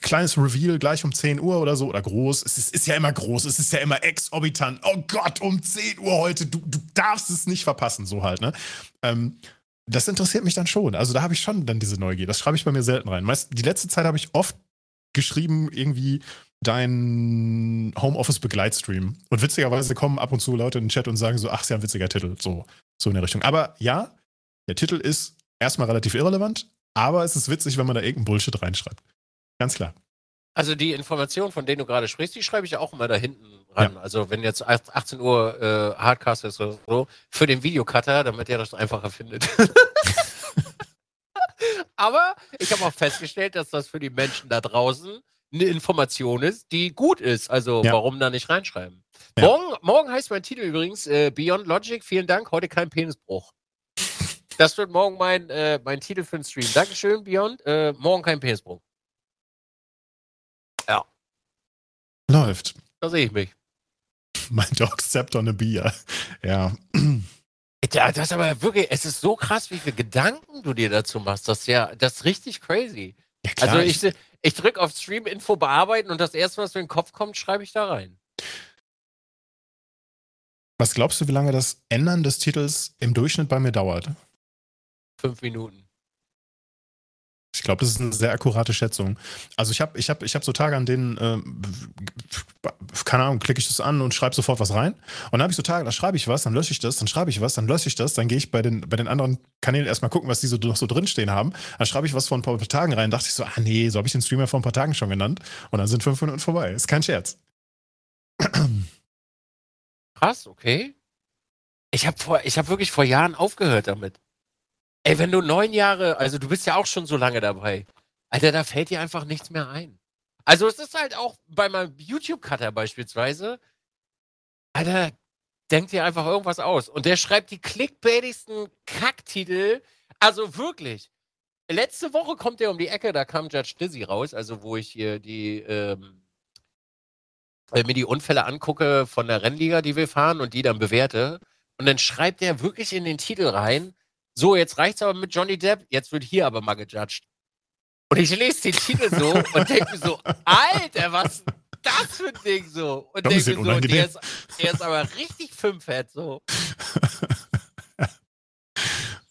kleines Reveal gleich um 10 Uhr oder so, oder groß, es ist, ist ja immer groß, es ist ja immer exorbitant. Oh Gott, um 10 Uhr heute, du, du darfst es nicht verpassen, so halt, ne? Ähm, das interessiert mich dann schon. Also da habe ich schon dann diese Neugier. Das schreibe ich bei mir selten rein. Meist, die letzte Zeit habe ich oft geschrieben, irgendwie, dein Homeoffice-Begleitstream. Und witzigerweise kommen ab und zu Leute in den Chat und sagen so, ach, ist ja ein witziger Titel. So, so in der Richtung. Aber ja, der Titel ist erstmal relativ irrelevant, aber es ist witzig, wenn man da irgendeinen Bullshit reinschreibt. Ganz klar. Also die Informationen, von denen du gerade sprichst, die schreibe ich auch immer da hinten ran. Ja. Also wenn jetzt 18 Uhr äh, Hardcast ist oder so, für den Videocutter, damit er das einfacher findet. Aber ich habe auch festgestellt, dass das für die Menschen da draußen eine Information ist, die gut ist. Also ja. warum da nicht reinschreiben? Ja. Morgen, morgen heißt mein Titel übrigens äh, Beyond Logic. Vielen Dank. Heute kein Penisbruch. Das wird morgen mein, äh, mein Titel für den Stream. Dankeschön, Beyond. Äh, morgen kein Penisbruch. Ja. Läuft. Da sehe ich mich. Mein Dog stepped on a beer. Ja. Ja, das ist aber wirklich, es ist so krass, wie viele Gedanken du dir dazu machst. Das ist ja, das ist richtig crazy. Ja, klar, also ich, ich, ich drücke auf Stream-Info bearbeiten und das erste, was mir in den Kopf kommt, schreibe ich da rein. Was glaubst du, wie lange das Ändern des Titels im Durchschnitt bei mir dauert? Fünf Minuten. Ich glaube, das ist eine sehr akkurate Schätzung. Also ich habe ich hab, ich hab so Tage, an denen, äh, keine Ahnung, klicke ich das an und schreibe sofort was rein. Und dann habe ich so Tage, da schreibe ich was, dann lösche ich das, dann schreibe ich was, dann lösche ich das, dann gehe ich bei den, bei den anderen Kanälen erstmal gucken, was die so noch so drinstehen haben. Dann schreibe ich was vor ein paar Tagen rein, dachte ich so, ah nee, so habe ich den Streamer vor ein paar Tagen schon genannt. Und dann sind fünf Minuten vorbei. Ist kein Scherz. Krass, okay. Ich habe hab wirklich vor Jahren aufgehört damit. Ey, wenn du neun Jahre, also du bist ja auch schon so lange dabei, Alter, da fällt dir einfach nichts mehr ein. Also es ist halt auch bei meinem YouTube-Cutter beispielsweise, Alter, denkt dir einfach irgendwas aus. Und der schreibt die clickbaitigsten Kacktitel. Also wirklich. Letzte Woche kommt der um die Ecke, da kam Judge Dizzy raus, also wo ich hier die, ähm, äh, mir die Unfälle angucke von der Rennliga, die wir fahren und die dann bewerte. Und dann schreibt der wirklich in den Titel rein, so, jetzt reicht's aber mit Johnny Depp, jetzt wird hier aber mal gejudged. Und ich lese den Titel so und denke mir so, Alter, was ist das für ein Ding so? Und denke mir so, der ist, der ist aber richtig fünf so.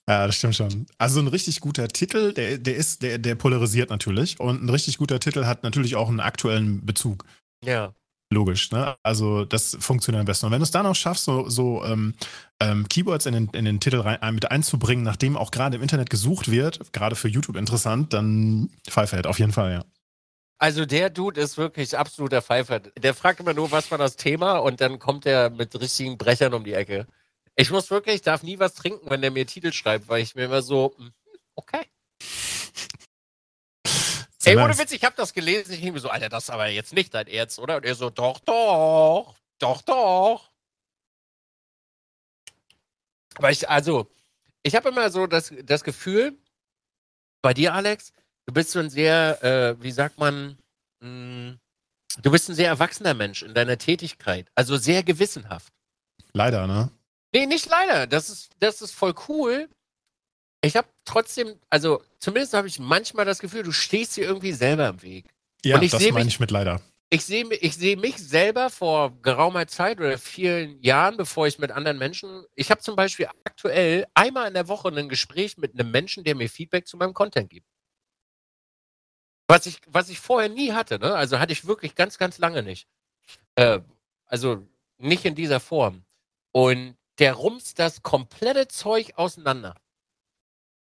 Ja, das stimmt schon. Also ein richtig guter Titel, der, der ist, der, der polarisiert natürlich. Und ein richtig guter Titel hat natürlich auch einen aktuellen Bezug. Ja. Logisch, ne? Also das funktioniert am besten. Und wenn du es dann auch schaffst, so, so ähm, ähm, Keywords in den, in den Titel rein, mit einzubringen, nachdem auch gerade im Internet gesucht wird, gerade für YouTube interessant, dann Pfeiffer auf jeden Fall, ja. Also der Dude ist wirklich absoluter Pfeifer. Der fragt immer nur, was war das Thema und dann kommt er mit richtigen Brechern um die Ecke. Ich muss wirklich, ich darf nie was trinken, wenn der mir Titel schreibt, weil ich mir immer so, hm, okay. Ey, ohne Witz, ich habe das gelesen, ich mir so, Alter, das ist aber jetzt nicht dein Ernst, oder? Und er so, doch, doch, doch, doch. Aber ich, also, ich habe immer so das, das Gefühl, bei dir, Alex, du bist so ein sehr, äh, wie sagt man, mh, hm, du bist ein sehr erwachsener Mensch in deiner Tätigkeit, also sehr gewissenhaft. Leider, ne? Nee, nicht leider. Das ist, das ist voll cool. Ich habe trotzdem, also zumindest habe ich manchmal das Gefühl, du stehst dir irgendwie selber im Weg. Ja, das meine ich mit leider. Ich sehe ich seh mich selber vor geraumer Zeit oder vielen Jahren, bevor ich mit anderen Menschen. Ich habe zum Beispiel aktuell einmal in der Woche ein Gespräch mit einem Menschen, der mir Feedback zu meinem Content gibt. Was ich, was ich vorher nie hatte, ne? Also hatte ich wirklich ganz, ganz lange nicht. Äh, also nicht in dieser Form. Und der rumst das komplette Zeug auseinander.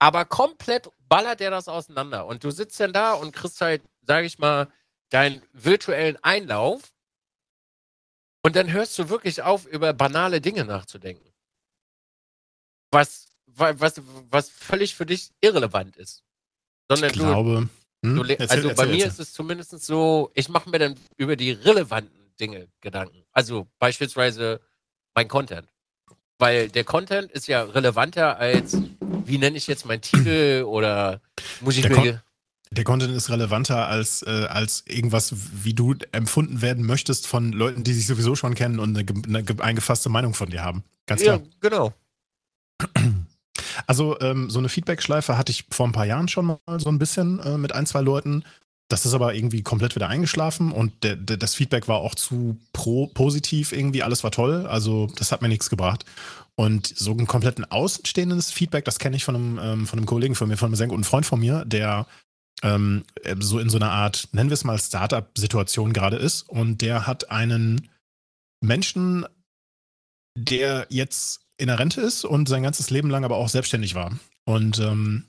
Aber komplett ballert der das auseinander. Und du sitzt dann da und kriegst halt, sag ich mal, deinen virtuellen Einlauf. Und dann hörst du wirklich auf, über banale Dinge nachzudenken. Was, was, was völlig für dich irrelevant ist. Sondern ich glaube. Du, hm? du erzähl, also erzähl, bei mir erzähl. ist es zumindest so, ich mache mir dann über die relevanten Dinge Gedanken. Also beispielsweise mein Content. Weil der Content ist ja relevanter als, wie nenne ich jetzt meinen Titel oder muss ich der mir. der Content ist relevanter als, äh, als irgendwas, wie du empfunden werden möchtest von Leuten, die sich sowieso schon kennen und eine, eine eingefasste Meinung von dir haben. Ganz klar. Ja, genau. Also ähm, so eine Feedback-Schleife hatte ich vor ein paar Jahren schon mal so ein bisschen äh, mit ein, zwei Leuten. Das ist aber irgendwie komplett wieder eingeschlafen und der, der, das Feedback war auch zu pro, positiv irgendwie. Alles war toll. Also, das hat mir nichts gebracht. Und so ein kompletten außenstehendes Feedback, das kenne ich von einem, ähm, von einem Kollegen von mir, von einem sehr guten Freund von mir, der ähm, so in so einer Art, nennen wir es mal, Startup-Situation gerade ist. Und der hat einen Menschen, der jetzt in der Rente ist und sein ganzes Leben lang aber auch selbstständig war. Und ähm,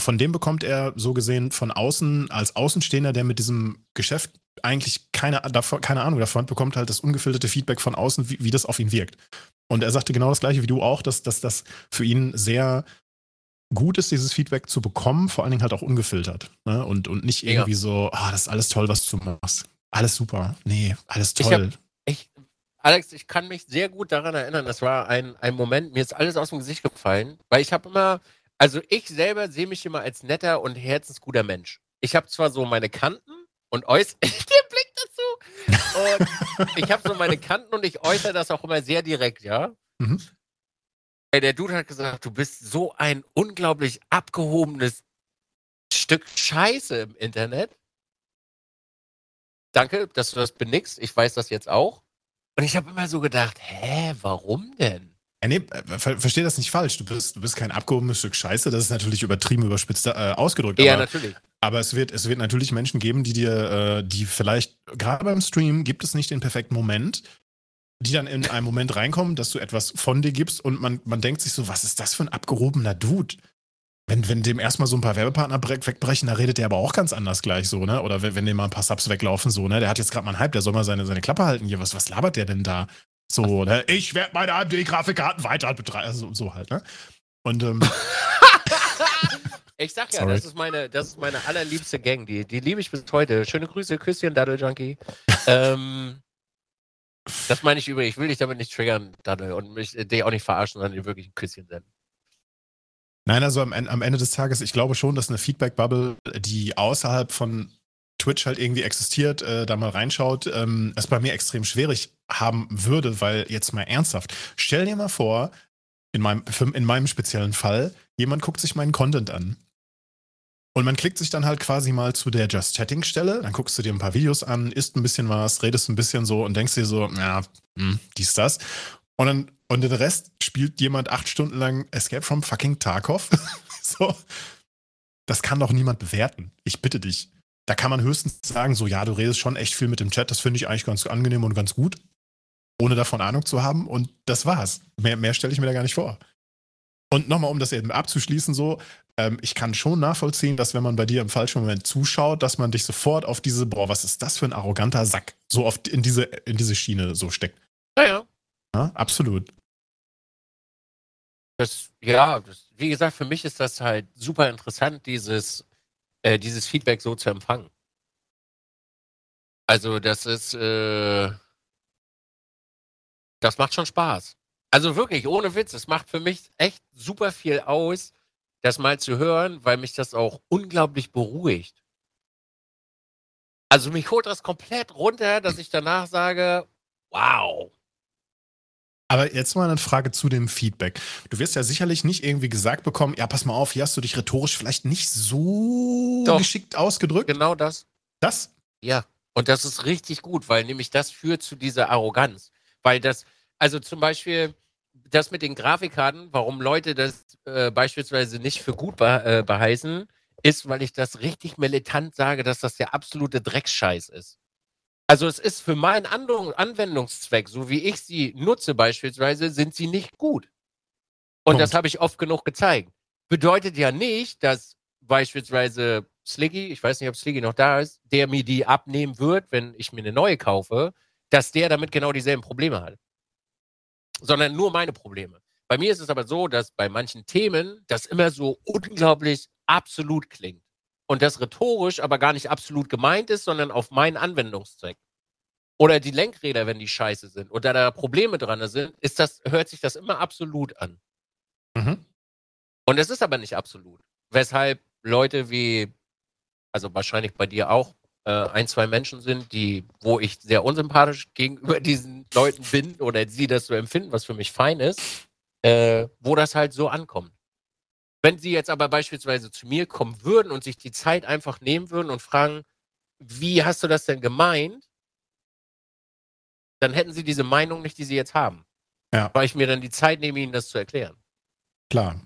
von dem bekommt er so gesehen von außen, als Außenstehender, der mit diesem Geschäft eigentlich keine, keine Ahnung davon bekommt, halt das ungefilterte Feedback von außen, wie, wie das auf ihn wirkt. Und er sagte genau das gleiche wie du auch, dass, das für ihn sehr gut ist, dieses Feedback zu bekommen, vor allen Dingen halt auch ungefiltert. Ne? Und, und nicht irgendwie ja. so, ah, das ist alles toll, was du machst. Alles super. Nee, alles toll. Ich, hab, ich, Alex, ich kann mich sehr gut daran erinnern, das war ein, ein Moment, mir ist alles aus dem Gesicht gefallen, weil ich habe immer, also ich selber sehe mich immer als netter und herzensguter Mensch. Ich habe zwar so meine Kanten und äußere, der Blick dazu, und ich habe so meine Kanten und ich äußere das auch immer sehr direkt, ja. Mhm. Der Dude hat gesagt, du bist so ein unglaublich abgehobenes Stück Scheiße im Internet. Danke, dass du das benickst. Ich weiß das jetzt auch. Und ich habe immer so gedacht, hä, warum denn? Ja, nee, äh, ver versteh das nicht falsch. Du bist, du bist kein abgehobenes Stück Scheiße. Das ist natürlich übertrieben überspitzt äh, ausgedrückt. Ja, aber, natürlich. Aber es wird, es wird natürlich Menschen geben, die dir, äh, die vielleicht, gerade beim Stream gibt es nicht den perfekten Moment, die dann in einen Moment reinkommen, dass du etwas von dir gibst und man, man denkt sich so, was ist das für ein abgehobener Dude? Wenn, wenn dem erstmal so ein paar Werbepartner wegbrechen, da redet der aber auch ganz anders gleich so, ne? Oder wenn, wenn dem mal ein paar Subs weglaufen, so, ne? Der hat jetzt gerade mal einen Hype, der soll mal seine, seine Klappe halten hier. Was, was labert der denn da? So, ne? Ich werde meine AMD-Grafikkarten weiter betreiben. Also, so halt, ne? Und, ähm, Ich sag ja, das ist, meine, das ist meine allerliebste Gang. Die, die liebe ich bis heute. Schöne Grüße, Küsschen, Daddle Junkie. ähm, das meine ich übrigens. Ich will dich damit nicht triggern, Daddle, und mich dich auch nicht verarschen, sondern dir wirklich ein Küsschen senden. Nein, also am, am Ende des Tages, ich glaube schon, dass eine Feedback-Bubble, die außerhalb von Twitch halt irgendwie existiert, äh, da mal reinschaut, ähm, es bei mir extrem schwierig haben würde, weil jetzt mal ernsthaft, stell dir mal vor, in meinem, in meinem speziellen Fall, jemand guckt sich meinen Content an. Und man klickt sich dann halt quasi mal zu der Just Chatting Stelle, dann guckst du dir ein paar Videos an, isst ein bisschen was, redest ein bisschen so und denkst dir so, ja, hm, dies, das. Und dann und den Rest spielt jemand acht Stunden lang Escape from fucking Tarkov. so. Das kann doch niemand bewerten. Ich bitte dich. Da kann man höchstens sagen, so, ja, du redest schon echt viel mit dem Chat, das finde ich eigentlich ganz angenehm und ganz gut, ohne davon Ahnung zu haben. Und das war's. Mehr, mehr stelle ich mir da gar nicht vor. Und nochmal, um das eben abzuschließen, so, ähm, ich kann schon nachvollziehen, dass wenn man bei dir im falschen Moment zuschaut, dass man dich sofort auf diese, boah, was ist das für ein arroganter Sack, so oft in diese, in diese Schiene so steckt. Ja, ja. ja absolut. Das, ja, das, wie gesagt, für mich ist das halt super interessant, dieses, äh, dieses Feedback so zu empfangen. Also, das ist, äh, das macht schon Spaß. Also wirklich, ohne Witz, es macht für mich echt super viel aus, das mal zu hören, weil mich das auch unglaublich beruhigt. Also mich holt das komplett runter, dass ich danach sage, wow. Aber jetzt mal eine Frage zu dem Feedback. Du wirst ja sicherlich nicht irgendwie gesagt bekommen, ja, pass mal auf, hier hast du dich rhetorisch vielleicht nicht so Doch, geschickt ausgedrückt. Genau das. Das? Ja. Und das ist richtig gut, weil nämlich das führt zu dieser Arroganz. Weil das, also zum Beispiel das mit den Grafikkarten, warum Leute das äh, beispielsweise nicht für gut be äh, beheißen, ist, weil ich das richtig militant sage, dass das der absolute Drecksscheiß ist. Also es ist für meinen Anwendungszweck, so wie ich sie nutze beispielsweise, sind sie nicht gut. Und Punkt. das habe ich oft genug gezeigt. Bedeutet ja nicht, dass beispielsweise Sliggy, ich weiß nicht, ob Sliggy noch da ist, der mir die abnehmen wird, wenn ich mir eine neue kaufe, dass der damit genau dieselben Probleme hat. Sondern nur meine Probleme. Bei mir ist es aber so, dass bei manchen Themen das immer so unglaublich absolut klingt. Und das rhetorisch aber gar nicht absolut gemeint ist, sondern auf meinen Anwendungszweck. Oder die Lenkräder, wenn die scheiße sind oder da Probleme dran sind, ist das, hört sich das immer absolut an. Mhm. Und es ist aber nicht absolut. Weshalb Leute wie, also wahrscheinlich bei dir auch, äh, ein, zwei Menschen sind, die, wo ich sehr unsympathisch gegenüber diesen Leuten bin oder sie das so empfinden, was für mich fein ist, äh, wo das halt so ankommt. Wenn sie jetzt aber beispielsweise zu mir kommen würden und sich die Zeit einfach nehmen würden und fragen, wie hast du das denn gemeint? Dann hätten sie diese Meinung nicht, die sie jetzt haben. Ja. Weil ich mir dann die Zeit nehme, ihnen das zu erklären. Klar.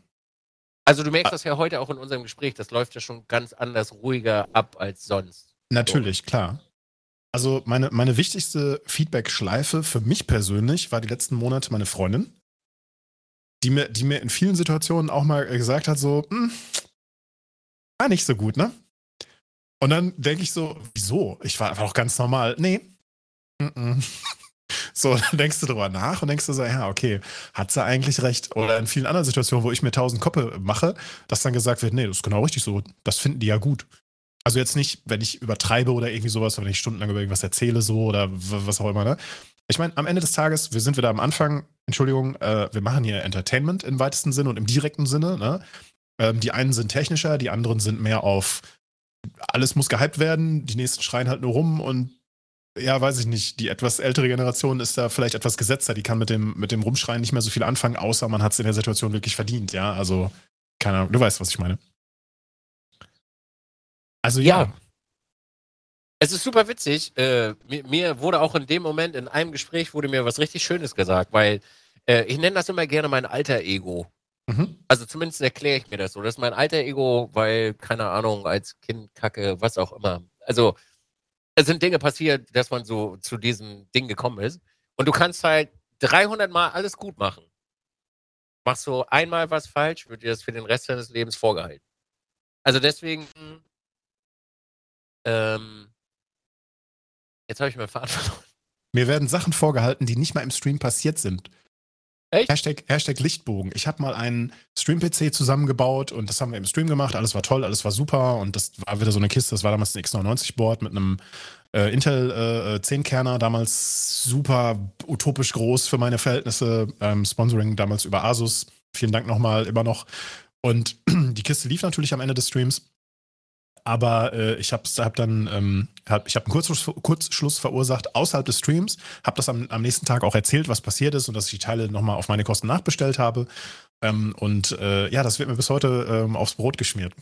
Also du merkst das ja heute auch in unserem Gespräch, das läuft ja schon ganz anders ruhiger ab als sonst. Natürlich, so. klar. Also meine, meine wichtigste Feedback-Schleife für mich persönlich war die letzten Monate meine Freundin, die mir, die mir in vielen Situationen auch mal gesagt hat, so, hm, war nicht so gut, ne? Und dann denke ich so, wieso? Ich war einfach auch ganz normal. Nee. So, dann denkst du drüber nach und denkst du so, ja, okay, hat sie eigentlich recht? Oder in vielen anderen Situationen, wo ich mir tausend Koppe mache, dass dann gesagt wird, nee, das ist genau richtig so, das finden die ja gut. Also jetzt nicht, wenn ich übertreibe oder irgendwie sowas, wenn ich stundenlang über irgendwas erzähle so oder was auch immer, ne? Ich meine, am Ende des Tages, wir sind wieder am Anfang, Entschuldigung, äh, wir machen hier Entertainment im weitesten Sinne und im direkten Sinne, ne? Ähm, die einen sind technischer, die anderen sind mehr auf alles muss gehypt werden, die nächsten schreien halt nur rum und ja, weiß ich nicht, die etwas ältere Generation ist da vielleicht etwas gesetzter, die kann mit dem, mit dem Rumschreien nicht mehr so viel anfangen, außer man hat es in der Situation wirklich verdient, ja. Also, keine Ahnung, du weißt, was ich meine. Also ja. ja. Es ist super witzig. Äh, mir, mir, wurde auch in dem Moment, in einem Gespräch, wurde mir was richtig Schönes gesagt, weil äh, ich nenne das immer gerne mein alter Ego. Mhm. Also zumindest erkläre ich mir das so. Das ist mein alter Ego, weil, keine Ahnung, als Kind kacke, was auch immer. Also es sind Dinge passiert, dass man so zu diesem Ding gekommen ist. Und du kannst halt 300 Mal alles gut machen. Machst du einmal was falsch, wird dir das für den Rest deines Lebens vorgehalten. Also deswegen ähm, jetzt habe ich meinen Faden verloren. Mir werden Sachen vorgehalten, die nicht mal im Stream passiert sind. Echt? Hashtag, Hashtag Lichtbogen. Ich habe mal einen Stream-PC zusammengebaut und das haben wir im Stream gemacht. Alles war toll, alles war super und das war wieder so eine Kiste. Das war damals ein X99-Board mit einem äh, Intel äh, 10-Kerner, damals super utopisch groß für meine Verhältnisse. Ähm, Sponsoring damals über Asus. Vielen Dank nochmal, immer noch. Und die Kiste lief natürlich am Ende des Streams aber äh, ich habe hab dann, ähm, hab, ich habe einen Kurzschluss, Kurzschluss verursacht außerhalb des Streams, habe das am, am nächsten Tag auch erzählt, was passiert ist und dass ich die Teile nochmal auf meine Kosten nachbestellt habe. Ähm, und äh, ja, das wird mir bis heute ähm, aufs Brot geschmiert.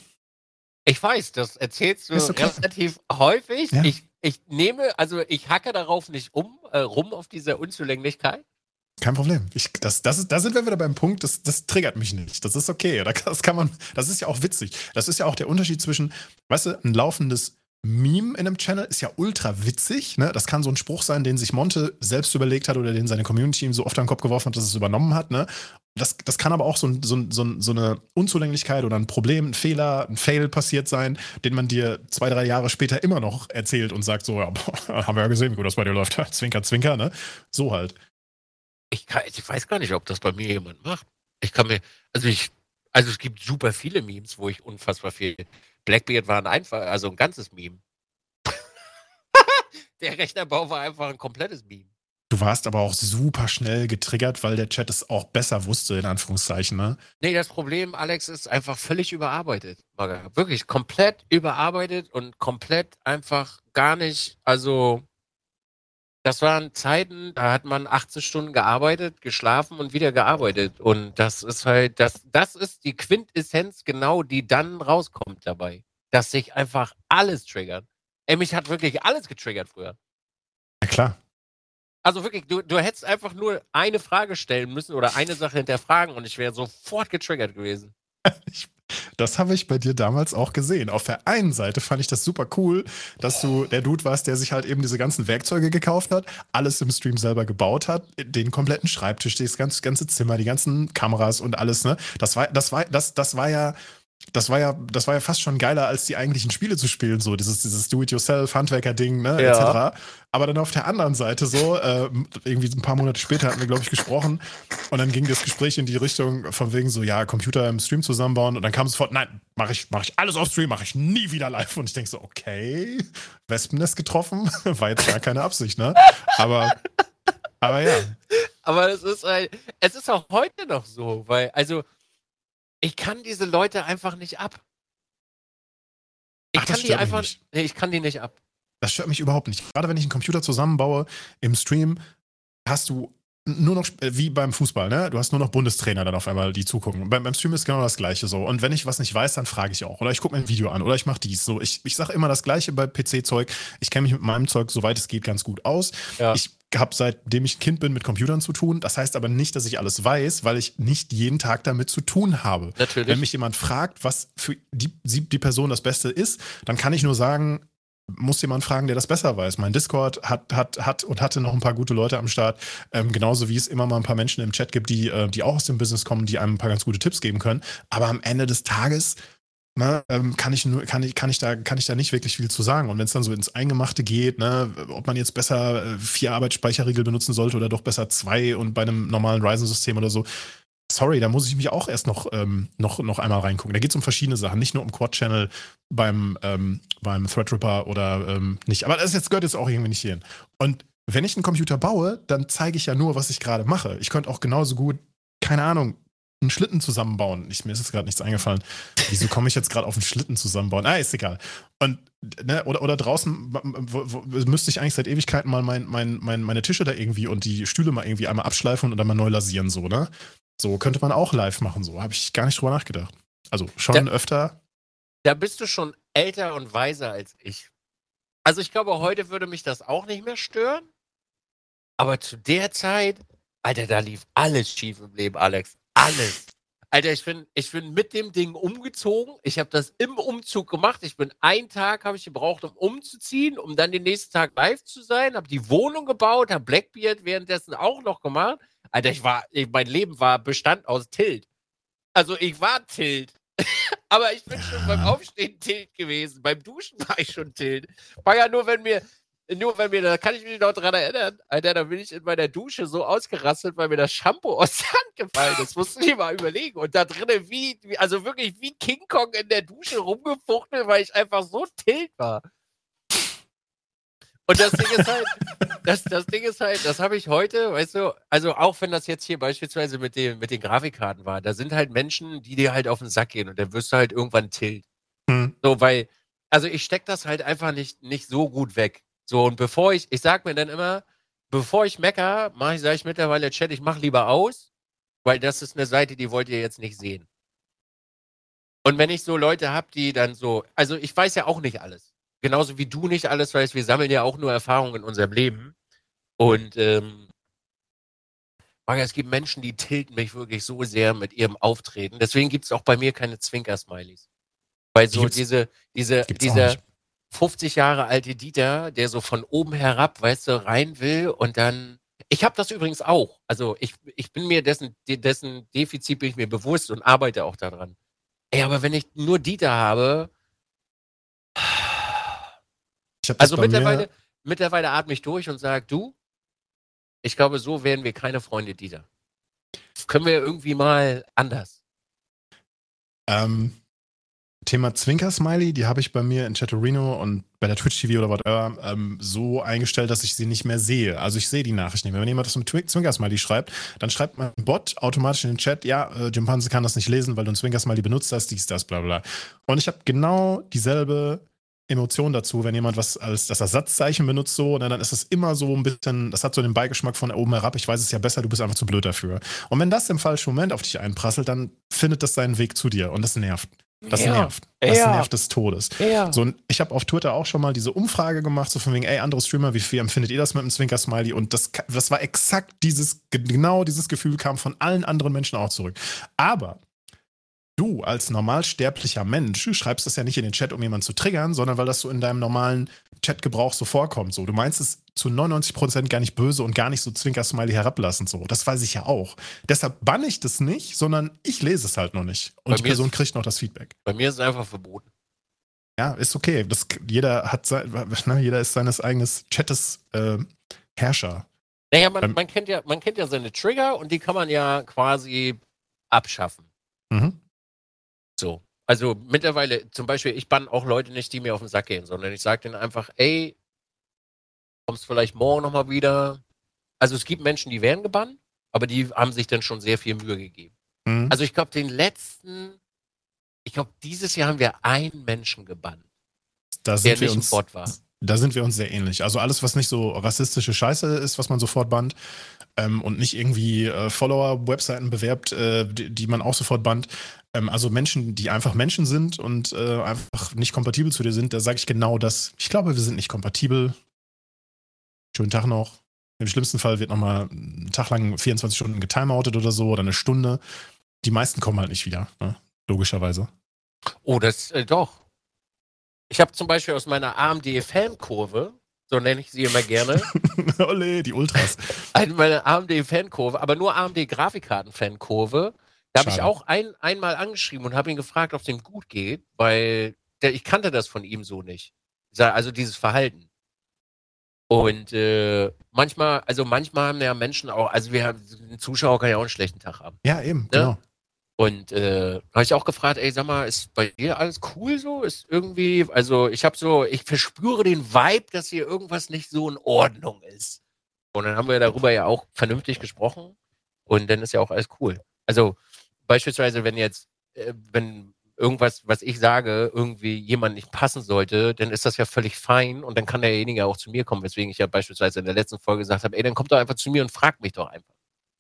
Ich weiß, das erzählst du relativ häufig. Ja. Ich, ich nehme, also ich hacke darauf nicht um, äh, rum auf diese Unzulänglichkeit. Kein Problem. Ich, das, das ist, da sind wir wieder beim Punkt, das, das triggert mich nicht. Das ist okay. Das kann man, das ist ja auch witzig. Das ist ja auch der Unterschied zwischen, weißt du, ein laufendes Meme in einem Channel ist ja ultra witzig. Ne? Das kann so ein Spruch sein, den sich Monte selbst überlegt hat oder den seine Community ihm so oft an den Kopf geworfen hat, dass es übernommen hat. Ne? Das, das kann aber auch so, so, so, so eine Unzulänglichkeit oder ein Problem, ein Fehler, ein Fail passiert sein, den man dir zwei, drei Jahre später immer noch erzählt und sagt so, ja, boah, haben wir ja gesehen, wie gut das bei dir läuft. zwinker, zwinker, ne? So halt. Ich, kann, ich weiß gar nicht, ob das bei mir jemand macht. Ich kann mir, also ich, also es gibt super viele Memes, wo ich unfassbar viel Blackbeard war ein einfach, also ein ganzes Meme. der Rechnerbau war einfach ein komplettes Meme. Du warst aber auch super schnell getriggert, weil der Chat es auch besser wusste, in Anführungszeichen, ne? Nee, das Problem, Alex, ist einfach völlig überarbeitet. Wirklich komplett überarbeitet und komplett einfach gar nicht, also das waren Zeiten, da hat man 18 Stunden gearbeitet, geschlafen und wieder gearbeitet. Und das ist halt, das, das ist die Quintessenz genau, die dann rauskommt dabei. Dass sich einfach alles triggert. Ey, mich hat wirklich alles getriggert früher. Ja, klar. Also wirklich, du, du hättest einfach nur eine Frage stellen müssen oder eine Sache hinterfragen und ich wäre sofort getriggert gewesen. ich das habe ich bei dir damals auch gesehen. Auf der einen Seite fand ich das super cool, dass du der Dude warst, der sich halt eben diese ganzen Werkzeuge gekauft hat, alles im Stream selber gebaut hat, den kompletten Schreibtisch, das ganze, ganze Zimmer, die ganzen Kameras und alles, ne? Das war, das war, das, das war ja das war ja, das war ja fast schon geiler, als die eigentlichen Spiele zu spielen, so dieses, dieses Do-it-yourself, Handwerker-Ding, ne, ja. etc. Aber dann auf der anderen Seite so, äh, irgendwie ein paar Monate später hatten wir, glaube ich, gesprochen und dann ging das Gespräch in die Richtung von wegen so, ja, Computer im Stream zusammenbauen und dann kam sofort, nein, mache ich, mach ich alles auf Stream, mache ich nie wieder live und ich denke so, okay, Wespennest getroffen, war jetzt gar keine Absicht, ne? Aber, aber ja. Aber es ist, halt, es ist auch heute noch so, weil, also, ich kann diese Leute einfach nicht ab. Ich Ach, kann die einfach. Nee, ich kann die nicht ab. Das stört mich überhaupt nicht. Gerade wenn ich einen Computer zusammenbaue im Stream, hast du nur noch, äh, wie beim Fußball, ne? Du hast nur noch Bundestrainer dann auf einmal, die zugucken. Beim, beim Stream ist genau das Gleiche so. Und wenn ich was nicht weiß, dann frage ich auch. Oder ich gucke mir ein Video an oder ich mache dies. So, ich, ich sage immer das Gleiche bei PC-Zeug. Ich kenne mich mit meinem Zeug, soweit es geht, ganz gut aus. Ja. Ich habe seitdem ich Kind bin mit Computern zu tun. Das heißt aber nicht, dass ich alles weiß, weil ich nicht jeden Tag damit zu tun habe. Natürlich. Wenn mich jemand fragt, was für die, die Person das Beste ist, dann kann ich nur sagen, muss jemand fragen, der das besser weiß. Mein Discord hat, hat, hat und hatte noch ein paar gute Leute am Start. Ähm, genauso wie es immer mal ein paar Menschen im Chat gibt, die, äh, die auch aus dem Business kommen, die einem ein paar ganz gute Tipps geben können. Aber am Ende des Tages Ne, ähm, kann ich nur, kann ich, kann ich da, kann ich da nicht wirklich viel zu sagen. Und wenn es dann so ins Eingemachte geht, ne, ob man jetzt besser äh, vier Arbeitsspeicherriegel benutzen sollte oder doch besser zwei und bei einem normalen Ryzen-System oder so, sorry, da muss ich mich auch erst noch, ähm, noch, noch einmal reingucken. Da geht es um verschiedene Sachen, nicht nur um Quad-Channel beim, ähm, beim Threadripper oder ähm, nicht. Aber das jetzt, gehört jetzt auch irgendwie nicht hierhin. Und wenn ich einen Computer baue, dann zeige ich ja nur, was ich gerade mache. Ich könnte auch genauso gut, keine Ahnung, einen Schlitten zusammenbauen. Ich, mir ist jetzt gerade nichts eingefallen. Wieso komme ich jetzt gerade auf einen Schlitten zusammenbauen? Ah, ist egal. Und, ne, oder, oder draußen wo, wo, müsste ich eigentlich seit Ewigkeiten mal mein, mein, mein, meine Tische da irgendwie und die Stühle mal irgendwie einmal abschleifen und dann mal neu lasieren, so, ne? So könnte man auch live machen, so. Habe ich gar nicht drüber nachgedacht. Also schon da, öfter. Da bist du schon älter und weiser als ich. Also ich glaube, heute würde mich das auch nicht mehr stören. Aber zu der Zeit, Alter, da lief alles schief im Leben, Alex. Alles. Alter, ich bin, ich bin mit dem Ding umgezogen. Ich habe das im Umzug gemacht. Ich bin einen Tag habe ich gebraucht, um umzuziehen, um dann den nächsten Tag live zu sein. Habe die Wohnung gebaut, habe Blackbeard währenddessen auch noch gemacht. Alter, ich war, ich, mein Leben war Bestand aus Tilt. Also ich war Tilt. Aber ich bin schon beim Aufstehen Tilt gewesen. Beim Duschen war ich schon Tilt. War ja nur, wenn mir, nur wenn mir, da kann ich mich noch dran erinnern, Alter, da bin ich in meiner Dusche so ausgerastet, weil mir das Shampoo aus der Hand gefallen ist. Musst du dir mal überlegen. Und da drinnen wie, wie, also wirklich wie King Kong in der Dusche rumgefuchtelt, weil ich einfach so tilt war. Und das Ding ist halt, das, das Ding ist halt, das habe ich heute, weißt du, also auch wenn das jetzt hier beispielsweise mit, dem, mit den Grafikkarten war, da sind halt Menschen, die dir halt auf den Sack gehen und dann wirst du halt irgendwann tilt. Hm. So, weil, also ich stecke das halt einfach nicht, nicht so gut weg. So, und bevor ich, ich sag mir dann immer, bevor ich mecker, mache ich, sage ich mittlerweile, Chat, ich mache lieber aus, weil das ist eine Seite, die wollt ihr jetzt nicht sehen. Und wenn ich so Leute habe, die dann so, also ich weiß ja auch nicht alles. Genauso wie du nicht alles weißt, wir sammeln ja auch nur Erfahrungen in unserem Leben. Und ähm, es gibt Menschen, die tilten mich wirklich so sehr mit ihrem Auftreten. Deswegen gibt es auch bei mir keine Zwinker-Smileys. Weil so diese, diese, dieser 50 Jahre alte Dieter, der so von oben herab, weißt du, rein will und dann. Ich habe das übrigens auch. Also ich, ich bin mir dessen, dessen Defizit bin ich mir bewusst und arbeite auch daran. Ey, aber wenn ich nur Dieter habe. also mittlerweile, mittlerweile atme ich durch und sage, du, ich glaube, so werden wir keine Freunde, Dieter. Können wir irgendwie mal anders. Ähm, Thema Zwinker-Smiley, die habe ich bei mir in Chatterino und bei der Twitch-TV oder whatever ähm, so eingestellt, dass ich sie nicht mehr sehe. Also ich sehe die Nachricht nicht mehr. Wenn jemand das mit Zwinker-Smiley schreibt, dann schreibt mein Bot automatisch in den Chat, ja, äh, Jimpanse kann das nicht lesen, weil du ein Zwinker-Smiley benutzt hast, dies, das, bla bla. Und ich habe genau dieselbe Emotion dazu, wenn jemand was als das Ersatzzeichen benutzt, so, ne, dann ist das immer so ein bisschen, das hat so den Beigeschmack von oben herab, ich weiß es ja besser, du bist einfach zu blöd dafür. Und wenn das im falschen Moment auf dich einprasselt, dann findet das seinen Weg zu dir und das nervt. Das ja. nervt. Das ja. nervt des Todes. Ja. So, ich habe auf Twitter auch schon mal diese Umfrage gemacht, so von wegen, ey, andere Streamer, wie viel empfindet ihr das mit dem Zwinker-Smiley? Und das, das war exakt dieses, genau dieses Gefühl kam von allen anderen Menschen auch zurück. Aber du als normalsterblicher Mensch schreibst das ja nicht in den Chat, um jemanden zu triggern, sondern weil das so in deinem normalen Chatgebrauch so vorkommt. So, du meinst es zu 99% gar nicht böse und gar nicht so Zwinker-Smiley herablassend. So, das weiß ich ja auch. Deshalb banne ich das nicht, sondern ich lese es halt noch nicht. Und Bei die Person kriegt noch das Feedback. Bei mir ist es einfach verboten. Ja, ist okay. Das, jeder hat sein, ne, jeder ist seines eigenen Chattes äh, Herrscher. Naja, man, man, kennt ja, man kennt ja seine Trigger und die kann man ja quasi abschaffen. Mhm. So. Also mittlerweile, zum Beispiel, ich bann auch Leute nicht, die mir auf den Sack gehen, sondern ich sage denen einfach, ey, kommst vielleicht morgen nochmal wieder. Also es gibt Menschen, die werden gebannt, aber die haben sich dann schon sehr viel Mühe gegeben. Mhm. Also ich glaube, den letzten, ich glaube, dieses Jahr haben wir einen Menschen gebannt, da der nicht uns, Bot war. Da sind wir uns sehr ähnlich. Also alles, was nicht so rassistische Scheiße ist, was man sofort bannt, ähm, und nicht irgendwie äh, Follower-Webseiten bewerbt, äh, die, die, man auch sofort bannt. Ähm, also Menschen, die einfach Menschen sind und äh, einfach nicht kompatibel zu dir sind, da sage ich genau das. Ich glaube, wir sind nicht kompatibel. Schönen Tag noch. Im schlimmsten Fall wird nochmal einen Tag lang 24 Stunden getimeoutet oder so oder eine Stunde. Die meisten kommen halt nicht wieder, ne? logischerweise. Oh, das äh, doch. Ich habe zum Beispiel aus meiner AMD-Fankurve so nenne ich sie immer gerne. Olle, die Ultras. Also meine AMD-Fankurve, aber nur AMD-Grafikkarten-Fankurve. Da habe ich auch ein, einmal angeschrieben und habe ihn gefragt, ob es ihm gut geht, weil der, ich kannte das von ihm so nicht. Also dieses Verhalten. Und äh, manchmal, also manchmal haben ja Menschen auch, also wir haben, ein Zuschauer kann ja auch einen schlechten Tag haben. Ja, eben, ne? genau. Und äh, habe ich auch gefragt, ey, sag mal, ist bei dir alles cool so? Ist irgendwie, also ich habe so, ich verspüre den Vibe, dass hier irgendwas nicht so in Ordnung ist. Und dann haben wir darüber ja auch vernünftig gesprochen und dann ist ja auch alles cool. Also beispielsweise, wenn jetzt, äh, wenn irgendwas, was ich sage, irgendwie jemand nicht passen sollte, dann ist das ja völlig fein und dann kann derjenige auch zu mir kommen, weswegen ich ja beispielsweise in der letzten Folge gesagt habe, ey, dann kommt doch einfach zu mir und fragt mich doch einfach.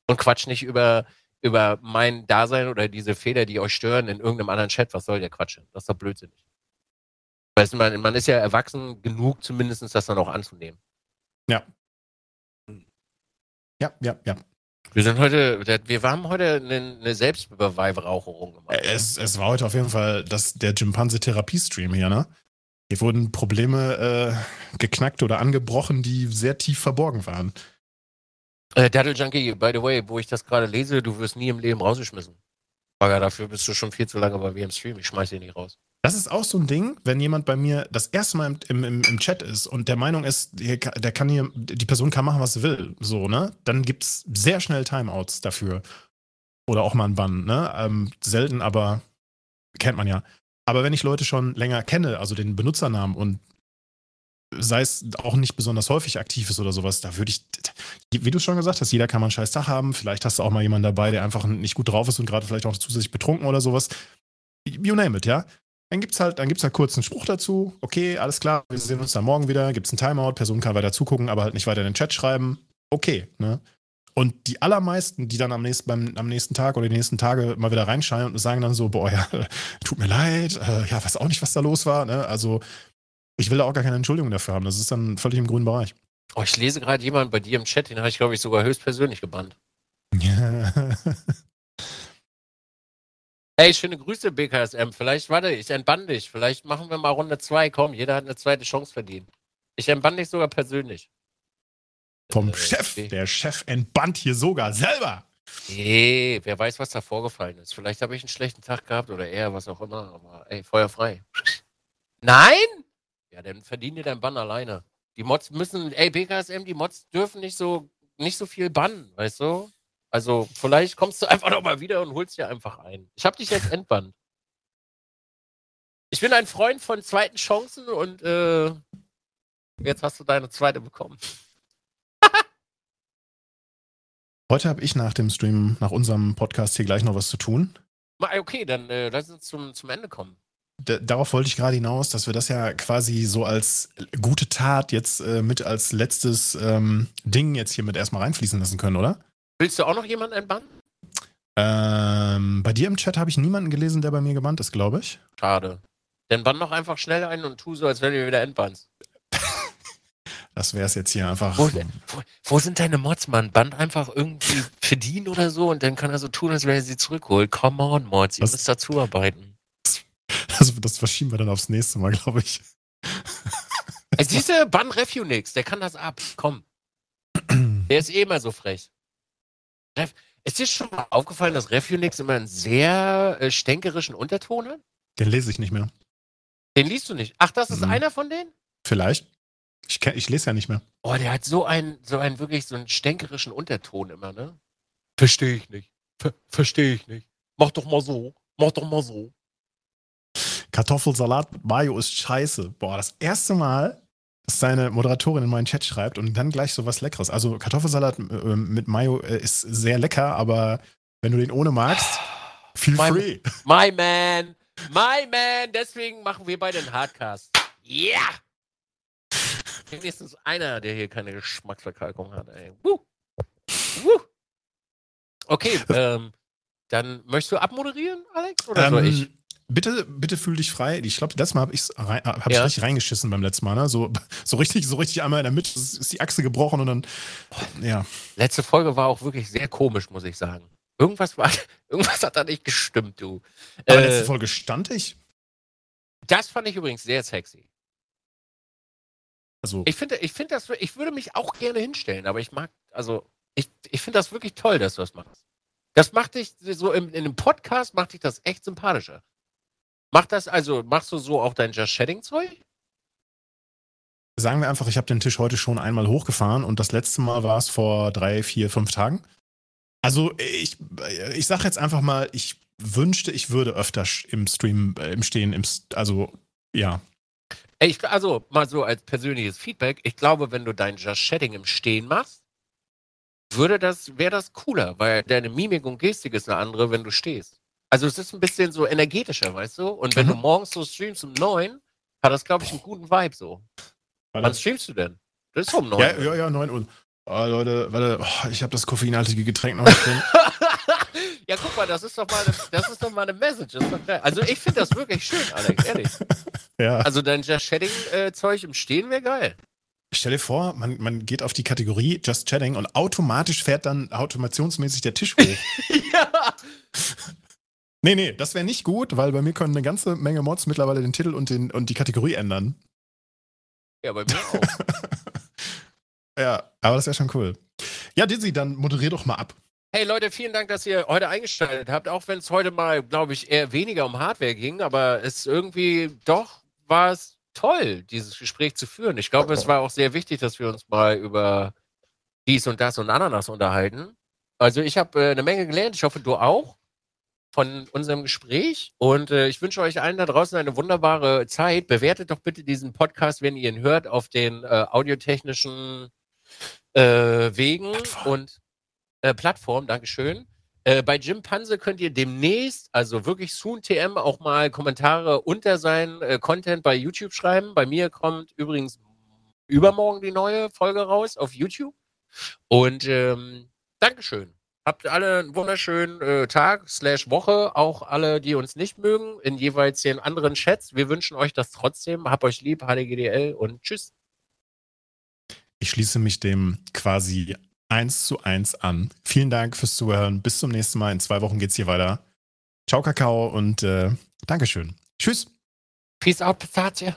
Und quatsch nicht über über mein Dasein oder diese Fehler, die euch stören, in irgendeinem anderen Chat. Was soll der Quatsch? Das ist doch blödsinnig. Weißt du, man, man ist ja erwachsen genug, zumindest das dann auch anzunehmen. Ja. Ja, ja, ja. Wir sind heute, wir haben heute eine, eine Selbstbeweihräucherung gemacht. Es, es war heute auf jeden Fall das, der Chimpanse-Therapie-Stream hier, ne? Hier wurden Probleme äh, geknackt oder angebrochen, die sehr tief verborgen waren. Äh, Daddle Junkie, by the way, wo ich das gerade lese, du wirst nie im Leben rausgeschmissen. Aber dafür bist du schon viel zu lange bei mir im Stream. Ich schmeiß dich nicht raus. Das ist auch so ein Ding, wenn jemand bei mir das erste Mal im, im, im Chat ist und der Meinung ist, der kann hier, die Person kann machen, was sie will, so, ne? Dann gibt es sehr schnell Timeouts dafür. Oder auch mal ein Bann, ne? Ähm, selten, aber kennt man ja. Aber wenn ich Leute schon länger kenne, also den Benutzernamen und sei es auch nicht besonders häufig aktiv ist oder sowas, da würde ich, wie du es schon gesagt hast, jeder kann mal einen scheiß Tag haben. Vielleicht hast du auch mal jemanden dabei, der einfach nicht gut drauf ist und gerade vielleicht auch zusätzlich betrunken oder sowas. You name it, ja. Dann gibt es halt, dann gibt's halt kurz einen Spruch dazu. Okay, alles klar, wir sehen uns dann morgen wieder. Gibt es einen Timeout, Person kann weiter zugucken, aber halt nicht weiter in den Chat schreiben. Okay, ne? Und die allermeisten, die dann am nächsten, beim, am nächsten Tag oder die nächsten Tage mal wieder reinscheinen und sagen dann so, boah, ja, tut mir leid, äh, ja, weiß auch nicht, was da los war. Ne? Also ich will da auch gar keine Entschuldigung dafür haben. Das ist dann völlig im grünen Bereich. Oh, ich lese gerade jemanden bei dir im Chat, den habe ich, glaube ich, sogar höchstpersönlich gebannt. Ja. Ey, schöne Grüße, BKSM. Vielleicht, warte, ich entbann dich. Vielleicht machen wir mal Runde 2. Komm, jeder hat eine zweite Chance verdient. Ich entbann dich sogar persönlich. Vom Äh, Chef. okay. Der Chef entbannt hier sogar selber. Nee, wer weiß, was da vorgefallen ist. Vielleicht habe ich einen schlechten Tag gehabt oder er, was auch immer. Aber ey, Feuer frei. Nein? Ja, dann verdien dir dein Bann alleine. Die Mods müssen, ey, BKSM, die Mods dürfen nicht so, nicht so viel bannen, weißt du? Also, vielleicht kommst du einfach nochmal wieder und holst dir einfach ein. Ich habe dich jetzt entbannt. Ich bin ein Freund von zweiten Chancen und äh, jetzt hast du deine zweite bekommen. Heute habe ich nach dem Stream, nach unserem Podcast hier gleich noch was zu tun. Okay, dann äh, lass uns zum, zum Ende kommen. D darauf wollte ich gerade hinaus, dass wir das ja quasi so als gute Tat jetzt äh, mit als letztes ähm, Ding jetzt hier mit erstmal reinfließen lassen können, oder? Willst du auch noch jemanden entbannen? Ähm, bei dir im Chat habe ich niemanden gelesen, der bei mir gebannt ist, glaube ich. Schade. Dann bann doch einfach schnell ein und tu so, als wenn du wieder entbannst. Das wäre es jetzt hier einfach. Wo, wo, wo sind deine Mods, Mann? Band einfach irgendwie verdienen oder so und dann kann er so tun, als wenn er sie zurückholt. Come on, Mods, ihr Was? müsst dazuarbeiten. Das, das verschieben wir dann aufs nächste Mal, glaube ich. Ey, Siehste, Ban Refunix, der kann das ab. Komm. Der ist eh immer so frech. Ref ist dir schon mal aufgefallen, dass Refunix immer einen sehr äh, stänkerischen Unterton hat? Den lese ich nicht mehr. Den liest du nicht. Ach, das ist Mhm. einer von denen? Vielleicht. Ich, ich lese ja nicht mehr. Oh, der hat so einen, so einen wirklich so einen stänkerischen Unterton immer, ne? Verstehe ich nicht. Ver Verstehe ich nicht. Mach doch mal so. Mach doch mal so. Kartoffelsalat mit Mayo ist scheiße. Boah, das erste Mal, seine Moderatorin in meinen Chat schreibt und dann gleich so was Leckeres. Also Kartoffelsalat äh, mit Mayo äh, ist sehr lecker, aber wenn du den ohne magst, feel Mein- free. My man. My man. Deswegen machen wir beide einen Hardcast. Ja! Yeah! Wenigstens einer, der hier keine Geschmacksverkalkung hat, ey. Woo. Woo. Okay, ähm, dann möchtest du abmoderieren, Alex? Oder soll ich? Bitte, bitte fühl dich frei. Ich glaube, das Mal habe ich rein, hab Ja. richtig reingeschissen beim letzten Mal. Ne? So, so richtig, so richtig einmal in der Mitte ist, ist die Achse gebrochen und dann, ja. Letzte Folge war auch wirklich sehr komisch, muss ich sagen. Irgendwas war, irgendwas hat da nicht gestimmt, du. Aber Äh, letzte Folge stand ich. das fand ich übrigens sehr sexy. Also, Ich finde, ich finde das, ich würde mich auch gerne hinstellen, aber ich mag, also, ich, ich finde das wirklich toll, dass du das machst. Das macht dich, so im, in einem Podcast macht dich das echt sympathischer. Macht das, also, machst du so auch dein Just Shedding-Zeug? sagen wir einfach, ich habe den Tisch heute schon einmal hochgefahren und das letzte Mal war es vor drei, vier, fünf Tagen. Also ich, ich sage jetzt einfach mal, ich wünschte, ich würde öfter im Stream, äh, im Stehen, im, also ja. Ich, also, mal so als persönliches Feedback, ich glaube, wenn du dein Just Shedding im Stehen machst, würde das, wäre das cooler, weil deine Mimik und Gestik ist eine andere, wenn du stehst. Also es ist ein bisschen so energetischer, weißt du? Und wenn Mhm. du morgens so streamst um neun, hat das, glaube ich, einen guten Vibe so. Wann streamst du denn? Das ist um neun. Ja, ja, ja, 9 Uhr. Oh, Leute, warte, oh, ich habe das koffeinhaltige Getränk noch nicht drin. ja, guck mal, das ist doch mal eine, das ist doch mal eine Message. Also ich finde das wirklich schön, Alex, ehrlich. ja. Also dein Just Shedding-Zeug im Stehen wäre geil. Stell dir vor, man, man geht auf die Kategorie Just Chatting und automatisch fährt dann automationsmäßig der Tisch hoch. ja. Nee, nee, das wäre nicht gut, weil bei mir können eine ganze Menge Mods mittlerweile den Titel und, den, und die Kategorie ändern. Ja, bei mir auch. Ja, aber das wäre schon cool. Ja, Dizzy, dann moderier doch mal ab. Hey Leute, vielen Dank, dass ihr heute eingeschaltet habt, auch wenn es heute mal, glaube ich, eher weniger um Hardware ging, aber es irgendwie doch war es toll, dieses Gespräch zu führen. Ich glaube, es war auch sehr wichtig, dass wir uns mal über dies und das und Ananas unterhalten. Also ich habe äh, eine Menge gelernt, ich hoffe, du auch von unserem Gespräch und äh, ich wünsche euch allen da draußen eine wunderbare Zeit. Bewertet doch bitte diesen Podcast, wenn ihr ihn hört, auf den äh, audiotechnischen äh, Wegen Plattform. und äh, Plattform, Dankeschön. Äh, bei Jim Panse könnt ihr demnächst, also wirklich soon TM, auch mal Kommentare unter seinen äh, Content bei YouTube schreiben. Bei mir kommt übrigens übermorgen die neue Folge raus auf YouTube. Und ähm, Dankeschön. Habt alle einen wunderschönen äh, Tag slash Woche, auch alle, die uns nicht mögen, in jeweils den anderen Chats. Wir wünschen euch das trotzdem. Habt euch lieb, HDGDL und tschüss. Ich schließe mich dem quasi eins zu eins an. Vielen Dank fürs Zuhören. Bis zum nächsten Mal. In zwei Wochen geht's hier weiter. Ciao, Kakao und äh, Dankeschön. Tschüss. Peace out, Pistazie.